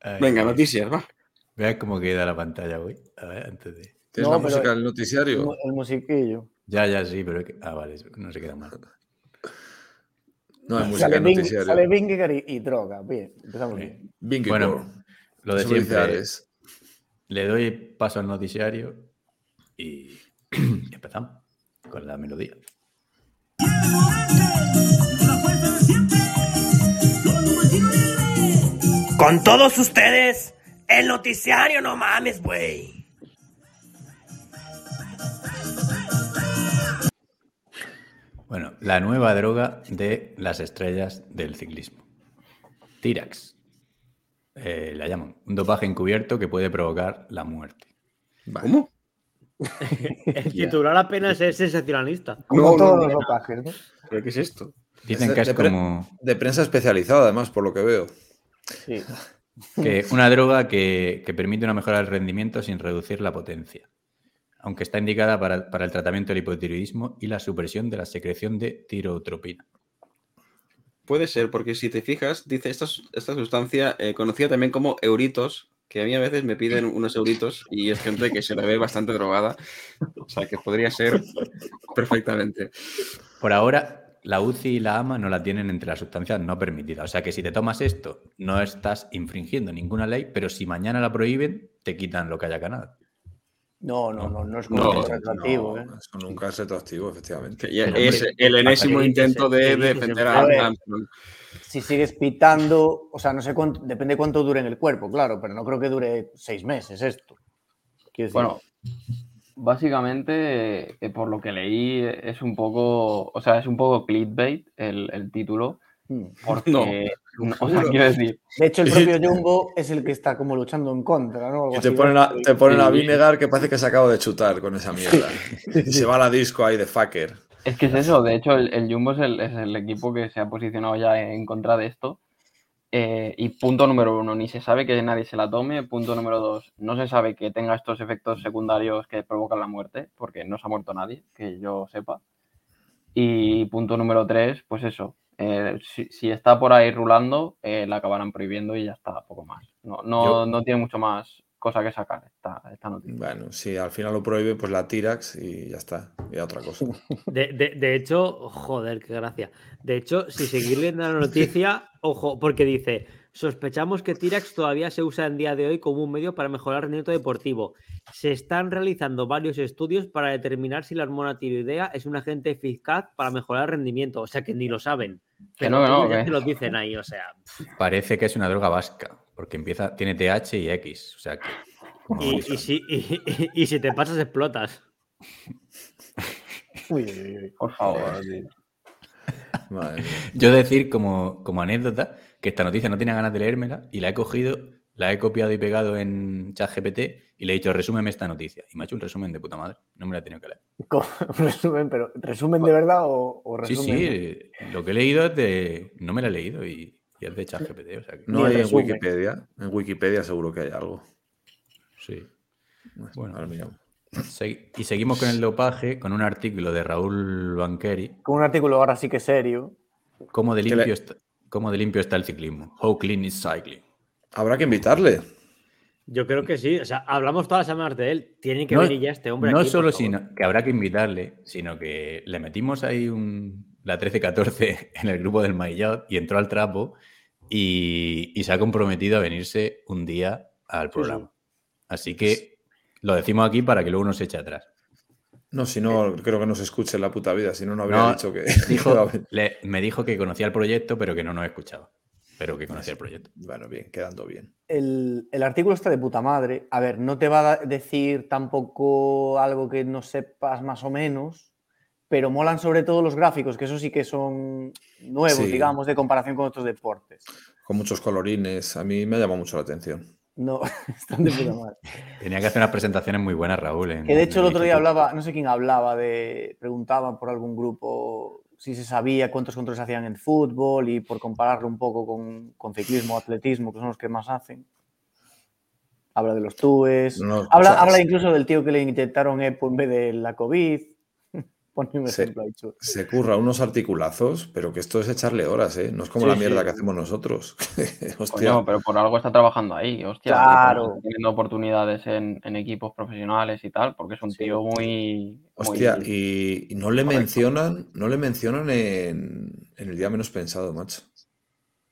Ay, Venga, noticias, va. Vean cómo queda la pantalla hoy. A ver, antes de. ¿Tienes No, la pero- música del El, noticiario? mu- el musiquillo. Ya, ya, sí, pero es que. Ah, vale, no se queda mal. No hay música Sale, noticiario. sale Vingegaard y, y droga. Bien, empezamos bien. Y Bueno. Lo de siempre. Le doy paso al noticiario y (clears throat) empezamos con la melodía. Con todos ustedes, el noticiario, no mames, güey. Bueno, la nueva droga de las estrellas del ciclismo. Tirax. Eh, la llaman. Un dopaje encubierto que puede provocar la muerte. ¿Cómo? (laughs) El titular apenas es sensacionalista. Como No, todos no, los dopajes, ¿no? ¿Pero qué es esto? Dicen de- que es de pre- como De prensa especializada, además, por lo que veo. Sí. (laughs) que una droga que, que permite una mejora del rendimiento sin reducir la potencia. Aunque está indicada para, para el tratamiento del hipotiroidismo y la supresión de la secreción de tirotropina. Puede ser, porque si te fijas, dice esta, esta sustancia eh, conocida también como euritos, que a mí a veces me piden unos euritos y es gente que se la ve bastante drogada. O sea, que podría ser perfectamente. Por ahora, la UCI y la AMA no la tienen entre las sustancias no permitidas. O sea que si te tomas esto, no estás infringiendo ninguna ley, pero si mañana la prohíben, te quitan lo que haya ganado. No, no, no, no es No, como no, retroactivo, ¿eh? Eso nunca es retroactivo, efectivamente. Pero, es el enésimo intento ¿Qué de defender en a. Si sigues pitando, o sea, no sé cuánto, depende cuánto dure en el cuerpo, claro, pero no creo que dure seis meses esto. Decir, Bueno, básicamente, eh, por lo que leí, es un poco, o sea, es un poco clickbait el, el título, hmm. (laughs) porque, No, no, o sea, quiero decir, de hecho, el propio Jumbo es el que está como luchando en contra, ¿no? Algo Y te así, ponen, a, te ponen a. Vinegar que parece que se acaba de chutar con esa mierda. (laughs) Y se va a la disco ahí de fucker. es que es eso, de hecho, el, el Jumbo es el, es el equipo que se ha posicionado ya en contra de esto. Eh, y punto número uno, ni se sabe que nadie se la tome. Punto número dos, no se sabe que tenga estos efectos secundarios que provocan la muerte, porque no se ha muerto nadie, que yo sepa. Y punto número tres, pues eso, eh, si, si está por ahí rulando, eh, la acabarán prohibiendo y ya está, poco más. No, no, Yo- no tiene mucho más cosa que sacar esta, esta noticia. Bueno, si al final lo prohíben, pues la Tirax y ya está. Y otra cosa. (laughs) De, de- de hecho, joder, qué gracia. De hecho, si seguir viendo la noticia, (laughs) ojo, porque dice, sospechamos que Tirax todavía se usa en día de hoy como un medio para mejorar el rendimiento deportivo. Se están realizando varios estudios para determinar si la hormona tiroidea es un agente eficaz para mejorar el rendimiento. O sea que ni lo saben. Que Pero no, que no, todos ya que- te lo dicen ahí, o sea. Parece que es una droga vasca, porque empieza, tiene TH y X. O sea que. Y, y si, y- y- y si te pasas, explotas. (laughs) Uy, uy, uy. Por favor, (laughs) tío. Madre mía. Yo decir como, como anécdota que esta noticia no tenía ganas de leérmela y la he cogido, la he copiado y pegado en ChatGPT y le he dicho, resúmeme esta noticia. Y me ha hecho un resumen de puta madre. No me la he tenido que leer. (laughs) Resumen, pero ¿resumen de verdad o, o Sí, resumen? sí, lo que he leído es de. No me la he leído y, y es de ChatGPT. O sea que, No hay en resumen. Wikipedia. En Wikipedia seguro que hay algo. sí. Bueno, ahora miramos. Y seguimos con el dopaje, con un artículo de Raúl Banqueri. Con un artículo ahora sí que serio. ¿Cómo de le- limpio, está, cómo de limpio está el ciclismo? How clean is cycling? Habrá que invitarle. Yo creo que sí. O sea, hablamos todas las semanas de él. Tiene que No- venir ya este hombre. No aquí, solo sino que habrá que invitarle, sino que le metimos ahí un, la 13-14 (laughs) en el grupo del Maillot y entró al trapo y, y se ha comprometido a venirse un día al programa. Así que lo decimos aquí para que luego no se eche atrás. No, si no, creo que no se escuche en la puta vida. Si no, no habría No, dicho que. Dijo, (laughs) le- me dijo que conocía el proyecto, pero que no nos escuchaba. Pero que conocía el proyecto. bueno, bien, quedando bien. El, el artículo está de puta madre. A ver, no te va a decir tampoco algo que no sepas más o menos, pero molan sobre todo los gráficos, que eso sí que son nuevos, Sí. digamos, de comparación con otros deportes. Con muchos colorines. A mí me llama mucho la atención. No, (laughs) están de puta madre. Tenía que hacer unas presentaciones muy buenas, Raúl. en- Que de hecho el otro día hablaba, no sé quién hablaba de, preguntaban por algún grupo si se sabía cuántos controles hacían en fútbol y por compararlo un poco con, con ciclismo o atletismo, que son los que más hacen. Habla de los túes. No, habla, o sea, habla incluso del tío que le inyectaron EPO en vez de la COVID. Pone un Sí. ejemplo ahí chulo. Se curra unos articulazos, pero que esto es echarle horas, ¿eh? No es como Sí, la mierda sí. que hacemos nosotros. (laughs) Hostia. Coño, pero por algo está trabajando ahí, hostia. Claro. Teniendo oportunidades en, en equipos profesionales y tal, porque es un Sí. tío muy. Hostia, muy- y, y no le Correcto. mencionan, no le mencionan en, en el día menos pensado, macho.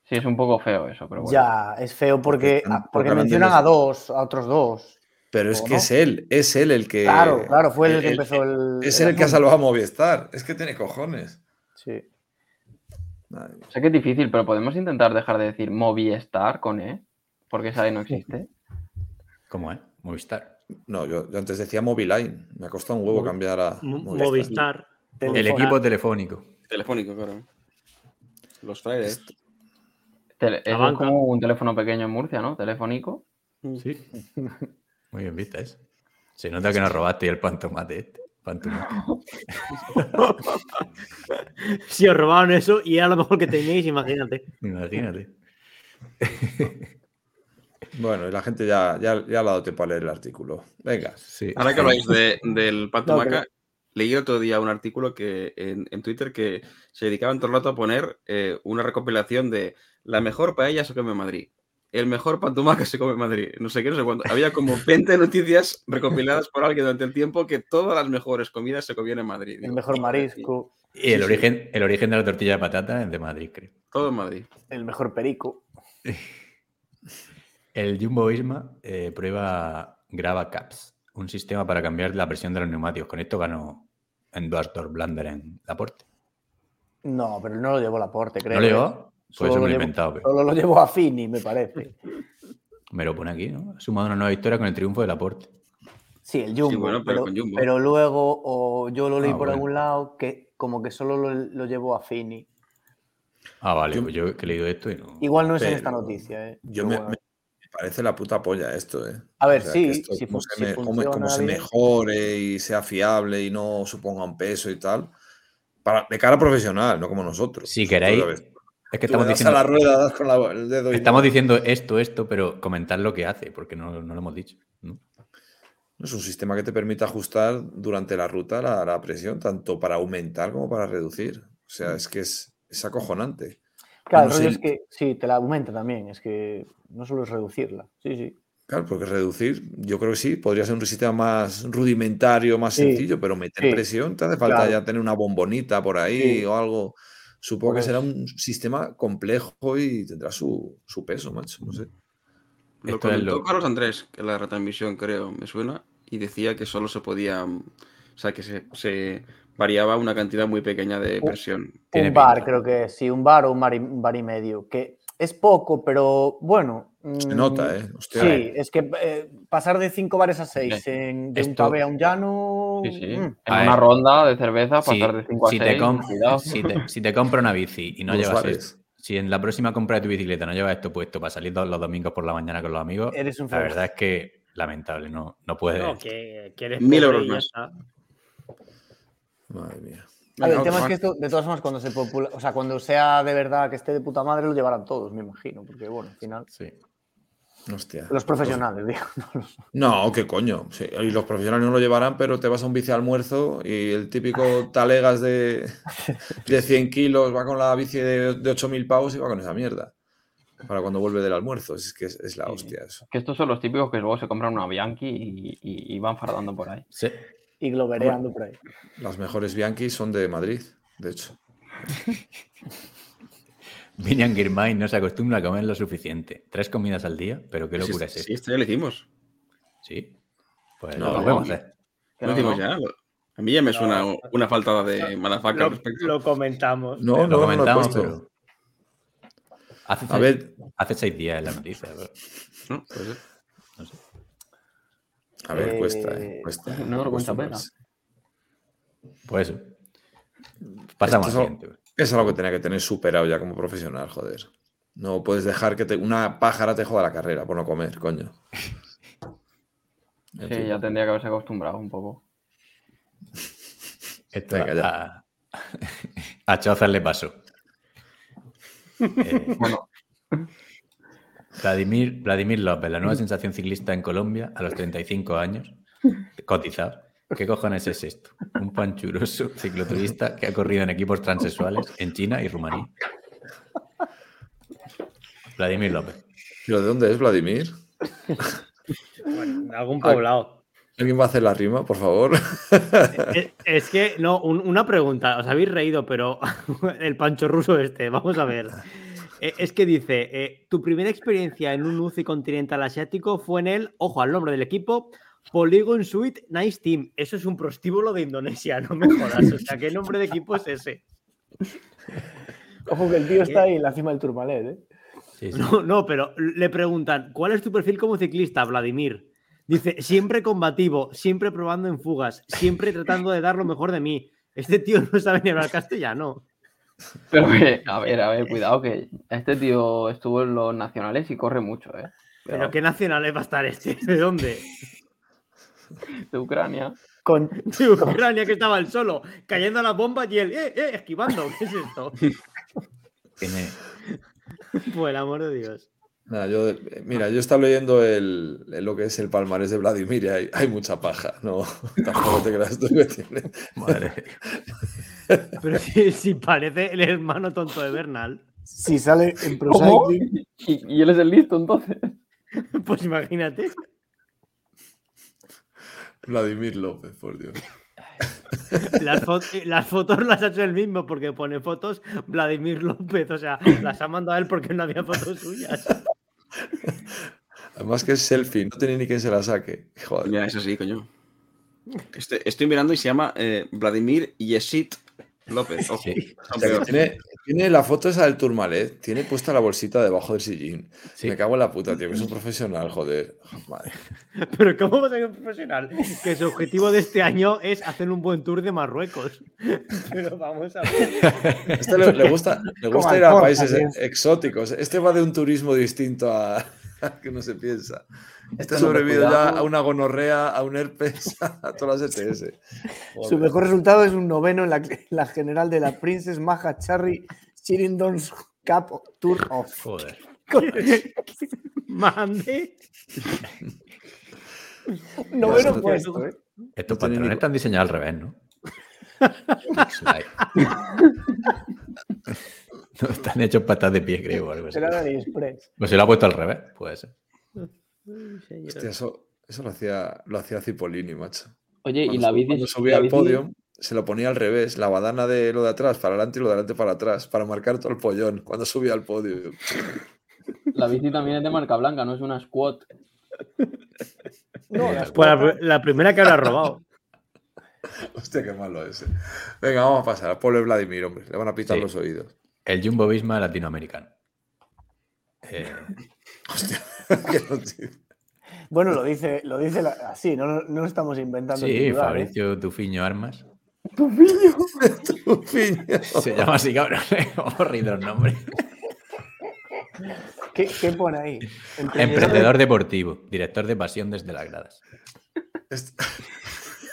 Sí, es un poco feo eso, pero bueno. Ya, es feo porque, porque mencionan a dos, a otros dos. Pero es ¿O que no? es él, es él el que. Claro, claro, fue el que él- empezó el. Es el él el que ha salvado a Movistar. Es que tiene cojones. Sí. Ay, Sé que es difícil, pero podemos intentar dejar de decir Movistar con E, porque esa E no existe. ¿Cómo es? Movistar. No, yo, yo antes decía Moviline. Me ha costado un huevo cambiar a Mo- Movistar. Movistar. El Telefónica. equipo telefónico. Telefónico, claro. Los eso es como un teléfono pequeño en Murcia, ¿no? Telefónico. Sí. (laughs) Muy bien vista eso. Se nota que nos robaste el pantomate este. Pantomate. (laughs) Si os robaron eso y era lo mejor que tenéis, imagínate. Imagínate. (laughs) Bueno, y la gente ya, ya, ya le ha dado tiempo a leer el artículo. Venga. Sí. Ahora que habláis de- del Pato No, Maca, pero- leí el otro día un artículo que en, en Twitter que se dedicaban todo el rato a poner eh, una recopilación de la mejor paella se come en Madrid, el mejor pantumaca se come en Madrid, no sé qué, no sé cuánto. Había como 20 noticias recopiladas por alguien durante el tiempo que todas las mejores comidas se comían en Madrid. El mejor marisco, Y el Sí, sí. origen, el origen de la tortilla de patata es de Madrid, creo. Todo en Madrid. el mejor perico. (laughs) El Jumbo Visma eh, prueba Grava Caps, un sistema para cambiar la presión de los neumáticos. Con esto ganó en Duastor Blander en Laporte. No, pero no lo llevó Laporte, creo. ¿No ¿eh? llevó? Pues Solo eso lo me lo he llevó- inventado. pero Solo lo llevó a Fini, me parece. (laughs) Me lo pone aquí, ¿no? Ha sumado una nueva victoria con el triunfo de Laporte. Sí, el Jumbo. bueno, pero pero, con Jumbo. pero luego, o yo lo leí Ah, por bueno. algún lado, que como que solo lo, lo llevó a Fini. Ah, vale, Yo- pues yo he leído esto y no. Igual no es en esta noticia, ¿eh? Yo me, bueno. me- me parece la puta polla esto, ¿eh? A ver, O sea, sí, esto si como se, si me- como- funciona como se bien. mejore y sea fiable y no suponga un peso y tal. Para, de cara profesional, no como nosotros. Si Nosotros, queréis, Es que estamos das diciendo, a la rueda, das con la- el dedo y estamos no. diciendo esto, esto, pero comentar lo que hace, porque no, no lo hemos dicho. es un sistema que te permite ajustar durante la ruta la, la presión, tanto para aumentar como para reducir. O sea, es que es, es acojonante. Claro, el no rollo es que sí, te la aumenta también, es que no solo es reducirla. Sí, sí. Claro, porque reducir, yo creo que sí, podría ser un sistema más rudimentario, más Sí, sencillo, pero meter sí, presión te hace falta claro. ya tener una bombonita por ahí Sí. o algo. Supongo que será un sistema complejo y tendrá su, su peso, macho. No sé. Lo Esto es comentó lo- Carlos Andrés, que la retransmisión creo, me suena, y decía que solo se podía, o sea, que se, se variaba una cantidad muy pequeña de presión. Un bar, pinta. creo que sí, un bar o un bar y, un bar y medio, que es poco, pero bueno. Se mm, nota, ¿eh? Hostia, Sí, es que eh, pasar de cinco bares a seis Sí. en, de un pavé a un llano. Sí, sí. mm, En A una ver, ronda de cerveza, pasar de 5 a si 6. te (laughs) si te- si te compra una bici y no Los llevas esto, si en la próxima compra de tu bicicleta no llevas esto puesto para salir los domingos por la mañana con los amigos, Eres un la verdad es que lamentable, no, no puedes. No, que, que eres Mil euros más. Madre mía. A ver, el tema es que esto, de todas formas, cuando se popula- o sea, cuando sea de verdad que esté de puta madre, lo llevarán todos, me imagino, porque bueno, al final. Sí. Hostia. Los profesionales, digo. (laughs) no los- No, qué coño. Sí, y los profesionales no lo llevarán, pero te vas a un bici almuerzo y el típico talegas de, (laughs) de 100 kilos va con la bici de, de 8.000 pavos y va con esa mierda. Para cuando vuelve del almuerzo. Es que es, es la Sí. hostia eso. Que estos son los típicos que luego se compran una Bianchi y, y- y van fardando por ahí. Sí. Y globereando por ahí. Las mejores Bianchi son de Madrid, de hecho. (laughs) Vinian Girmay no se acostumbra a comer lo suficiente. Tres comidas al día, pero qué Sí, locura es sí, esto. esto ya lo hicimos. Sí. Pues No, lo podemos no. hacer. Lo no, hicimos no. ya. A mí ya me suena No. una faltada de al respecto. lo comentamos. No, lo no lo he comentamos, pero. Hace, A seis- ver, hace seis días en la noticia. pero ¿No? Puede ser. no sé. a ver, Eh, cuesta, eh, cuesta. no lo cuenta acostumbrarse. Pues eso. Pasamos al siguiente. Eso es algo que tenía que tener superado ya como profesional, joder. No puedes dejar que te- una pájara te joda la carrera por no comer, coño. (laughs) Sí, ya tendría que haberse acostumbrado un poco. (laughs) Esto Venga, ya. a, a Chozas le pasó. (laughs) Eh, Bueno, Vladimir, Vladimir López, la nueva sensación ciclista en Colombia a los 35 años, cotizado. ¿Qué cojones es esto? Un panchuroso cicloturista que ha corrido en equipos transexuales en China y Rumanía. Vladimir López. ¿Pero de dónde es Vladimir? Bueno, de algún Ah. poblado. ¿Alguien va a hacer la rima, por favor? Es, es que, no, un- una pregunta. Os habéis reído, pero (laughs) el pancho ruso este, vamos a ver. Eh, Es que dice, eh, tu primera experiencia en un UCI continental asiático fue en el, ojo al nombre del equipo, Polygon Suite Nice Team. Eso es un prostíbulo de Indonesia, no me jodas. O sea, ¿qué nombre de equipo es ese? Ojo que el tío está ahí en la cima del Turmalet, ¿eh? Sí, sí. No, no, pero le preguntan, ¿cuál es tu perfil como ciclista, Vladimir? Dice, siempre combativo, siempre probando en fugas, siempre tratando de dar lo mejor de mí. Este tío no sabe ni hablar castellano. pero que, a ver, a ver, cuidado que este tío estuvo en los nacionales y corre mucho, ¿eh? Pero ¿qué nacionales va a estar este? ¿De dónde? (laughs) De Ucrania. Con, De Ucrania que estaba él solo, cayendo a las bombas y él, eh, eh, esquivando. ¿Qué es esto? (laughs) Tiene- Por el amor de Dios. Nada, yo, mira, yo estaba leyendo el, el- lo que es el palmarés de Vladimir y hay, hay mucha paja. No, (laughs) tampoco te creas tú que tiene. madre. Pero si, si parece el hermano tonto de Bernal, si sale en Pro y él es el listo, entonces. pues imagínate. Vladimir López, por Dios. Las, fo- las fotos las ha hecho él mismo porque pone fotos Vladimir López. O sea, las ha mandado a él porque no había fotos suyas. Además que es selfie, no tiene ni quien se la saque. Joder. Ya, eso sí, coño. Este- estoy mirando y se llama eh, Vladimir Yesit López. Ojo, Sí. O sea, tiene, tiene la foto esa del Tourmalet, tiene puesta la bolsita debajo del sillín. Sí. Me cago en la puta, tío, que es un profesional, joder. Madre. (laughs) Pero ¿cómo va a ser un profesional? Que su objetivo de este año es hacer un buen tour de Marruecos. (laughs) Pero vamos a ver. Este le, le gusta, le gusta ir a países tío. exóticos. Este va de un turismo distinto a, (laughs) al que no se piensa. Este ha no, sobrevivido ya a una gonorrea, a un herpes, (laughs) a todas las ETS. su mejor resultado es un noveno en la, en la general de la Princess Maha Charry Shirindons Cup Tour of. Joder. (laughs) Mande. Noveno Esto- puesto, ¿eh? Estos No ni- están diseñados al revés, ¿no? (laughs) No, están hechos patas de pie, creo. algo así. Será de AliExpress. Pues se lo ha puesto al revés, puede ser. Hostia, eso, eso lo hacía, lo hacía Cipollini, macho. Oye, y la bici. cuando la subía al podio, se lo ponía al revés, la badana de lo de atrás para adelante y lo de adelante para atrás, para marcar todo el pollón cuando subía al podio. La bici también es de marca blanca, no es una squat. No, las Pues la, la primera que habrá robado. (laughs) Hostia, qué malo ese. Venga, vamos a pasar al pobre Vladimir, hombre. Le van a pitar Sí. los oídos. El Jumbo Visma latinoamericano. Eh, (laughs) Hostia. (laughs) Bueno, lo dice, lo dice la- así, no, no, estamos inventando. el sí, titular, ¿eh? Fabricio Tufiño Armas. Tu piña. Se llama así, cabrón. Reído los nombres. ¿Qué, qué pone ahí? Emprendedor deportivo, director de pasión desde las gradas.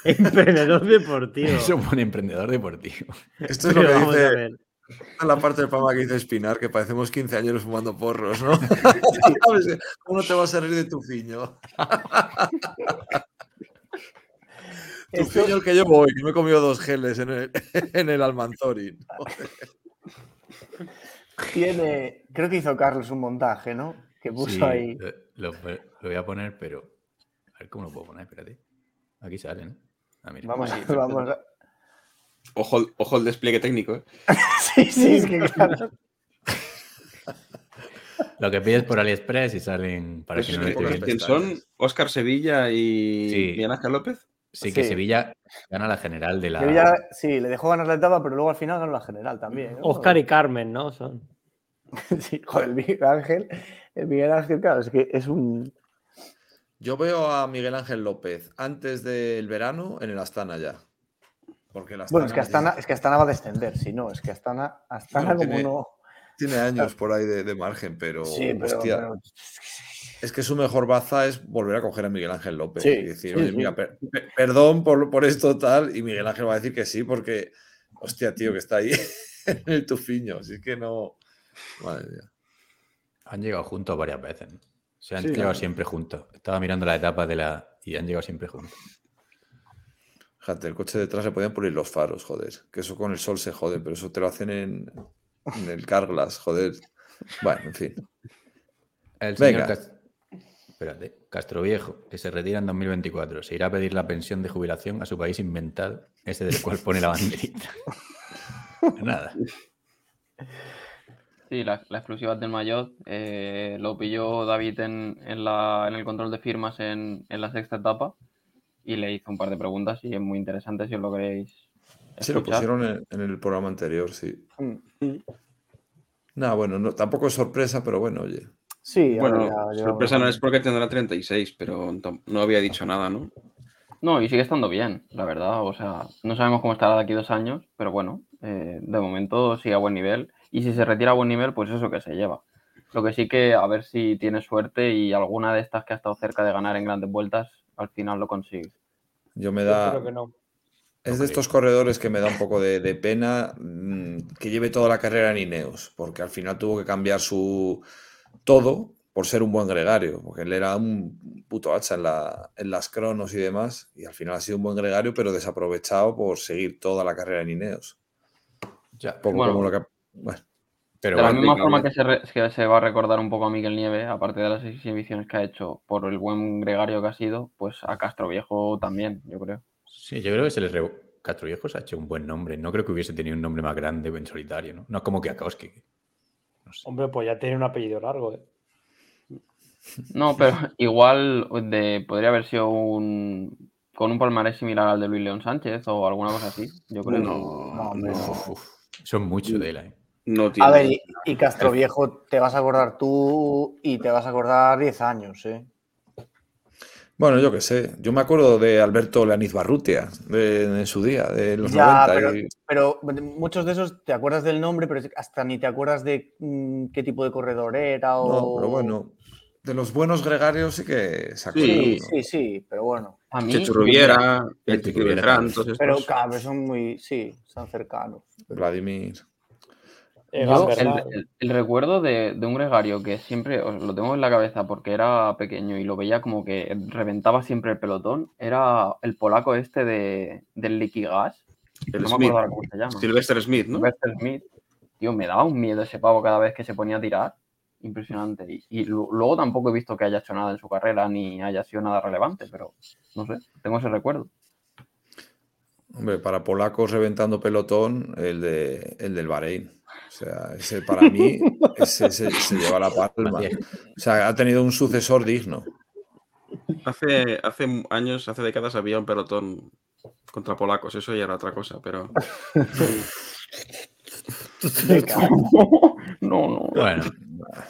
Emprendedor deportivo. (laughs) Eso pone emprendedor deportivo. Esto es lo que vamos a (laughs) la parte del programa que dice Espinar, que parecemos 15 años fumando porros, ¿no? (laughs) (laughs) ¿Cómo no te vas a reír de tu fiño? Tu Esto- fiño el que yo voy, que me he comido dos geles en el, en el Almanzori. Tiene, creo que hizo Carlos un montaje, ¿no? Que puso Sí, ahí. Lo, voy a poner, pero. A ver cómo lo puedo poner, espérate. Aquí sale, ¿no? Ah, mira. Vamos, vamos a- Ojo, al- ojo al despliegue técnico. ¿eh? (laughs) Sí, sí, es que claro. Lo que pides por AliExpress y salen para Pues que no que-. ¿Quién son? ¿Óscar Sevilla y Sí. Miguel Ángel López? Sí, que Sí. Sevilla gana la general de la. Ya- sí, le dejó ganar la etapa, pero luego al final ganó la general también. ¿no? Oscar y Carmen, ¿no? Son. (laughs) Sí, joder, el Miguel Ángel. El Miguel Ángel, claro, es que es un. Yo veo a Miguel Ángel López antes del verano en el Astana ya. Porque el Astana Bueno, es que Astana, es que Astana va a descender, si no, es que Astana, Astana Bueno, como tiene- no. tiene años por ahí de, de margen, pero, Sí, pero, hostia, pero- es que su mejor baza es volver a coger a Miguel Ángel López Sí, y decir, sí, oye, sí. mira, per- per- perdón por, por esto tal, y Miguel Ángel va a decir que sí, porque, hostia, tío, que está ahí (laughs) en el tufiño, así que no. Madre mía. Han llegado juntos varias veces. ¿no? Se han Sí, llegado siempre juntos. Estaba mirando la etapa de la. Y han llegado siempre juntos. Fíjate, el coche detrás le podían poner los faros, joder. Que eso con el sol se jode, pero eso te lo hacen en, en el Carglass, joder. Bueno, en fin. El señor Venga. Cas- Espérate. Castroviejo, que se retira en 2024, se irá a pedir la pensión de jubilación a su país inventado, ese del cual pone la banderita. (laughs) Nada. Sí, la, la exclusiva del Mayotte eh, lo pilló David en, en la- en el control de firmas en, en la sexta etapa y le hizo un par de preguntas y es muy interesante si os lo queréis Sí, lo escuchar. pusieron en, en el programa anterior, sí. Mm. Nada, bueno, no, tampoco es sorpresa, pero bueno, oye. Sí, Bueno, ya sorpresa no es porque tendrá 36, pero no había dicho nada, ¿no? No, y sigue estando bien, la verdad. O sea, no sabemos cómo estará de aquí dos años, pero bueno, eh, de momento sigue a buen nivel. Y si se retira a buen nivel, pues eso que se lleva. Lo que sí que a ver si tiene suerte y alguna de estas que ha estado cerca de ganar en grandes vueltas, al final lo consigue. Yo me Yo da. creo que no. Es de estos corredores que me da un poco de, de pena mm, que lleve toda la carrera en Ineos, porque al final tuvo que cambiar su todo por ser un buen gregario, porque él era un puto hacha en, la- en las cronos y demás, y al final ha sido un buen gregario, pero desaprovechado por seguir toda la carrera en Ineos. Ya, Poco Bueno. como lo que. Bueno, pero de la misma forma que se, re- que se va a recordar un poco a Miguel Nieve, aparte de las exhibiciones que ha hecho por el buen gregario que ha sido, pues a Castro Viejo también, yo creo. sí, yo creo que se les re... Castroviejo se ha hecho un buen nombre. No creo que hubiese tenido un nombre más grande en solitario, ¿no? No es como Kiakowski. No sé. Hombre, pues ya tiene un apellido largo, ¿eh? No, pero (laughs) igual de, podría haber sido un con un palmarés similar al de Luis León Sánchez o alguna cosa así, yo creo. No, No, hombre, no, no. Uf, uf, son muchos de él, ¿eh? No tiene. A ver, y, y Castro Viejo te vas a acordar tú y te vas a acordar 10 años, ¿eh? Bueno, yo qué sé. Yo me acuerdo de Alberto Leaniz Barrutia de, en su día, de los Ya, 90. pero, y- pero muchos de esos te acuerdas del nombre, pero hasta ni te acuerdas de mm, qué tipo de corredor era o... No, pero bueno, de los buenos gregarios sí que se acuerdan. Sí, ¿no? sí, sí, pero bueno. A mí, Chechu Rubiera, El. Pero claro, son muy... Sí, son cercanos. Vladimir. Yo, el, Bernal. el- el recuerdo de, de un gregario que siempre os lo tengo en la cabeza porque era pequeño y lo veía como que reventaba siempre el pelotón, era el polaco este de, del Liquigas. El no me Smith. acuerdo ahora cómo se llama. Sylvester Smith, ¿no? Sylvester Smith. Tío, me daba un miedo ese pavo cada vez que se ponía a tirar. Impresionante. Y, y lu- luego tampoco he visto que haya hecho nada en su carrera ni haya sido nada relevante, pero no sé, tengo ese recuerdo. Hombre, para polacos reventando pelotón, el, de, el del Bahrein. O sea, ese para mí, (laughs) ese se, se lleva la palma. O sea, ha tenido un sucesor digno. Hace, hace años, hace décadas había un pelotón contra polacos, eso ya era otra cosa, pero (laughs) No, no. Bueno,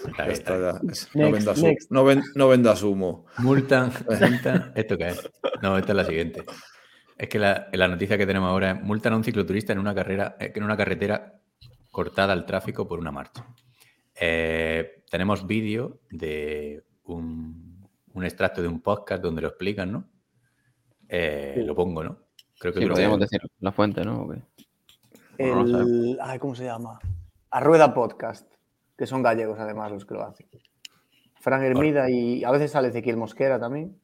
está está está, No Next, vendas, next. no ven- no vendas humo. Multan, multan. ¿Esto qué es? No, esta es la siguiente. Es que la, la noticia que tenemos ahora es multan a un cicloturista en una carrera, eh, en una carretera cortada al tráfico por una marcha. Eh, tenemos vídeo de un, un extracto de un podcast donde lo explican, ¿no? Eh, Lo pongo, ¿no? Creo que Sí, podríamos decir la fuente, ¿no? El, ay, ¿Cómo se llama? A Rueda Podcast, que son gallegos además los que lo hacen. Fran Hermida y a veces sale Ezequiel Mosquera también.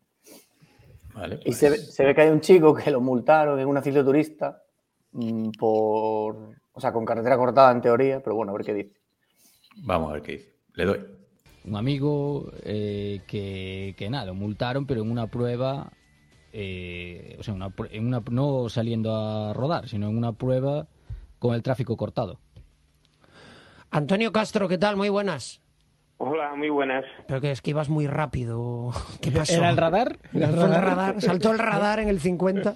Vale, Y pues, se, ve- se ve que hay un chico que lo multaron en una cicloturista mm, por. O sea, con carretera cortada en teoría, pero bueno, a ver qué dice. Vamos a ver qué dice. Le doy. un amigo eh, que, que nada, lo multaron, pero en una prueba, eh, o sea, una en una, no saliendo a rodar, sino en una prueba con el tráfico cortado. Antonio Castro, ¿qué tal? Muy buenas. Hola, muy buenas. Pero que es que ibas muy rápido. ¿Qué pasó? ¿Era el radar? ¿Era el radar, Saltó el radar en el 50.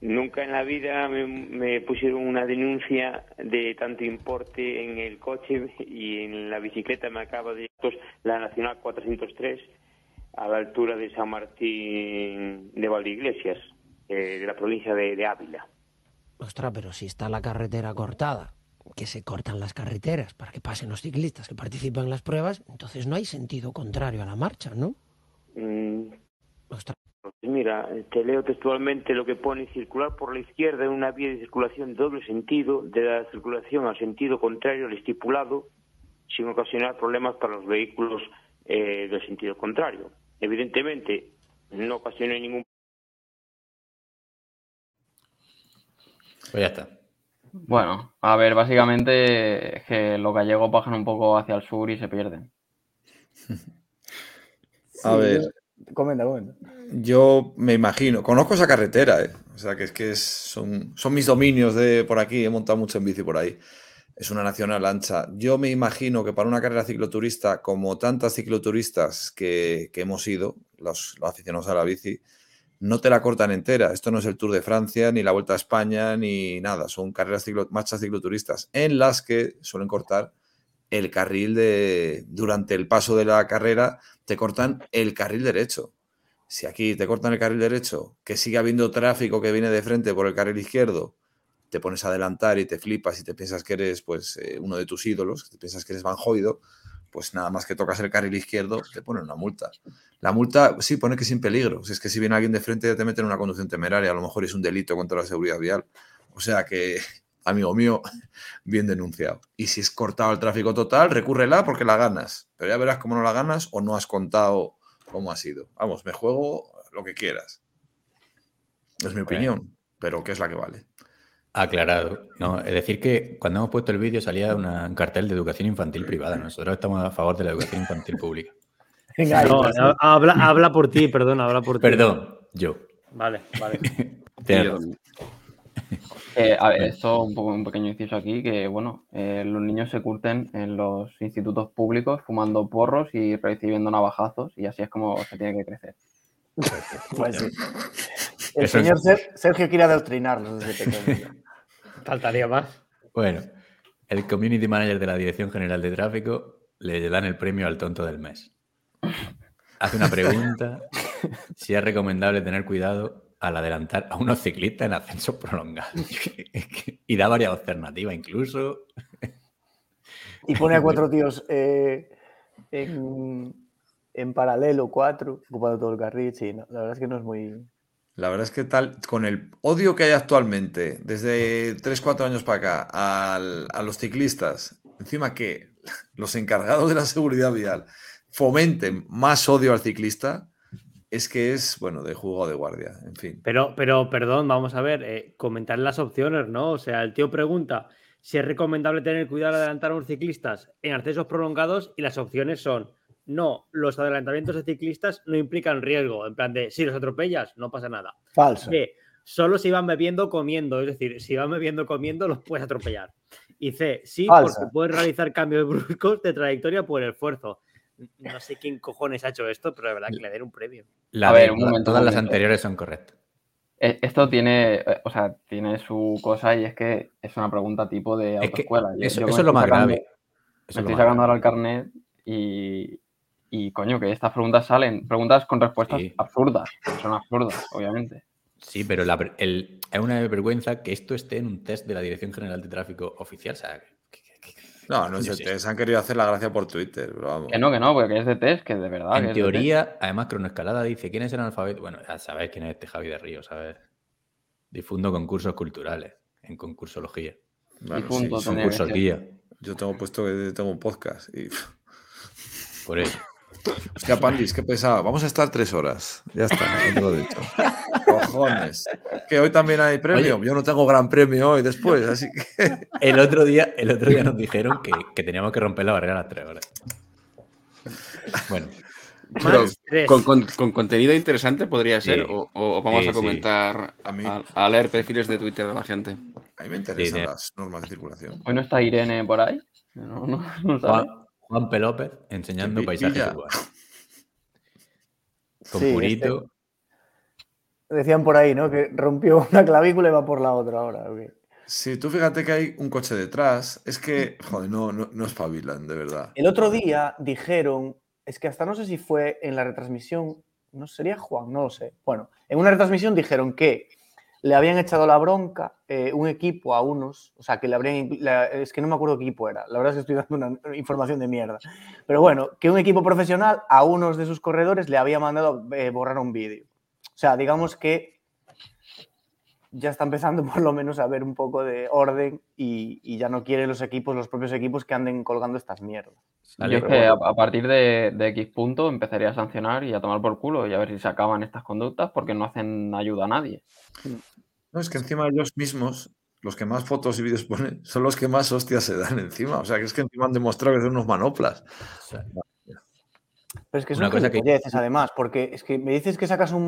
Nunca en la vida me, me pusieron una denuncia de tanto importe en el coche y en la bicicleta me acaba de la Nacional 403 a la altura de San Martín de Valdeiglesias, eh, de la provincia de, de Ávila. Ostras, pero si está la carretera cortada, que se cortan las carreteras para que pasen los ciclistas que participan en las pruebas, entonces no hay sentido contrario a la marcha, ¿no? Mm, Ostras. Pues mira, te leo textualmente lo que pone circular por la izquierda en una vía de circulación de doble sentido de la circulación al sentido contrario al estipulado sin ocasionar problemas para los vehículos eh, del sentido contrario. Evidentemente, no ocasiona ningún Pues ya está. Bueno, a ver, básicamente es que los gallegos bajan un poco hacia el sur y se pierden. (laughs) A ver. Comenta, comenta. Yo me imagino, conozco esa carretera, ¿eh? o sea que es que son, son mis dominios de por aquí, he montado mucho en bici por ahí. Es una nacional ancha. Yo me imagino que para una carrera cicloturista, como tantas cicloturistas que, que hemos ido, los, los aficionados a la bici, no te la cortan entera. Esto no es el Tour de Francia, ni la Vuelta a España, ni nada. Son carreras ciclo, marchas cicloturistas en las que suelen cortar el carril de. Durante el paso de la carrera, te cortan el carril derecho. Si aquí te cortan el carril derecho, que sigue habiendo tráfico que viene de frente por el carril izquierdo, te pones a adelantar y te flipas y te piensas que eres pues eh, uno de tus ídolos, te piensas que eres Van Hoydo, pues nada más que tocas el carril izquierdo, te ponen una multa. La multa sí pone que sin peligro. Si es que si viene alguien de frente te meten en una conducción temeraria, a lo mejor es un delito contra la seguridad vial. O sea que, amigo mío, bien denunciado. Y si es cortado el tráfico total, recúrrela porque la ganas. Pero ya verás cómo no la ganas o no has contado cómo ha sido. Vamos, me juego lo que quieras. Es mi opinión, pero ¿qué es la que vale? Aclarado. No, es decir, que cuando hemos puesto el vídeo salía una- un cartel de educación infantil privada. Nosotros estamos a favor de la educación infantil pública. (laughs) Venga, No, ha- habla, habla por ti, perdón, habla por ti. Perdón, yo. Vale, vale. (laughs) Razón. Eh, a ver, esto un poco un pequeño inciso aquí, que bueno, eh, los niños se curten en los institutos públicos fumando porros y recibiendo navajazos y así es como se tiene que crecer. Pues sí. El Eso señor Ser- Sergio quiere adoctrinarnos desde pequeño. Faltaría más. Bueno, el community manager de la Dirección General de Tráfico le dan el premio al tonto del mes. Hace una pregunta si es recomendable tener cuidado al adelantar a unos ciclistas en. (laughs) Es que- y da varias alternativas, incluso. Y pone a cuatro (laughs) tíos eh, en, en paralelo, cuatro, ocupando todo el carril. Sí, no, la verdad es que no es muy. La verdad es que tal, con el odio que hay actualmente, desde 3-4 años para acá, al- a los ciclistas, encima que (laughs) los encargados de la seguridad vial fomenten más odio al ciclista, es que es, bueno, de juego de guardia, en fin. Pero, pero, perdón, vamos a ver, eh, comentar las opciones, ¿no? O sea, el tío pregunta si es recomendable tener cuidado al adelantar a unos ciclistas en accesos prolongados y las opciones son, no, los adelantamientos de ciclistas no implican riesgo, en plan de, si los atropellas, no pasa nada. Falso. B, solo si van bebiendo o comiendo, es decir, si van bebiendo o comiendo, los puedes atropellar. Y C, sí, Falsa. porque puedes realizar cambios (laughs) bruscos de trayectoria por el esfuerzo. No sé quién cojones ha hecho esto, pero de verdad que le den un premio. La A ver, de- un momento, todas un las anteriores son correctas. Eh, Esto tiene, eh, o sea, tiene su cosa y es que es una pregunta tipo de Es que autoescuela. Yo- eso, es lo más sacando- grave. Me Eso es estoy sacando ahora el carnet y, y coño, que estas preguntas salen, preguntas con respuestas Sí. absurdas, son absurdas, obviamente. Sí, pero la el- es una vergüenza que esto esté en un test de la Dirección General de Tráfico oficial. O sea, No, no es de sí. test, han querido hacer la gracia por Twitter, pero vamos. Que no, que no, porque es de test, que de verdad. que En es de test. teoría, además, Cronoescalada dice: ¿Quién es el analfabeto? Bueno, ya sabes quién es este Javi de Río, ¿sabes? Difundo concursos culturales en concursología. Bueno, Y punto, sí. Concursología. Yo tengo puesto que tengo un podcast y. Por eso. Hostia, Pandis, qué pesado. Vamos a estar tres horas. Ya está, ya te lo he dicho. Cojones. Que hoy también hay premio. Yo no tengo gran premio hoy después, así que. (laughs) El otro día, el otro día nos dijeron que, que teníamos que romper la barrera a las tres horas. Bueno, Pero con, con- con contenido interesante podría ser, Sí. o, o vamos Sí, a sí. comentar, A mí- a, a leer perfiles de Twitter de la gente. A mí me interesan Sí, sí. las normas de circulación. Hoy no está Irene por ahí. No, no, no sale. Juan, P. López enseñando paisajes urbanos. Con Sí, Purito. Decían por ahí, ¿no? Que rompió una clavícula y va por la otra ahora. Si tú fíjate que hay un coche detrás, es que, joder, no, no, no espabilan, de verdad. El otro día dijeron, es que hasta no sé si fue en la retransmisión, no sería Juan, no lo sé. Bueno, en una retransmisión dijeron que le habían echado la bronca eh, un equipo a unos, o sea, que le habrían, es que no me acuerdo qué equipo era, la verdad es que estoy dando una información de mierda. Pero bueno, que un equipo profesional a unos de sus corredores le había mandado eh, borrar un vídeo. O sea, digamos que ya está empezando (laughs) por lo menos a haber un poco de orden y, y ya no quieren los equipos, los propios equipos que anden colgando estas mierdas. Vale, Yo es pero que a, bueno. a partir de, de X punto empezaría a sancionar y a tomar por culo y a ver si se acaban estas conductas porque no hacen ayuda a nadie. No, es que encima ellos mismos, los que más fotos y vídeos ponen, son los que más hostias se dan encima. O sea, que es que encima han demostrado que son unos manoplas. O sea, Pero es que Una son cosa que- gilipolleces, además, porque es que me dices que sacas un-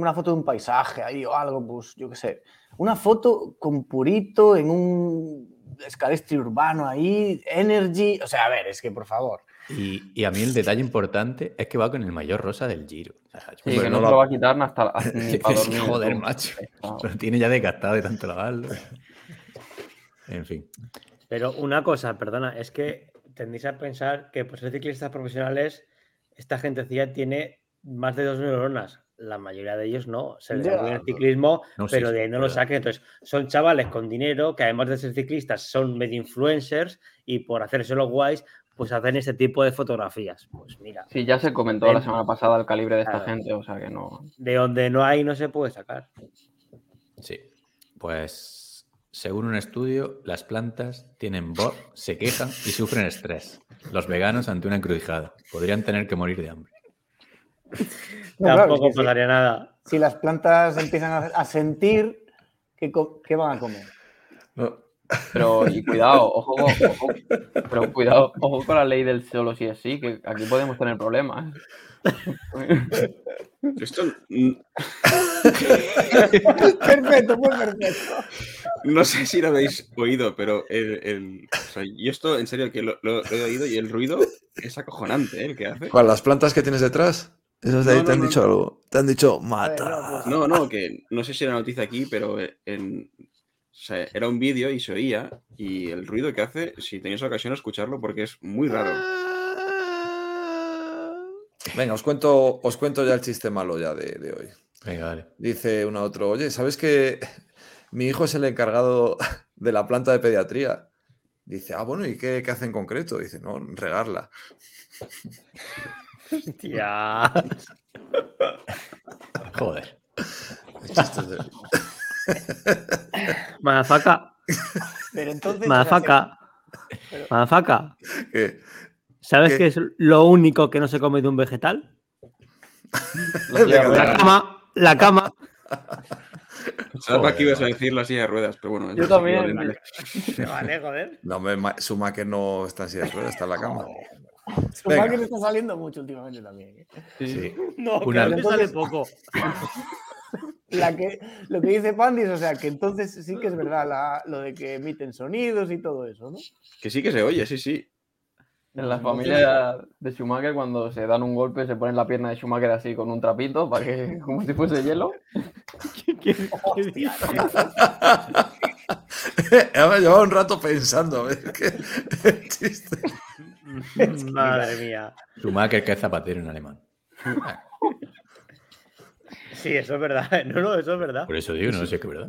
una foto de un paisaje ahí o algo, pues yo qué sé. Una foto con purito en un escalestre urbano ahí, energy. O sea, a ver, es que por favor. Y, y a mí el detalle importante es que va con el mayor rosa del Giro. O sea, Sí, Hombre, que no lo va a quitar hasta, hasta (laughs) ni para es que, dormir. joder, macho. Lo tiene ya desgastado de tanto lavarlo. En fin. Pero una cosa, perdona, es que tendéis a pensar que por ser ciclistas profesionales, esta gentecilla tiene más de dos neuronas. La mayoría de ellos no. Se les da bien el ciclismo, No, pero sí, de ahí no lo saquen. Entonces, son chavales con dinero que además de ser ciclistas son medio influencers y por hacérselo guays, pues hacen este tipo de fotografías. Pues mira, Sí, ya se comentó la semana pasada el calibre de esta Claro. gente, o sea que no. de donde no hay no se puede sacar. Sí. Pues, según un estudio, las plantas tienen voz, se quejan y sufren estrés. Los veganos ante una encrucijada. Podrían tener que morir de hambre. No, claro, Tampoco es que sí. pasaría nada. Si las plantas empiezan a, a sentir, ¿qué, van a comer? No, Pero, y cuidado, ojo, ojo, pero cuidado, ojo con la ley del solo si es sí, que aquí podemos tener problemas. Esto perfecto, muy perfecto. no sé si lo habéis oído, pero el, el- o sea, yo esto en serio que lo, lo- lo he oído y el ruido es acojonante, ¿eh? El que hace. ¿Cuál, ¿Las plantas que tienes detrás? Esas de ahí No, te han no, dicho no. algo. Te han dicho, mata. no, pues, No, no, que no sé si era noticia aquí, pero en, o sea, era un vídeo y se oía y el ruido que hace, si tenéis ocasión de escucharlo, porque es muy raro. (laughs) Venga, os cuento, os cuento ya el chiste malo ya de, de hoy. Venga, vale. Dice uno a otro, oye, ¿sabes que (laughs) mi hijo es el encargado (laughs) de la planta de pediatría? Dice, ah, bueno, ¿y qué, qué hace en concreto? Dice, no, regarla. Tía. Joder. Chistes de- (laughs) Madafaca, Pero entonces. Pero- madafaca. que- ¿Sabes ¿Qué? qué es lo único que no se come de un vegetal? (laughs) La cama, la cama. (laughs) Sabes que ibas a decir la silla de ruedas, pero bueno. Yo también. equivalente. Vale, joder. No, hombre, Ma- Schumacher no está en silla de ruedas, está en la cama. Su Venga. máquina está saliendo mucho últimamente también. ¿eh? Sí. No, Una- que me sale poco. La que, lo que dice Pandis, o sea, que entonces sí que es verdad la- lo de que emiten sonidos y todo eso, ¿no? Que sí que se oye, sí, sí. En la familia de Schumacher, cuando se dan un golpe, se ponen la pierna de Schumacher así con un trapito, para que, (laughs) como si fuese hielo. (laughs) Además, llevaba un rato pensando qué. Madre mía. Schumacher que es zapatero en alemán. (laughs) Sí, eso es verdad. (laughs) No, no, eso es verdad. Por eso digo, no sé qué es verdad.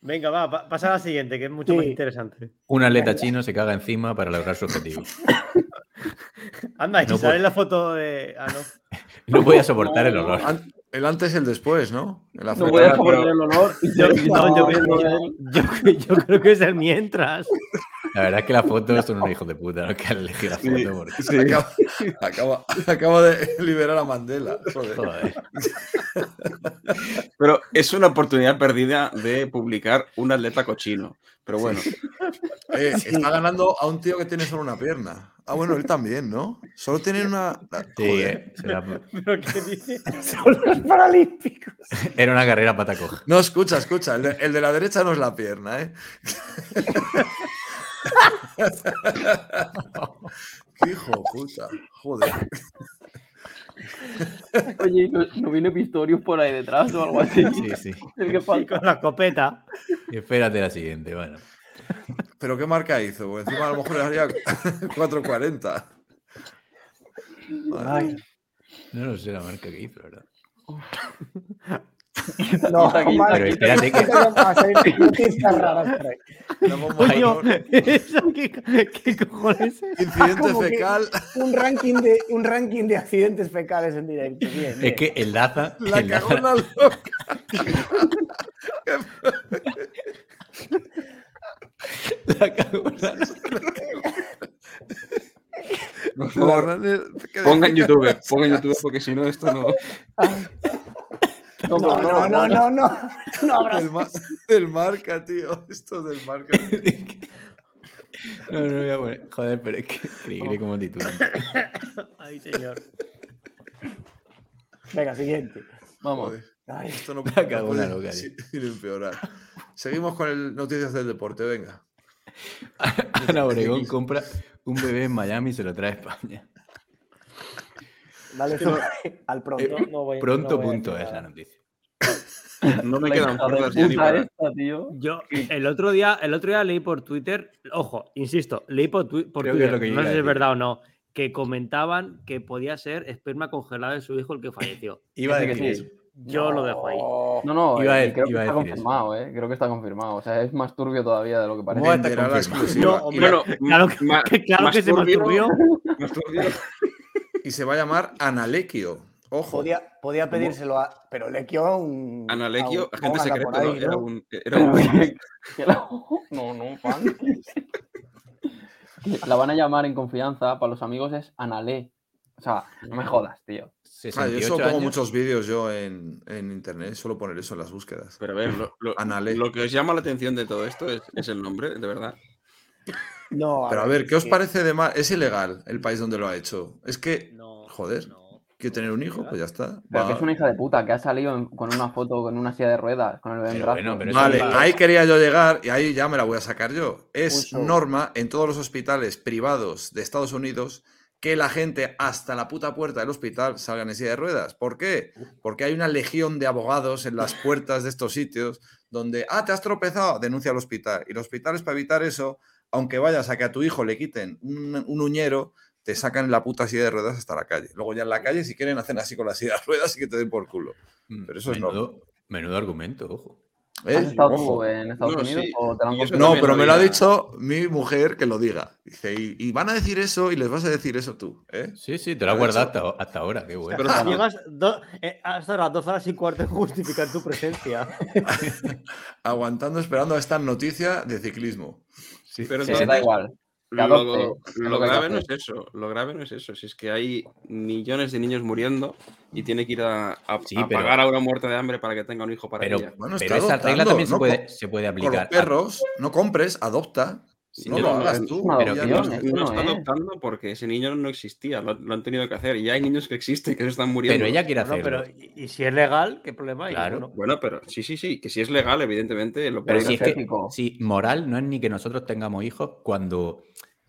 Venga, va, pa- pasa a la siguiente, que es mucho más interesante. Un atleta chino se caga encima para lograr su objetivo. (laughs) Anda, y No sale la foto de. Ah, no. (laughs) No voy a soportar el olor. El antes y el después, ¿no? El No voy a soportar el olor. Yo, no, yo, viendo yo- él. yo- yo creo que es el mientras. La verdad es (laughs) que las fotos son un hijo de puta, no que han elegido la foto. porque- Acaba, acaba- acaba de liberar a Mandela. Joder. Joder. Pero es una oportunidad perdida de publicar un atleta cochino. Pero bueno, (laughs) Eh, Está ganando a un tío que tiene solo una pierna. Ah, bueno, él también, ¿no? Solo tiene una. Sí, eh, será- (laughs) ¿Pero qué dice? Son los paralímpicos. Era una carrera pata coja. No, escucha, escucha. El de, el de la derecha no es la pierna, ¿eh? Qué hijo puta. Joder. Oye, ¿y ¿no, no viene Pistorius por ahí detrás o algo así? Sí, sí. (laughs) El que falta. con la escopeta. Y espérate la siguiente, bueno. ¿Pero qué marca hizo? Porque encima a lo mejor le haría 4.40. Ay, No lo sé la marca que hizo, ¿verdad? (laughs) (laughs) no, vale. Pero espérate que-. Coño, ¿eso qué, qué cojones es? (laughs) Incidente que- fecal. Un ranking, de, un ranking de accidentes fecales en directo. Bien, Es bien. que enlaza. La enlaza- cagó una loca. la cagó una- por favor, ponga en YouTube, ponga en YouTube porque si no, esto no. No, no, no, no, no, no. No Del, ma- del marca, tío. Esto del marca. No, no voy a poner. Joder, pero es que increíble como titular. Ay, señor. Venga, siguiente. Vamos. Ay, esto no, puede una loca, sin- sin empeorar. Seguimos con el noticias del deporte, venga. Ana Obregón compra un bebé en Miami y se lo trae a España. Dale zoom al pronto. No, no voy- Pronto no voy a punto es la noticia. No me quedan tío. Yo el otro día, el otro día leí por Twitter, ojo, insisto, leí por, twi- por Twitter, no sé si es verdad o no, que comentaban que podía ser esperma congelado de su hijo el que falleció. (laughs) Iba a decir eso. Yo lo dejo ahí. No. No, no, Iba a eh, creo que iba está eso. confirmado, ¿eh? Creo que está confirmado. O sea, es más turbio todavía de lo que parece. No, hombre, va- claro que, ma- que- (laughs) claro más que se turbio. masturbió. más turbio. Y se va a llamar Analequio. Ojo. Podía, podía pedírselo a. Pero Lequio un. Analequio, a un- a agente secreto, ahí, ¿no? Era ¿no? un. Era un (laughs) no, no, fan. (laughs) La van a llamar en confianza, para los amigos es Analé. O sea, no me jodas, tío. Ah, yo 68 solo pongo muchos vídeos yo en, en internet, suelo poner eso en las búsquedas. Pero a ver, lo, lo- Anale. lo que os llama la atención de todo esto es, es el nombre, de verdad. No, Pero a ver, ¿qué os parece de mal? Es ilegal el país donde lo ha hecho. Es que, joder, no. quiere tener un hijo, pues ya está. Pero Va. que es una hija de puta que ha salido en- con una foto con una silla de ruedas, con el bebé en Pero brazos. bueno, pero Vale, va- ahí quería yo llegar y ahí ya me la voy a sacar yo. Es norma en todos los hospitales privados de Estados Unidos que la gente hasta la puta puerta del hospital salgan en silla de ruedas. ¿Por qué? Porque hay una legión de abogados en las puertas de estos sitios donde, ah, te has tropezado, denuncia al hospital. Y los hospitales para evitar eso, aunque vayas a que a tu hijo le quiten un, un uñero, te sacan la puta silla de ruedas hasta la calle. Luego ya en la calle, si quieren, hacen así con la silla de ruedas y que te den por culo. Mm, Pero eso es menudo, menudo argumento, ojo. ¿Eh? ¿Has estado Ojo. tú en Estados No, Unidos sí. o te lo han? No, pero me lo ha dicho mi mujer que lo diga. Dice, y, y van a decir eso y les vas a decir eso tú. ¿eh? Sí, sí, te lo has guardado hasta, hasta ahora, qué bueno. Pero no, Llevas do- eh, hasta las dos horas y cuarto justificar tu presencia. (laughs) Aguantando, esperando a esta noticia de ciclismo. Pero Sí, entonces, da igual. Lo, lo grave no es eso, lo grave no es eso, si es que hay millones de niños muriendo y tiene que ir a, a- Sí, a pero- pagar a una muerta de hambre para que tenga un hijo para Pero, ella. Bueno, pero esa regla también se puede, se puede Con los aplicar. perros, no compres, adopta. Sí, no lo hagas tú. pero ya que No, está es. adoptando porque ese niño no existía, lo, lo han tenido que hacer. Y hay niños que existen que se están muriendo. pero ella quiere No, hacerlo. pero y, y si es legal, ¿qué problema hay? Claro. Bueno, Bueno, pero sí, sí, sí, que si es legal, evidentemente lo Pero puede si es hacer. que ético. si moral no es ni que nosotros tengamos hijos cuando,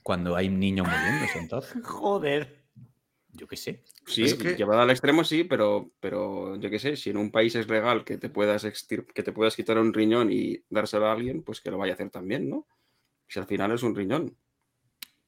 cuando hay niños muriéndose, (laughs) entonces. joder. Yo qué sé. Sí, Es que- llevado al extremo sí, pero, pero yo qué sé, si en un país es legal que te puedas extir- que te puedas quitar un riñón y dárselo a alguien, pues que lo vaya a hacer también, ¿no? Si al final es un riñón.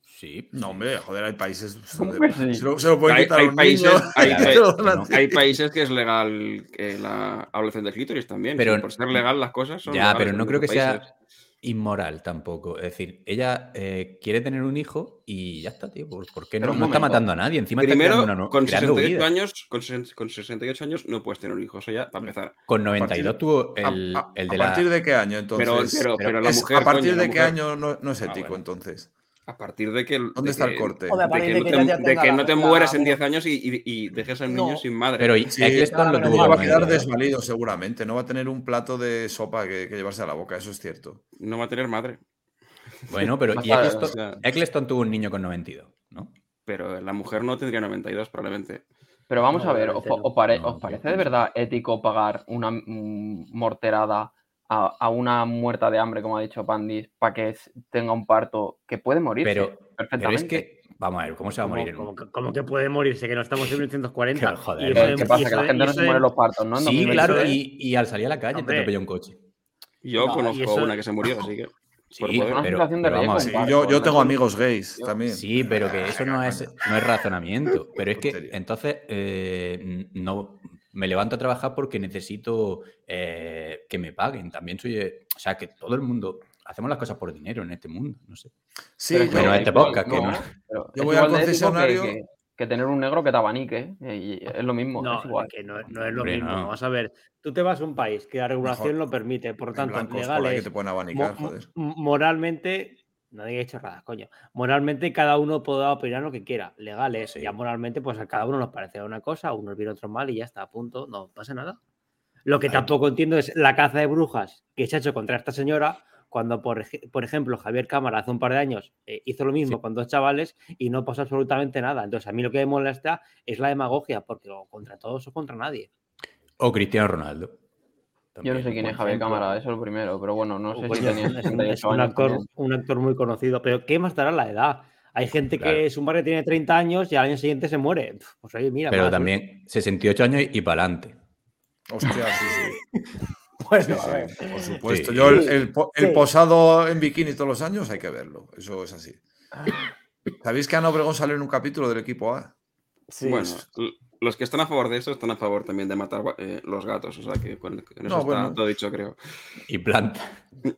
Sí. No, hombre, joder, hay países. ¿Cómo (laughs) donde que sí? Se lo, se lo pueden Hay, quitar hay un países, (laughs) niño. hay, que no. países que es legal eh, la ablación de clítoris también. Pero- sí, por ser legal las cosas son Ya, pero no creo que muchos sea países. Inmoral tampoco. Es decir, ella eh, quiere tener un hijo y ya está, tío. ¿Por, qué no? No está matando a nadie. Encima está Primero, creando una, no- con creando 68 vida. años, con, con 68 años no puedes tener un hijo, eso ya para empezar. Con A partir 92 de- tuvo a- el, a, el a de la... partir de qué año entonces? Pero, pero, pero pero la mujer. a partir coño, de qué mujer- año no, no es Ah, ético bueno. entonces. A partir de que. ¿Dónde de está el que- corte? Joder, a De que, no te, de que no te mueres en 10 años y, y- y dejes al niño No. sin madre. Pero Sí, Eccleston lo tuvo va a quedar 22. desvalido seguramente. No va a tener un plato de sopa que, que llevarse a la boca, eso es cierto. No va a tener madre. Bueno, pero (laughs) y Eccleston, o sea- Eccleston tuvo un niño con 92, ¿no? Pero la mujer no tendría 92 probablemente. Pero vamos No, a ver, ¿os, os pare- No, os parece de verdad ético pagar una mm, morterada a, a una muerta de hambre, como ha dicho Pandis, para que tenga un parto que puede morir Pero, es que, vamos a ver, ¿cómo se va a ¿Cómo, morir? en cómo un- que, cómo que puede morirse? Que no estamos en (laughs) 1940. Pero, joder, Y pero eso ¿Qué pasa? y Que la gente no se muere en los partos, ¿no? En Sí, 2020. claro, y, y al salir a la calle te atropella un coche. Yo No, conozco eso- una que se murió, así que. (laughs) Sí, pero- de vamos. Sí, yo, yo tengo amigos gays también. Sí, pero que eso no es, no es razonamiento. Pero es que entonces eh, no me levanto a trabajar porque necesito eh, que me paguen. También soy. eh, o sea, que todo el mundo. Hacemos las cosas por dinero en este mundo. No sé. Sí, Pero Bueno, da este igual, podcast, que no. pero Yo es voy al ético que- concesionario- Que, que tener un negro que te abanique. eh, y es lo mismo. No, es igual. que no, no es lo Hombre, mismo. no. Vamos a ver, tú te vas a un país que la regulación Mejor lo permite, por tanto, blancos por que te pueden abanicar, mo- joder. moralmente, no digáis chorradas, coño. Moralmente cada uno puede opinar lo que quiera. Legal es, Sí. ya moralmente, pues a cada uno nos parece una cosa, a unos bien, otros mal y ya está, a punto, no pasa nada. Lo que tampoco entiendo es la caza de brujas que se ha hecho contra esta señora cuando, por, ej- por ejemplo, Javier Cámara hace un par de años eh, hizo lo mismo Sí. con dos chavales y no pasó absolutamente nada. Entonces, a mí lo que me molesta es la demagogia, porque o contra todos o contra nadie. O Cristiano Ronaldo. Yo no sé quién es Javier. Cámara, eso es lo primero. Pero bueno, no sé si Coño, tenía es un- es 68 un años. actor, también. un actor muy conocido, pero ¿qué más dará la edad? Hay gente Claro. que es un barrio tiene 30 años y al año siguiente se muere. Pues oye, mira, Pero también 68 años y para adelante. Hostia, sí, sí. Bueno, (laughs) Sí, a ver. sí, por supuesto. Sí. Yo el, el po- el Sí. posado en bikini todos los años hay que verlo. Eso es así. ¿Sabéis que Ana Obregón sale en un capítulo del equipo A? Sí. Bueno, l- los que están a favor de eso están a favor también de matar eh, los gatos. O sea que con, con eso No, está bueno. todo dicho, creo. Y planta. (laughs)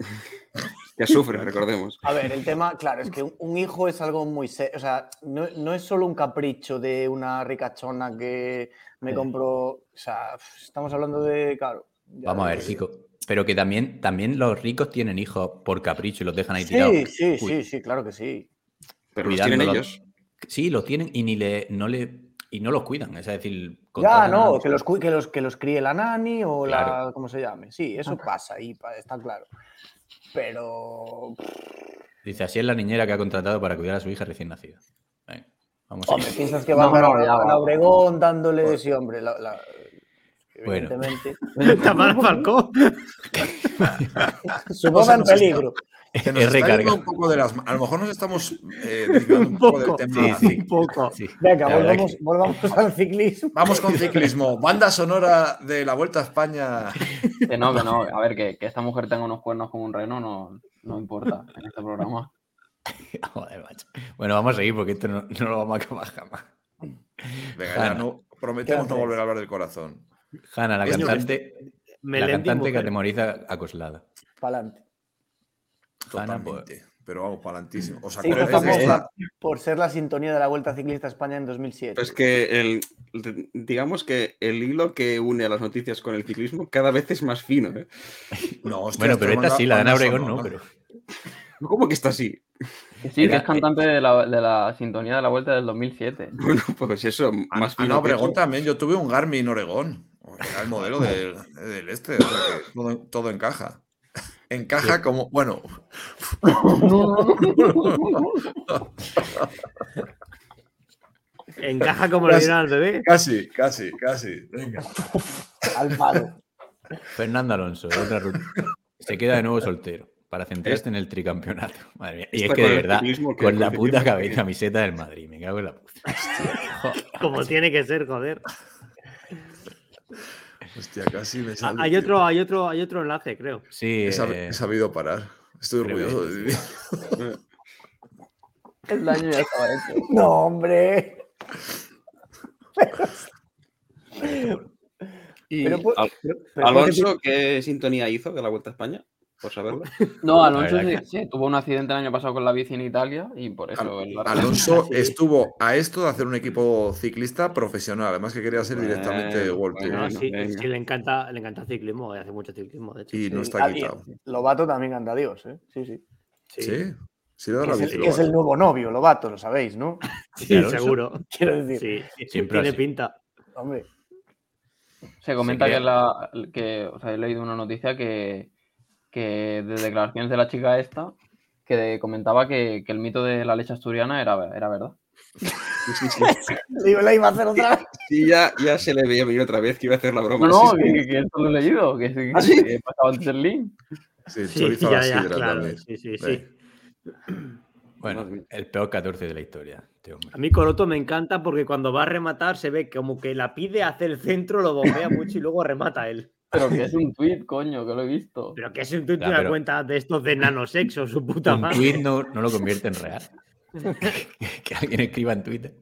Que sufre, recordemos. A ver, el tema, claro, es que un, hijo es algo muy serio. O sea, no, no es solo un capricho de una ricachona que me Sí. compró. O sea, estamos hablando de. Claro. ya Vamos a ver, chico. Pero que también, también los ricos tienen hijos por capricho y los dejan ahí Sí, tirados. sí, Uy, sí, sí, claro que sí. Pero los tienen ellos. Sí, los tienen y ni le, no le y no los cuidan. Es decir, Ya, a no, que los, que, los, que los críe la nani o la. ¿Cómo se llame? Sí, eso pasa y está claro. Pero. Dice, así es la niñera que ha contratado para cuidar a su hija recién nacida. Venga, vamos a Hombre, piensas que va No, a no, a la Obregón dándole. Sí, hombre, la, la- Bueno. evidentemente. (laughs) Tamara Falcó. Su (laughs) boda en peligro. (laughs) Que nos Es está un poco de las A lo mejor nos estamos eh, (laughs) desviando un Un poco del poco. tema. Sí, sí. Un poco. (laughs) Sí, Venga, volvamos, que- volvamos al ciclismo. Vamos con ciclismo. Banda sonora de la Vuelta a España. Que no, que no. A ver, que, que esta mujer tenga unos cuernos como un reno no, no importa en este programa. Joder, macho. Bueno, vamos a seguir porque esto no, no lo vamos a acabar jamás. Venga, ya Hanna. no prometemos no ¿Qué volver a hablar del corazón. Hanna, la cantante, la cantante que atemoriza a Coslada. Pa'lante. Hanna, Totalmente. Pero vamos, palantísimo. ¿Os Sí, acordáis de esta? por ser la sintonía de la Vuelta Ciclista a España en 2007. Es que el, digamos que el hilo que une a las noticias con el ciclismo cada vez es más fino. ¿eh? (laughs) No, hostia, Bueno, pero es esta sí, la de Ana Obregón no, sonora. pero. (laughs) ¿Cómo que está así? Sí, que es cantante de la, de la sintonía de la vuelta del 2007. (laughs) Bueno, pues eso, más Ana fino. que Obregón también. Yo tuve un Garmin Oregón. Era el modelo del, del este. O sea que todo, todo encaja. (laughs) Encaja como. Bueno. Encaja como le Casi. dieron al bebé. Casi, casi, casi. Venga. Al palo. Fernando Alonso, otra ruta. Se queda de nuevo soltero para centrarse en el tricampeonato. Madre mía. Y es que de verdad, que con la puta ciclismo cabe- que- camiseta del Madrid, me cago en la puta. (laughs) Como tiene que ser, joder. Hostia, casi me sale. Hay tío. otro, hay otro, hay otro enlace, creo. Sí, He, sab- eh, he sabido parar. Estoy creo orgulloso que de vivir. (laughs) El daño ya estaba hecho. (laughs) No, hombre. Y Pero, Al- pero- pero Alonso, ¿qué sintonía hizo de la Vuelta a España? Por saberlo. No, Alonso sí, sí, tuvo un accidente el año pasado con la bici en Italia y por eso. Al- Alonso (laughs) estuvo a esto de hacer un equipo ciclista profesional, además que quería ser directamente Bueno, World bueno, Tour. Sí, le encanta, le encanta el ciclismo, hace mucho ciclismo, de hecho. Y no está quitado. Lobato también anda a Dios, ¿eh? Sí, sí. Sí, sí, Que es, el, bici. que es el nuevo novio, Lobato, lo sabéis, ¿no? (laughs) Sí, Alonso. seguro. (laughs) Quiero decir, Sí, Siempre tiene así. pinta. hombre. Se comenta que, la, que, o sea, he leído una noticia que, que de declaraciones de la chica esta, que comentaba que, que el mito de la leche asturiana era, era verdad. Sí, sí, sí. (laughs) La iba a hacer otra vez. Sí, ya, ya se le veía venir otra vez que iba a hacer la broma. No, no, que, que- que esto lo he leído, que, que, ¿Ah, sí? que pasaba antes el link. Sí, chorizo ya, ya, claro. también. Sí, sí, sí. Bueno, el peor 14 de la historia. este. A mí Coroto me encanta porque cuando va a rematar se ve como que la pide hacia el centro, lo bombea mucho y luego remata él. Pero que (laughs) es un tweet, coño, que lo he visto. Pero que es un tuit de una pero- cuenta de estos de nanosexo, su puta Un madre. tweet no, no lo (laughs) convierte en real. (laughs) que alguien escriba en Twitter.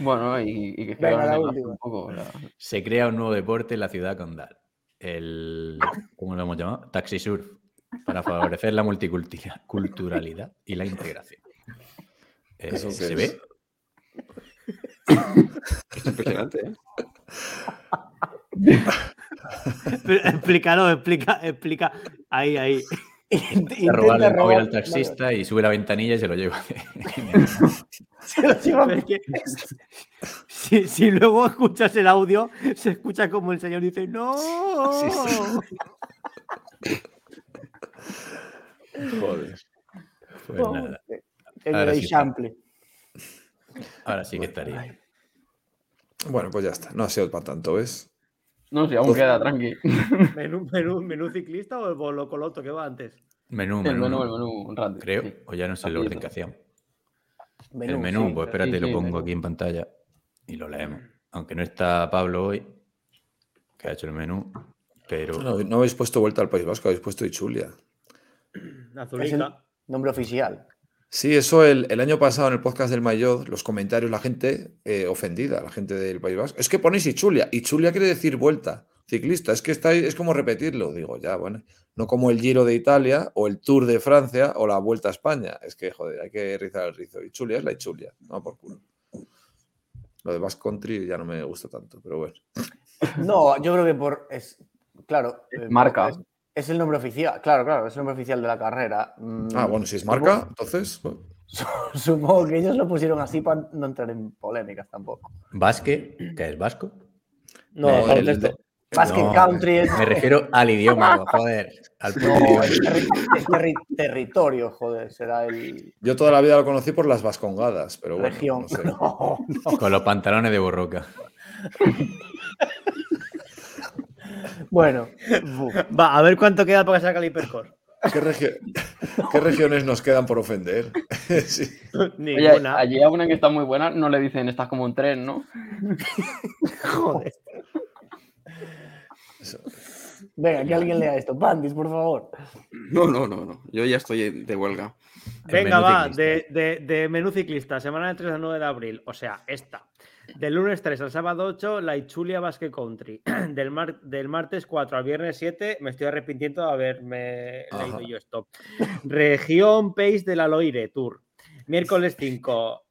Bueno, y, y que Venga, un poco. Se crea un nuevo deporte en la ciudad condal. El, ¿cómo lo hemos llamado? Taxi surf. Para favorecer la multiculturalidad y la integración. Eh, ¿Eso ¿Se es? ve? Es impresionante, ¿eh? (laughs) Explícalo, explica, explica. Ahí, ahí. A robarle el móvil al taxista y sube la ventanilla y se lo lleva. (laughs) Se lo lleva- Pero es que- si, si luego escuchas el audio, se escucha como el señor dice, ¡No! Joder. Pues nada, El Ahora sí. Chample. ahora sí que estaría. Bueno, pues ya está. No ha sido para tanto, ¿ves? No, si aún Pues- queda, tranqui. (laughs) ¿Menú, menú, menú ciclista o el bolo coloto que va antes? Menú, El menú, menú, ¿no? el menú, un rato. creo. sí. O ya no sé el orden que hacíamos. Menú, el menú, sí. pues espérate, Sí, lo pongo menú. aquí en pantalla y lo leemos. Aunque no está Pablo hoy, que ha hecho el menú, pero No, no habéis puesto vuelta al País Vasco, habéis puesto Ichulia. (clears throat) Es el Azulica. nombre oficial. Sí, eso el, el año pasado en el podcast del Mayotte, los comentarios, la gente eh, ofendida, la gente del País Vasco. Es que ponéis Ichulia. Ichulia quiere decir vuelta. Ciclista, es que está, es como repetirlo. Digo, ya, bueno. No como el Giro de Italia o el Tour de Francia o la Vuelta a España. Es que, joder, hay que rizar el rizo. Ichulia es la Ichulia, no por culo. Lo de Basque Country ya no me gusta tanto, pero bueno. No, yo creo que por. Es, claro. eh, Marca. Es, es el nombre oficial. Claro, claro, es el nombre oficial de la carrera. Mm, Ah, bueno, si es supongo- marca, entonces. (laughs) Supongo que ellos lo pusieron así para no entrar en polémicas tampoco. Basque, que es vasco. No, Me- el- No, Country es. Me refiero al idioma, joder. Al No, idioma. es, terri- es terri- territorio, joder, será el Yo toda la vida lo conocí por las vascongadas, pero bueno. región. no sé. (laughs) No, no. Con los pantalones de borroca. (laughs) Bueno. Va, a ver cuánto queda para que salga el hipercore. ¿Qué, ¿Qué regiones nos quedan por ofender? (laughs) Sí. Oye, Ninguna. allí a una que está muy buena no le dicen estás como un tren, ¿no? (laughs) Joder. venga, que alguien lea esto. Pandis, por favor. No, no, no, no. Yo ya estoy de huelga. El Venga, va, de- de menú ciclista, semana del 3 al 9 de abril, o sea, esta. Del lunes 3 al sábado 8, la Ichulia Basque Country. (clears throat) Del, mar- del martes 4 al viernes 7, me estoy arrepintiendo de haberme Ajá. leído yo esto. Región Pace de la Loire Tour. Miércoles 5,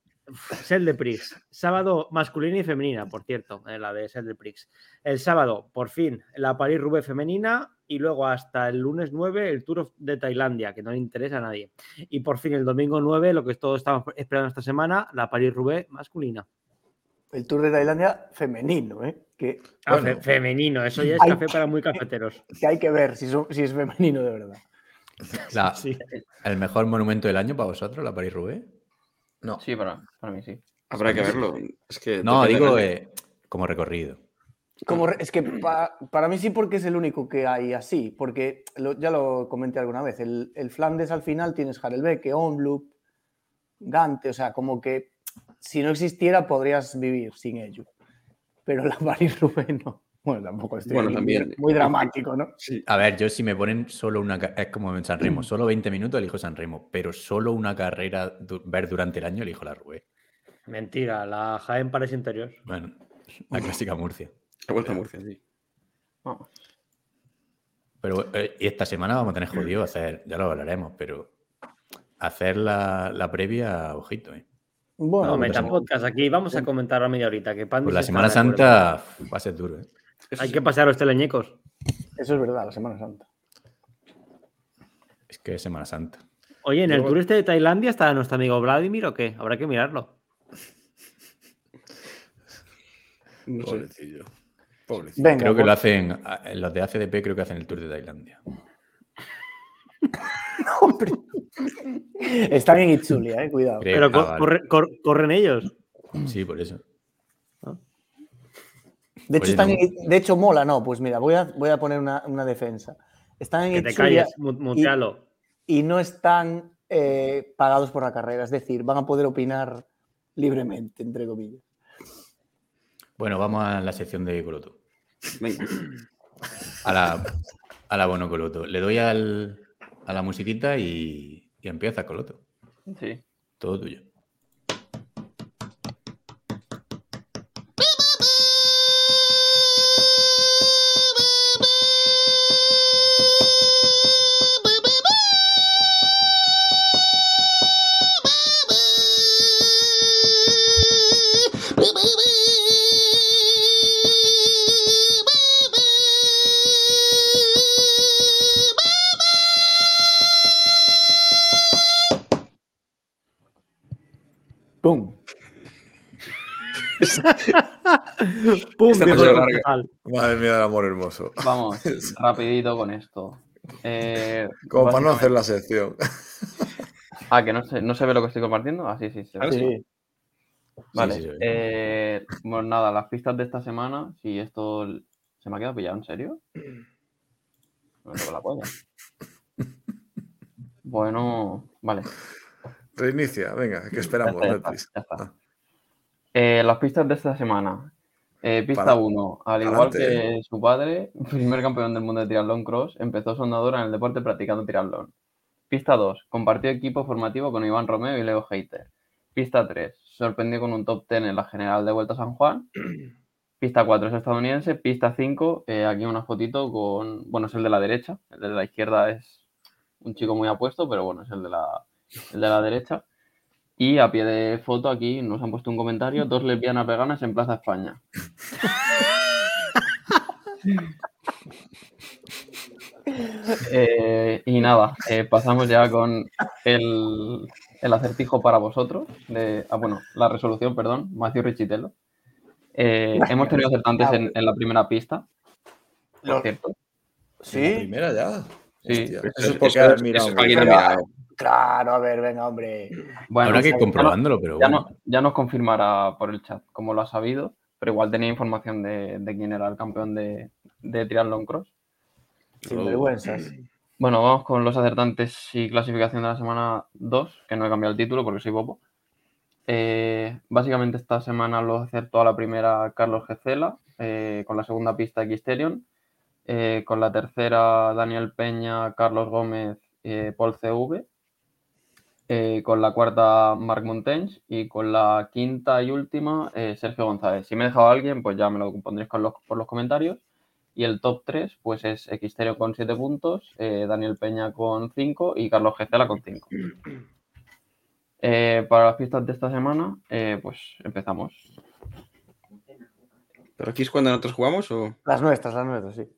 Sel de Prix. Sábado masculina y femenina, por cierto, eh, la de Sel de Prix. El sábado, por fin, la París Roubaix femenina y luego hasta el lunes 9 el Tour de Tailandia, que no le interesa a nadie. Y por fin el domingo 9, lo que todos estamos esperando esta semana, la París Roubaix masculina. El Tour de Tailandia femenino, ¿eh? Que, Ah, Bueno. fe- femenino, eso ya es café para muy cafeteros. (laughs) que hay que ver si, son- si es femenino de verdad. La- (laughs) Sí. ¿El mejor monumento del año para vosotros, la París-Roubaix? No. Sí, para, para mí sí. Habrá que verlo. Es que No, digo eh, como recorrido. Como re- es que pa- para mí sí porque es el único que hay así, porque lo- ya lo comenté alguna vez, el, el Flandes al final tienes Harelbeke, Onloop, Gante, o sea, como que si no existiera podrías vivir sin ello, pero la (laughs) Paris-Roubaix no. Bueno, tampoco estoy Bueno, muy- también. muy dramático, ¿no? A ver, yo si me ponen solo una... Es como en San Remo, solo 20 minutos elijo San Remo, pero solo una carrera du- ver durante el año elijo la Rubé. Mentira, la Jaén Pares Interior. Bueno, la clásica Murcia. Ha vuelto a Murcia, sí. Vamos. Pero eh, y esta semana vamos a tener jodido hacer, ya lo hablaremos, pero hacer la, la previa, ojito, ¿eh? Bueno, No, pues meta sí. podcast aquí. Vamos a comentar a media horita. Que Pues la Semana. Santa va a ser duro, ¿eh? Hay que pasar a los teleñecos. eso es verdad, la Semana Santa. Es que es Semana Santa. Oye, ¿en el tour este de Tailandia está nuestro amigo Vladimir o qué? Habrá que mirarlo. No. Pobrecillo. Pobrecillo. Venga, Creo que pues- lo hacen, a- en los de ACDP creo que hacen el tour de Tailandia. (laughs) (laughs) hombre. Están en Itzulia, eh, cuidado. Creo- Pero ah, cor- vale. corre- cor- corren ellos. Sí, por eso. De hecho, están en- de hecho, mola, no. Pues mira, voy a, voy a poner una, una defensa. Están en Que te Itzulia calles, y no están eh, pagados por la carrera. Es decir, van a poder opinar libremente, entre comillas. Bueno, vamos a la sección de Coloto. Venga. A la, a la Bono Coloto. Le doy al, a la musiquita y, y empieza Coloto. Sí. Todo tuyo. (laughs) ¡Pum! Madre mía del amor hermoso. Vamos, (laughs) rapidito con esto. Eh, Como para no hacer la sección. Ah, que no se, no se ve lo que estoy compartiendo. Ah, sí, sí, se ve. Sí. Sí. Vale. sí, eh, bueno, nada, las pistas de esta semana, si esto se me ha quedado pillado, ¿en serio? No tengo la polla. Bueno, vale. Reinicia, venga, que Ya esperamos, está, ya está, Netflix. ya está. Ah. Eh, las pistas de esta semana. Eh, pista Para- 1. Al igual Adelante. que su padre, (laughs) primer campeón del mundo de triatlón cross, empezó sondadora en el deporte practicando triatlón. Pista 2. Compartió equipo formativo con Iván Romeo y Leo Heiter. Pista 3. Sorprendió con un top 10 en la general de Vuelta a San Juan. (clears throat) Pista 4 es estadounidense. Pista 5, eh, aquí una fotito con. Bueno, es el de la derecha. El de la izquierda es un chico muy apuesto, pero bueno, es el de la, el de la derecha. Y a pie de foto aquí nos han puesto un comentario: dos lesbianas veganas en Plaza España. (laughs) Eh, y nada, eh, pasamos ya con el, el acertijo para vosotros. De, ah, bueno, la resolución, perdón, Matthew Richitelo. Eh, hemos tenido acertantes en, en la primera pista, por cierto. La ¿Sí? primera ya. Sí. Hostia, Eso, es porque eso- has mirado. eso mirado. Claro, a ver, venga, hombre. Bueno, Habrá que ir comprobándolo, pero Ya, bueno. no- ya nos confirmará por el chat cómo lo ha sabido, pero igual tenía información de, de quién era el campeón de, de Triathlon Cross. Sin vergüenzas. Bueno, vamos con los acertantes y clasificación de la semana 2, que no he cambiado el título porque soy bobo. Eh, básicamente esta semana lo acertó a la primera Carlos Gecela, eh, con la segunda pista Xterion, eh, con la tercera Daniel Peña, Carlos Gómez, eh, Paul CV, eh, con la cuarta Marc Montañs y con la quinta y última eh, Sergio González. Si me he dejado a alguien, pues ya me lo pondréis con los- por los comentarios. Y el top 3, pues es Xterio con 7 puntos, eh, Daniel Peña con 5 y Carlos Gecela con 5. (clears throat) Eh, para las pistas de esta semana, eh, pues empezamos. ¿Pero aquí es cuando nosotros jugamos o...? Las nuestras, las nuestras, sí.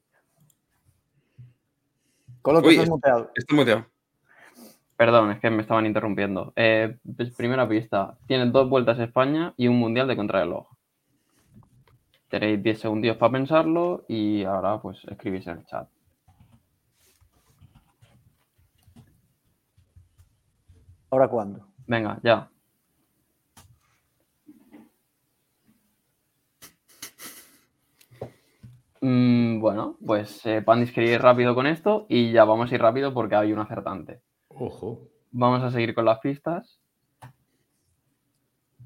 Coloto, Uy, estás es- muteado. Estoy muteado. Perdón, es que me estaban interrumpiendo. Eh, pues, primera pista. Tienen dos vueltas a España y un mundial de contrarreloj. Tenéis 10 segundos para pensarlo y ahora pues escribís en el chat. ¿Ahora cuándo? Venga, ya. Mm, bueno, pues eh, Pandis quería ir rápido con esto y ya vamos a ir rápido porque hay un acertante. Ojo. Vamos a seguir con las pistas.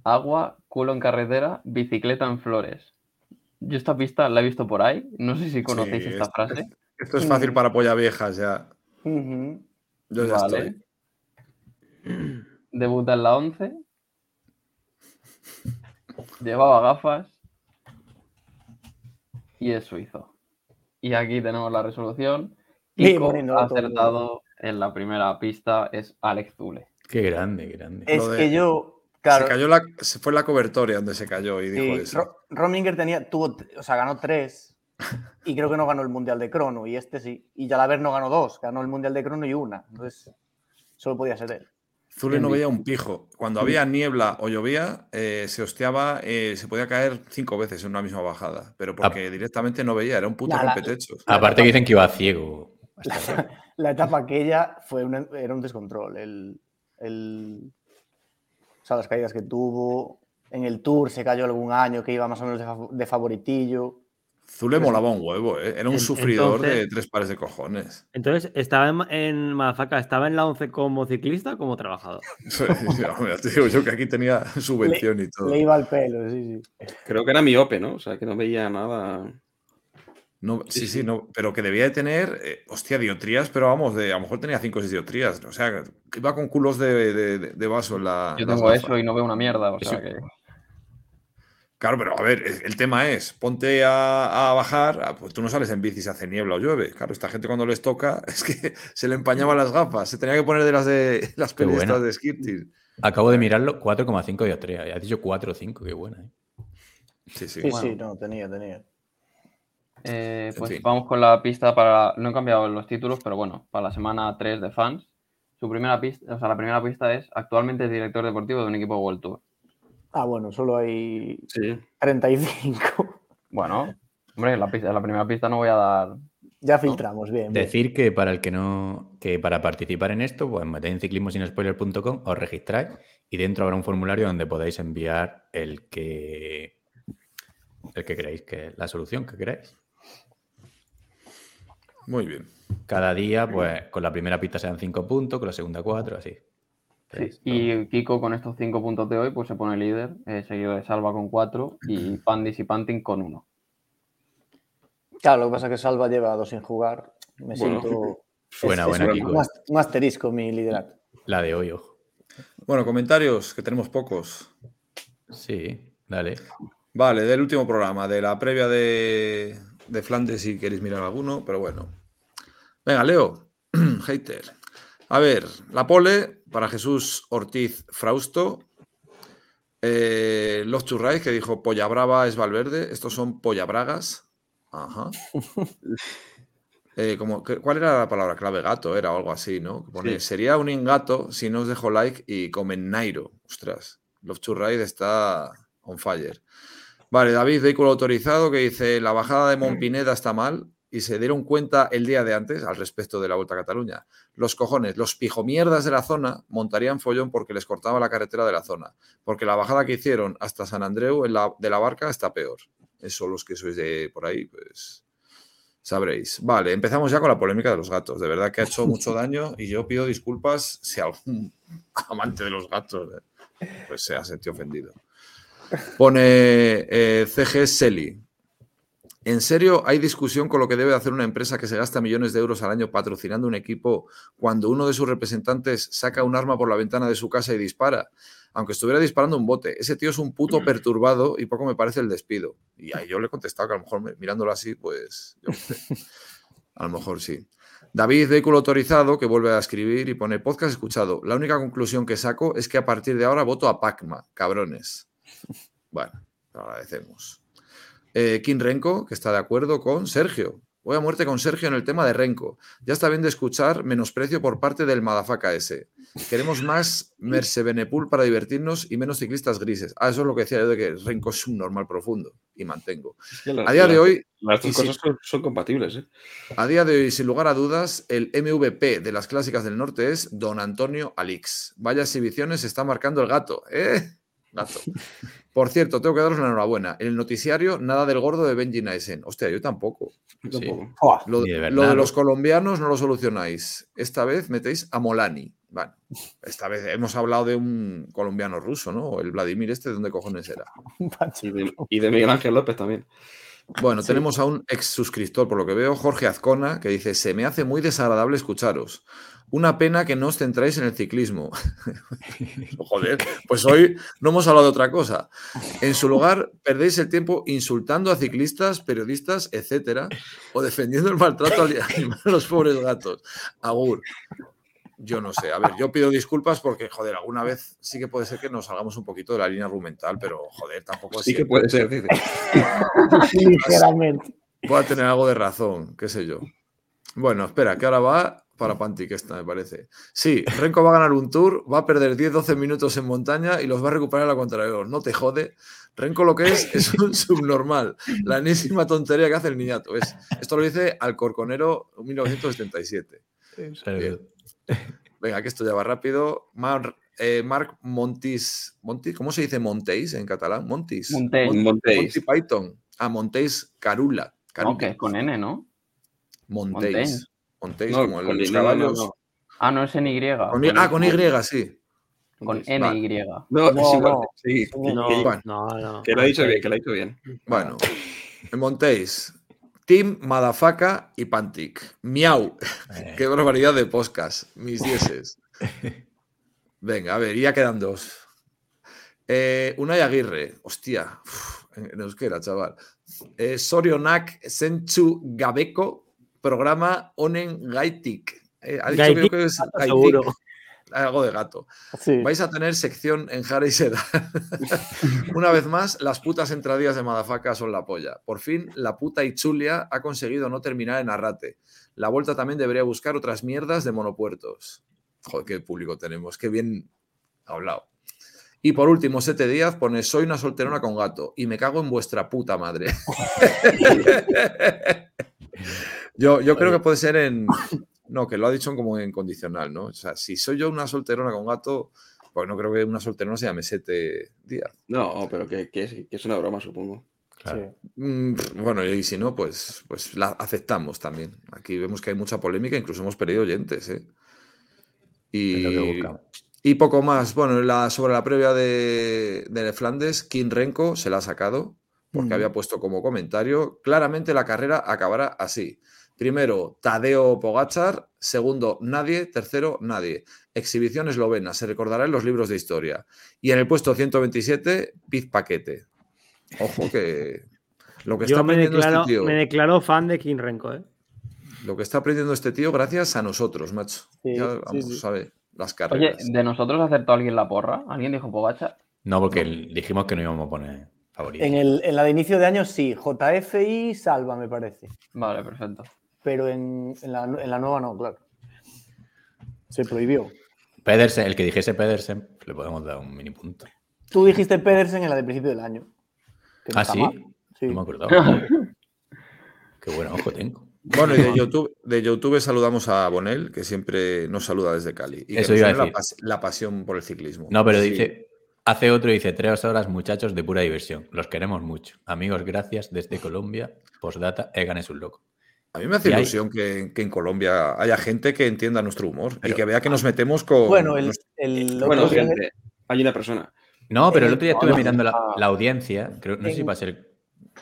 Agua, culo en carretera, bicicleta en flores. Yo esta pista la he visto por ahí. No sé si conocéis Sí, esta es- frase. Esto es fácil para polla viejas ya. Yo ya Vale. estoy. Debuta en la 11. Llevaba gafas. Y es suizo. Y aquí tenemos la resolución. Y Kiko ha todo. acertado en la primera pista. Es Alex Zule. Qué grande, qué grande. Es de- que yo, claro, Se cayó la, se fue la cobertoria donde se cayó y dijo sí, eso. Ro- Rominger tenía, tuvo, o sea, ganó tres (laughs) y creo que no ganó el Mundial de Crono y este sí. Y Jalaber no ganó dos, ganó el Mundial de Crono y una. Entonces, solo podía ser él. Zule no veía un pijo. Cuando había niebla o llovía, eh, se hosteaba, eh, se podía caer cinco veces en una misma bajada. Pero porque directamente no veía, era un puto rompetechos. Aparte que dicen que iba ciego. (laughs) La etapa aquella fue un- era un descontrol. El, el- o sea, las caídas que tuvo. En el Tour se cayó algún año que iba más o menos de, de favoritillo. Zule molaba un huevo, ¿eh? Era un En- sufridor de tres pares de cojones. Entonces, ¿estaba en, en Madafaka, estaba en la 11 como ciclista o como trabajador? (laughs) Hombre, te digo yo que aquí tenía subvención y todo. Le iba al pelo, sí, sí. Creo que era miope, ¿no? O sea, que no veía nada. No, sí, Sí, no, pero que debía de tener, eh, hostia, diotrías, pero vamos, de, a lo mejor tenía 5 o 6 diotrías. O sea, que iba con culos de, de- de- de vaso en la. Yo tengo eso y no veo una mierda. O sea que. Claro, pero a ver, el tema es, ponte a, a bajar, ah, pues tú no sales en bici si hace niebla o llueve. Claro, esta gente cuando les toca (laughs) es que se le empañaban las gafas, se tenía que poner de las de (laughs) las de skirting. Acabo de mirarlo, 4,5 dioptría. Ya has dicho 4 o 5, qué buena. ¿eh? Sí, sí. Sí, Bueno. sí, no, tenía, tenía. Eh, En pues fin. vamos con la pista para. No he cambiado los títulos, pero bueno, para la semana 3 de fans. Su primera pista, o sea, la primera pista es actualmente es director deportivo de un equipo de World Tour. Ah, bueno, solo hay Sí. 35. Bueno, hombre, la, pista, la primera pista no voy a dar. Ya filtramos, bien. bien. Decir que para el que no, que para participar en esto, pues metéis en ciclismosinspoiler.com, os registráis y dentro habrá un formulario donde podáis enviar el que el que creéis que la solución que queráis. Muy bien. Cada día, pues con la primera pista sean 5 puntos, con la segunda 4, así. Sí, Y Kiko con estos 5 puntos de hoy, pues se pone líder, eh, seguido de Salva con 4 y (clears throat) Pandis y Panting con 1. Claro, lo que pasa es que Salva lleva dos sin jugar. Me Bueno. siento. (laughs) Buena, es- buena, es Kiko. un, ast- un asterisco mi liderato. La de hoy, ojo. Bueno, comentarios, que tenemos pocos. Sí, dale. Vale, del último programa, de la previa de, de Flandes, si queréis mirar alguno, pero bueno. Venga, Leo, (clears throat) hater. A ver, la pole para Jesús Ortiz Frausto. Eh, Love to Rise, que dijo Polla Brava es Valverde. Estos son Polla Bragas. Ajá. (laughs) Eh, como, ¿Cuál era la palabra? Clave gato, era algo así, ¿no? Que pone, Sí. Sería un ingato si no os dejo like y comen Nairo. Ostras, Love to Ride está on fire. Vale, David, vehículo autorizado, que dice, la bajada de Montpineda está mal y se dieron cuenta el día de antes al respecto de la Vuelta a Cataluña. Los cojones, los pijomierdas de la zona montarían follón porque les cortaba la carretera de la zona. Porque la bajada que hicieron hasta San Andreu en la- de la barca está peor. Eso los que sois de por ahí, pues sabréis. Vale, empezamos ya con la polémica de los gatos. De verdad que ha hecho mucho (laughs) daño y yo pido disculpas si algún (laughs) amante de los gatos eh, pues se ha sentido ofendido. Pone eh, CG. ¿En serio hay discusión con lo que debe hacer una empresa que se gasta millones de euros al año patrocinando un equipo cuando uno de sus representantes saca un arma por la ventana de su casa y dispara? Aunque estuviera disparando un bote. Ese tío es un puto perturbado y poco me parece el despido. Y ahí yo le he contestado que a lo mejor me- mirándolo así, pues yo. A lo mejor sí. David, vehículo autorizado, que vuelve a escribir y pone podcast escuchado. La única conclusión que saco es que a partir de ahora voto a Pacma, cabrones. Bueno, lo agradecemos. Eh, Kim Renko, que está de acuerdo con Sergio. Voy a muerte con Sergio en el tema de Renko. Ya está bien de escuchar menosprecio por parte del Madafaka ese. Queremos más Mercebenepul para divertirnos y menos ciclistas grises. Ah, eso es lo que decía yo de que Renko es un normal profundo y mantengo. Es que la- A día de hoy, Las dos cosas son, son compatibles, ¿eh? a día de hoy, sin lugar a dudas, el MVP de las clásicas del norte es Don Antonio Alix. Vaya exhibiciones está marcando el gato, ¿eh? Gato. (laughs) Por cierto, tengo que daros la enhorabuena. En el noticiario, nada del gordo de Benji Naisen. Hostia, yo tampoco. Sí. tampoco. Lo, de los colombianos no lo solucionáis. Esta vez metéis a Molani. Bueno, esta vez hemos hablado de un colombiano ruso, ¿no? El Vladimir este, ¿de dónde cojones era? Y de, y de Miguel Ángel López también. Bueno, Sí. tenemos a un ex suscriptor, por lo que veo, Jorge Azcona, que dice: Se me hace muy desagradable escucharos. Una pena que no os centráis en el ciclismo. (laughs) Joder, pues hoy no hemos hablado de otra cosa. En su lugar, perdéis el tiempo insultando a ciclistas, periodistas, etcétera, o defendiendo el maltrato al animal a los pobres gatos. Agur. Yo no sé. A ver, yo pido disculpas porque, joder, alguna vez sí que puede ser que nos salgamos un poquito de la línea argumental, pero, joder, tampoco Sí que puede ser, dice. (laughs) Ligeramente. Pueda tener algo de razón, qué sé yo. Bueno, espera, que ahora va para Pantic esta, me parece. Sí, Renko va a ganar un tour, va a perder 10-12 minutos en montaña y los va a recuperar a la contrarreloj. No te jode. Renko lo que es es (laughs) un subnormal. La enésima tontería que hace el niñato. Es, esto lo dice Alcorconero 1977. Bien. Venga, que esto ya va rápido. Mar- eh, Marc Montis, Montis, ¿cómo se dice Montéis en catalán? Montis. Montéis. Mon- Montéis. Monty Python. Ah, Montéis Carula. No, Carula. que es con N, ¿no? Montéis. Montéis. Montéis, No, como el- con los caballos. no. Ah, no es en Y. Con ah, con Y, sí. Con. NY. No, No, es igual. no. Sí, No, que, Bueno. no, no. que lo ha dicho bien, que lo ha dicho bien. Bueno, en Montéis. Team Madafaka y Pantic. Miau. Eh, Qué barbaridad de podcast. Mis dieces. (laughs) Venga, a ver, ya quedan dos. Eh, Unai Aguirre. Hostia. uf, en en euskera, chaval. Eh, Sorionak Senchu Gabeko. Programa Onen Gaitik. Eh, ha dicho creo que es gato. Algo de gato. Sí. Vais a tener sección en Jara y Seda. (laughs) Una vez más, las putas entradillas de Madafaka son la polla. Por fin, la puta Ichulia ha conseguido no terminar en Arrate. La vuelta también debería buscar otras mierdas de monopuertos. Joder, qué público tenemos, qué bien hablado. Y por último, Sete Díaz pone: Soy una solterona con gato y me cago en vuestra puta madre. (laughs) yo, yo creo que puede ser en. No, que lo ha dicho como en condicional, ¿no? O sea, si soy yo una solterona con gato, pues no creo que una solterona se llame Sete Díaz. No, pero que, que es, que es una broma, supongo. claro. Mm, bueno, y si no, pues, pues la aceptamos también. Aquí vemos que hay mucha polémica, incluso hemos perdido oyentes, ¿eh? Y, buscamos. y poco más. Bueno, la, sobre la previa de, de Flandes, Kim Renko se la ha sacado porque Mm. había puesto como comentario, claramente la carrera acabará así. Primero, Tadeo Pogachar. Segundo, nadie. Tercero, nadie. Exhibición eslovena. Se recordará en los libros de historia. Y en el puesto 127, Piz Paquete. Ojo que lo que está Yo me aprendiendo declaro, este tío. me declaro fan de King Renko, ¿eh? Lo que está aprendiendo este tío gracias a nosotros, macho. Sí, ya sí, vamos, sí. sabe, las Oye, carreras. ¿de nosotros acertó alguien la porra? ¿Alguien dijo Pogacha? No, porque dijimos que no íbamos a poner favorito. En, el, en la de inicio de año sí, JF y Salva me parece. Vale, perfecto. Pero en, en la, en la nueva no, claro. Se prohibió. Pedersen, el que dijese Pedersen, le podemos dar un mini punto. Tú dijiste Pedersen en la de principio del año. que no ¿Ah, sí? Sí. No me acordaba. (laughs) Qué buen ojo tengo. Bueno, y de YouTube, de YouTube saludamos a Bonel, que siempre nos saluda desde Cali. Y que Eso nos iba a la, decir. pas- la pasión por el ciclismo. No, pero Sí. dice, hace otro, dice, tres horas, muchachos, de pura diversión. Los queremos mucho. Amigos, gracias desde Colombia. Postdata, Egan es un loco. A mí me hace Y hay- ilusión que, que en Colombia haya gente que entienda nuestro humor y Pero- que vea que nos metemos con. Bueno, el, el Bueno, otro día- hay una persona. No, pero el Eh, otro día estuve mirando la, la audiencia. Creo, no sé si va a ser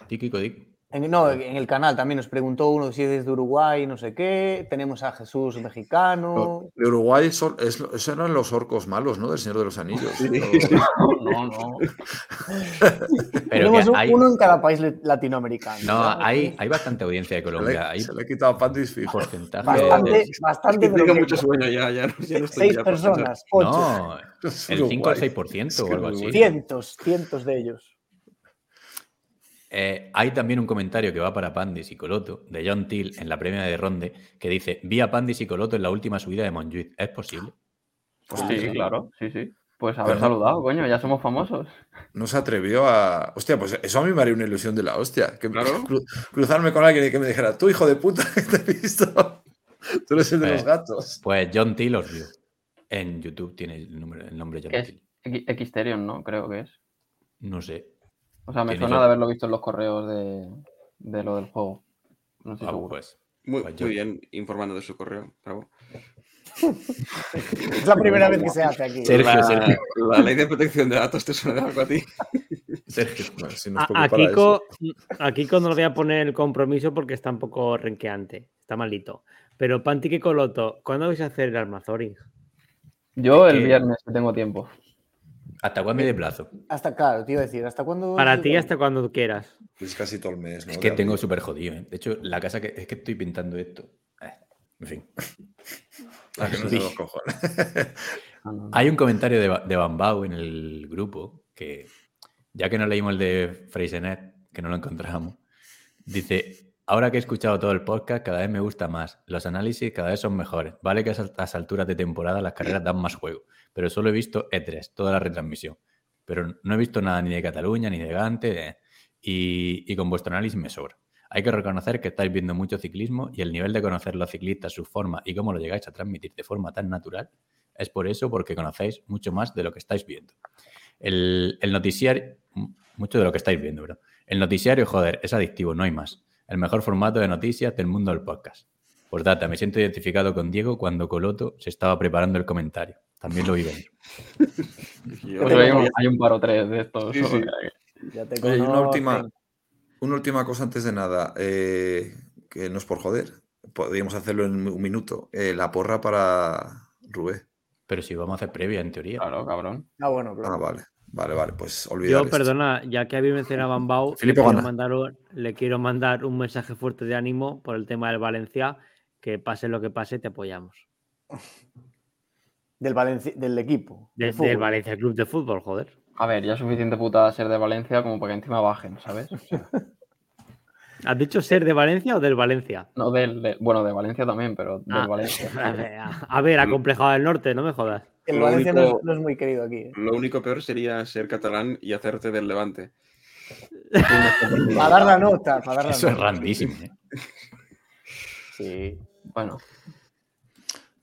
Tiki Codic. En, no, en el canal también nos preguntó uno si es de Uruguay, no sé qué. Tenemos a Jesús mexicano. De Uruguay son, es- esos eran los orcos malos, ¿no? Del Señor de los Anillos. (laughs) No, no. Pero Tenemos que un- hay, uno en cada país le- latinoamericano. no, hay, hay bastante audiencia de Se Colombia. le, Hay se le he quitado a Pandis fijo. porcentaje Bastante, de- bastante, tengo mucho sueño ya, ya, no- ya no estoy seis ya personas, ocho, No, (laughs) el 5 o el Uruguay. 6% Es o algo así. cientos, cientos de ellos. Eh, hay también un comentario que va para Pandis y Coloto, de John Till, en la premia de Ronde, que dice: Vi a Pandis y Coloto en la última subida de Montjuic. ¿Es posible? Sí, claro, sí, sí. Pues haber Pero- saludado, coño, ya somos famosos. No se atrevió a. Hostia, pues eso a mí me haría una ilusión de la hostia. Que Claro. (laughs) cru- cruzarme con alguien y que me dijera, tú hijo de puta, (laughs) que te he visto. Tú eres el de Eh, los gatos. Pues John Till os vio. En YouTube tiene el, número, el nombre John Till. Xterion, ¿no? Creo que es. No sé. O sea, me suena yo- de haberlo visto en los correos de, de lo del juego. No estoy Ah, seguro. pues. Muy, Pues muy bien informando de su correo. Bravo. (laughs) Es la primera vez que se hace aquí. Sergio, la, Sergio. la ley de protección de datos te suena de algo a ti. (laughs) Sergio. Bueno, si nos A, a Kiko, a Kiko no le voy a poner el compromiso porque está un poco renqueante, está malito. Pero Panti y Coloto, ¿cuándo vais a hacer el Armazoring? Yo el que- viernes, que tengo tiempo. ¿Hasta cuándo hay de plazo? Hasta, claro, te iba a decir, ¿hasta cuándo? Para ti hasta cuando quieras. Es casi todo el mes, ¿no? Es que tengo súper jodido. ¿eh? De hecho, la casa que. Es que estoy pintando esto. Eh, en fin. (laughs) Ah, que no se los cojones. (laughs) No, no. Hay un comentario de, de Bambao en el grupo que, ya que no leímos el de Freisenet, que no lo encontramos, dice: Ahora que he escuchado todo el podcast, cada vez me gusta más. Los análisis cada vez son mejores. Vale que a estas alturas de temporada las carreras dan más juego, pero solo he visto E3, toda la retransmisión. Pero no he visto nada ni de Cataluña ni de Gante, y, con vuestro análisis me sobra. Hay que reconocer que estáis viendo mucho ciclismo y el nivel de conocer los ciclistas, su forma y cómo lo llegáis a transmitir de forma tan natural es por eso, porque conocéis mucho más de lo que estáis viendo. El, noticiario, mucho de lo que estáis viendo, bro. El noticiario, joder, es adictivo, no hay más. El mejor formato de noticias del mundo del podcast. Por data, me siento identificado con Diego cuando Coloto se estaba preparando el comentario. También lo vi venir. Yo- Pues hay, un, hay un paro tres de estos. Sí, sí. Ya te Oye, una última, una última cosa antes de nada, eh, que no es por joder, podríamos hacerlo en un minuto. Eh, la porra para Rubé. Pero si vamos a hacer previa, en teoría. Claro, cabrón. Ah, bueno, claro. Ah, vale, vale, vale, pues olvidar Yo, esto. perdona, ya que habéis mencionado a Bambao, le quiero, mandar un, le quiero mandar un mensaje fuerte de ánimo por el tema del Valencia, que pase lo que pase, te apoyamos. Del, Valenci- del equipo. De- del. Valencia Club de Fútbol, joder. A ver, ya es suficiente putada ser de Valencia como para que encima bajen, ¿sabes? (laughs) ¿Has dicho ser de Valencia o del Valencia? No del, de- bueno, de Valencia también, pero del Ah, Valencia. (laughs) A ver, a- ver, acomplejado del norte, no me jodas. El Lo Valencia no, único- es, no es muy querido aquí. ¿eh? Lo único peor sería ser catalán y hacerte del Levante. (laughs) Para dar la nota, para dar la Eso es randísimo. ¿eh? Sí. Bueno,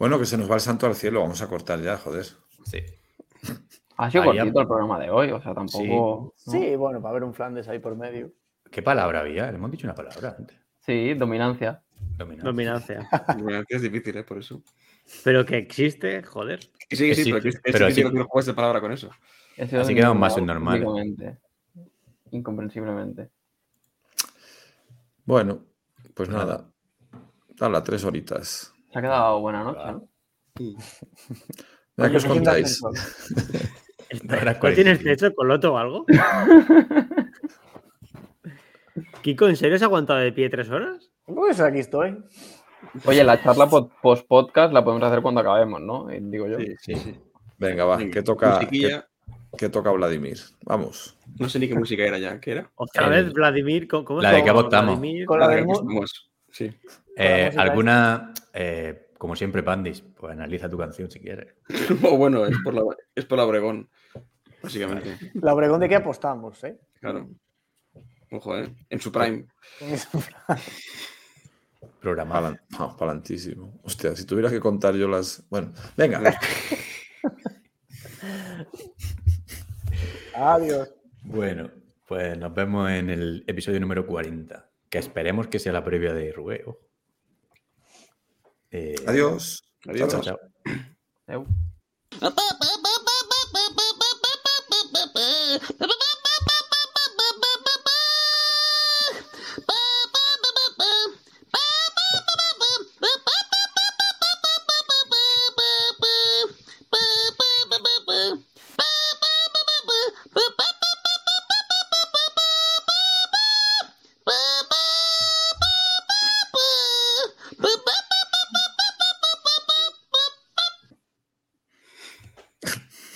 Bueno, que se nos va el santo al cielo, vamos a cortar ya, joder. Sí. ha sido cortito el programa de hoy, o sea, tampoco. ¿no? Sí, bueno, para ver un Flandes ahí por medio. ¿Qué palabra había? Le hemos dicho una palabra antes. Sí, dominancia. Dominancia. Que es difícil, ¿eh? Por eso. Pero que existe, joder. Que sí, que sí, Sí, pero pero difícil sí. hacer juegos de palabra con eso. He sido Así quedamos más subnormales. públicamente. Incomprensiblemente. Bueno, pues nada. Dale, tres horitas. Se ha quedado buena noche, ¿no? Venga, ¿qué os contáis? No era ¿No cual- tienes techo, Coloto o algo? (laughs) Kiko, ¿en serio has aguantado de pie tres horas? Pues aquí estoy. Oye, la charla post-podcast la podemos hacer cuando acabemos, ¿no? Eh, Digo yo. Sí, sí, sí. Venga, va, que toca, que, que toca Vladimir. Vamos. No sé ni qué música era ya. ¿Qué era? Otra vez, Vladimir, ¿cómo, cómo la se de que llama? votamos. Vladimir. Con la del aquí mu- estamos. Sí. Eh, ¿Alguna, eh, como siempre, Pandis? Pues analiza tu canción si quieres. (laughs) O bueno, es por la, es por la Obregón, básicamente. La Obregón de qué apostamos, ¿eh? Claro. Ojo, ¿eh? En su prime. Programado. Palan- no, palantísimo. Hostia, si tuviera que contar yo las. Bueno, venga. (laughs) Adiós. Bueno, pues nos vemos en el episodio número 40, que esperemos que sea la previa de Rubén. Eh, Adiós. Adiós. Chao, chao. Eu.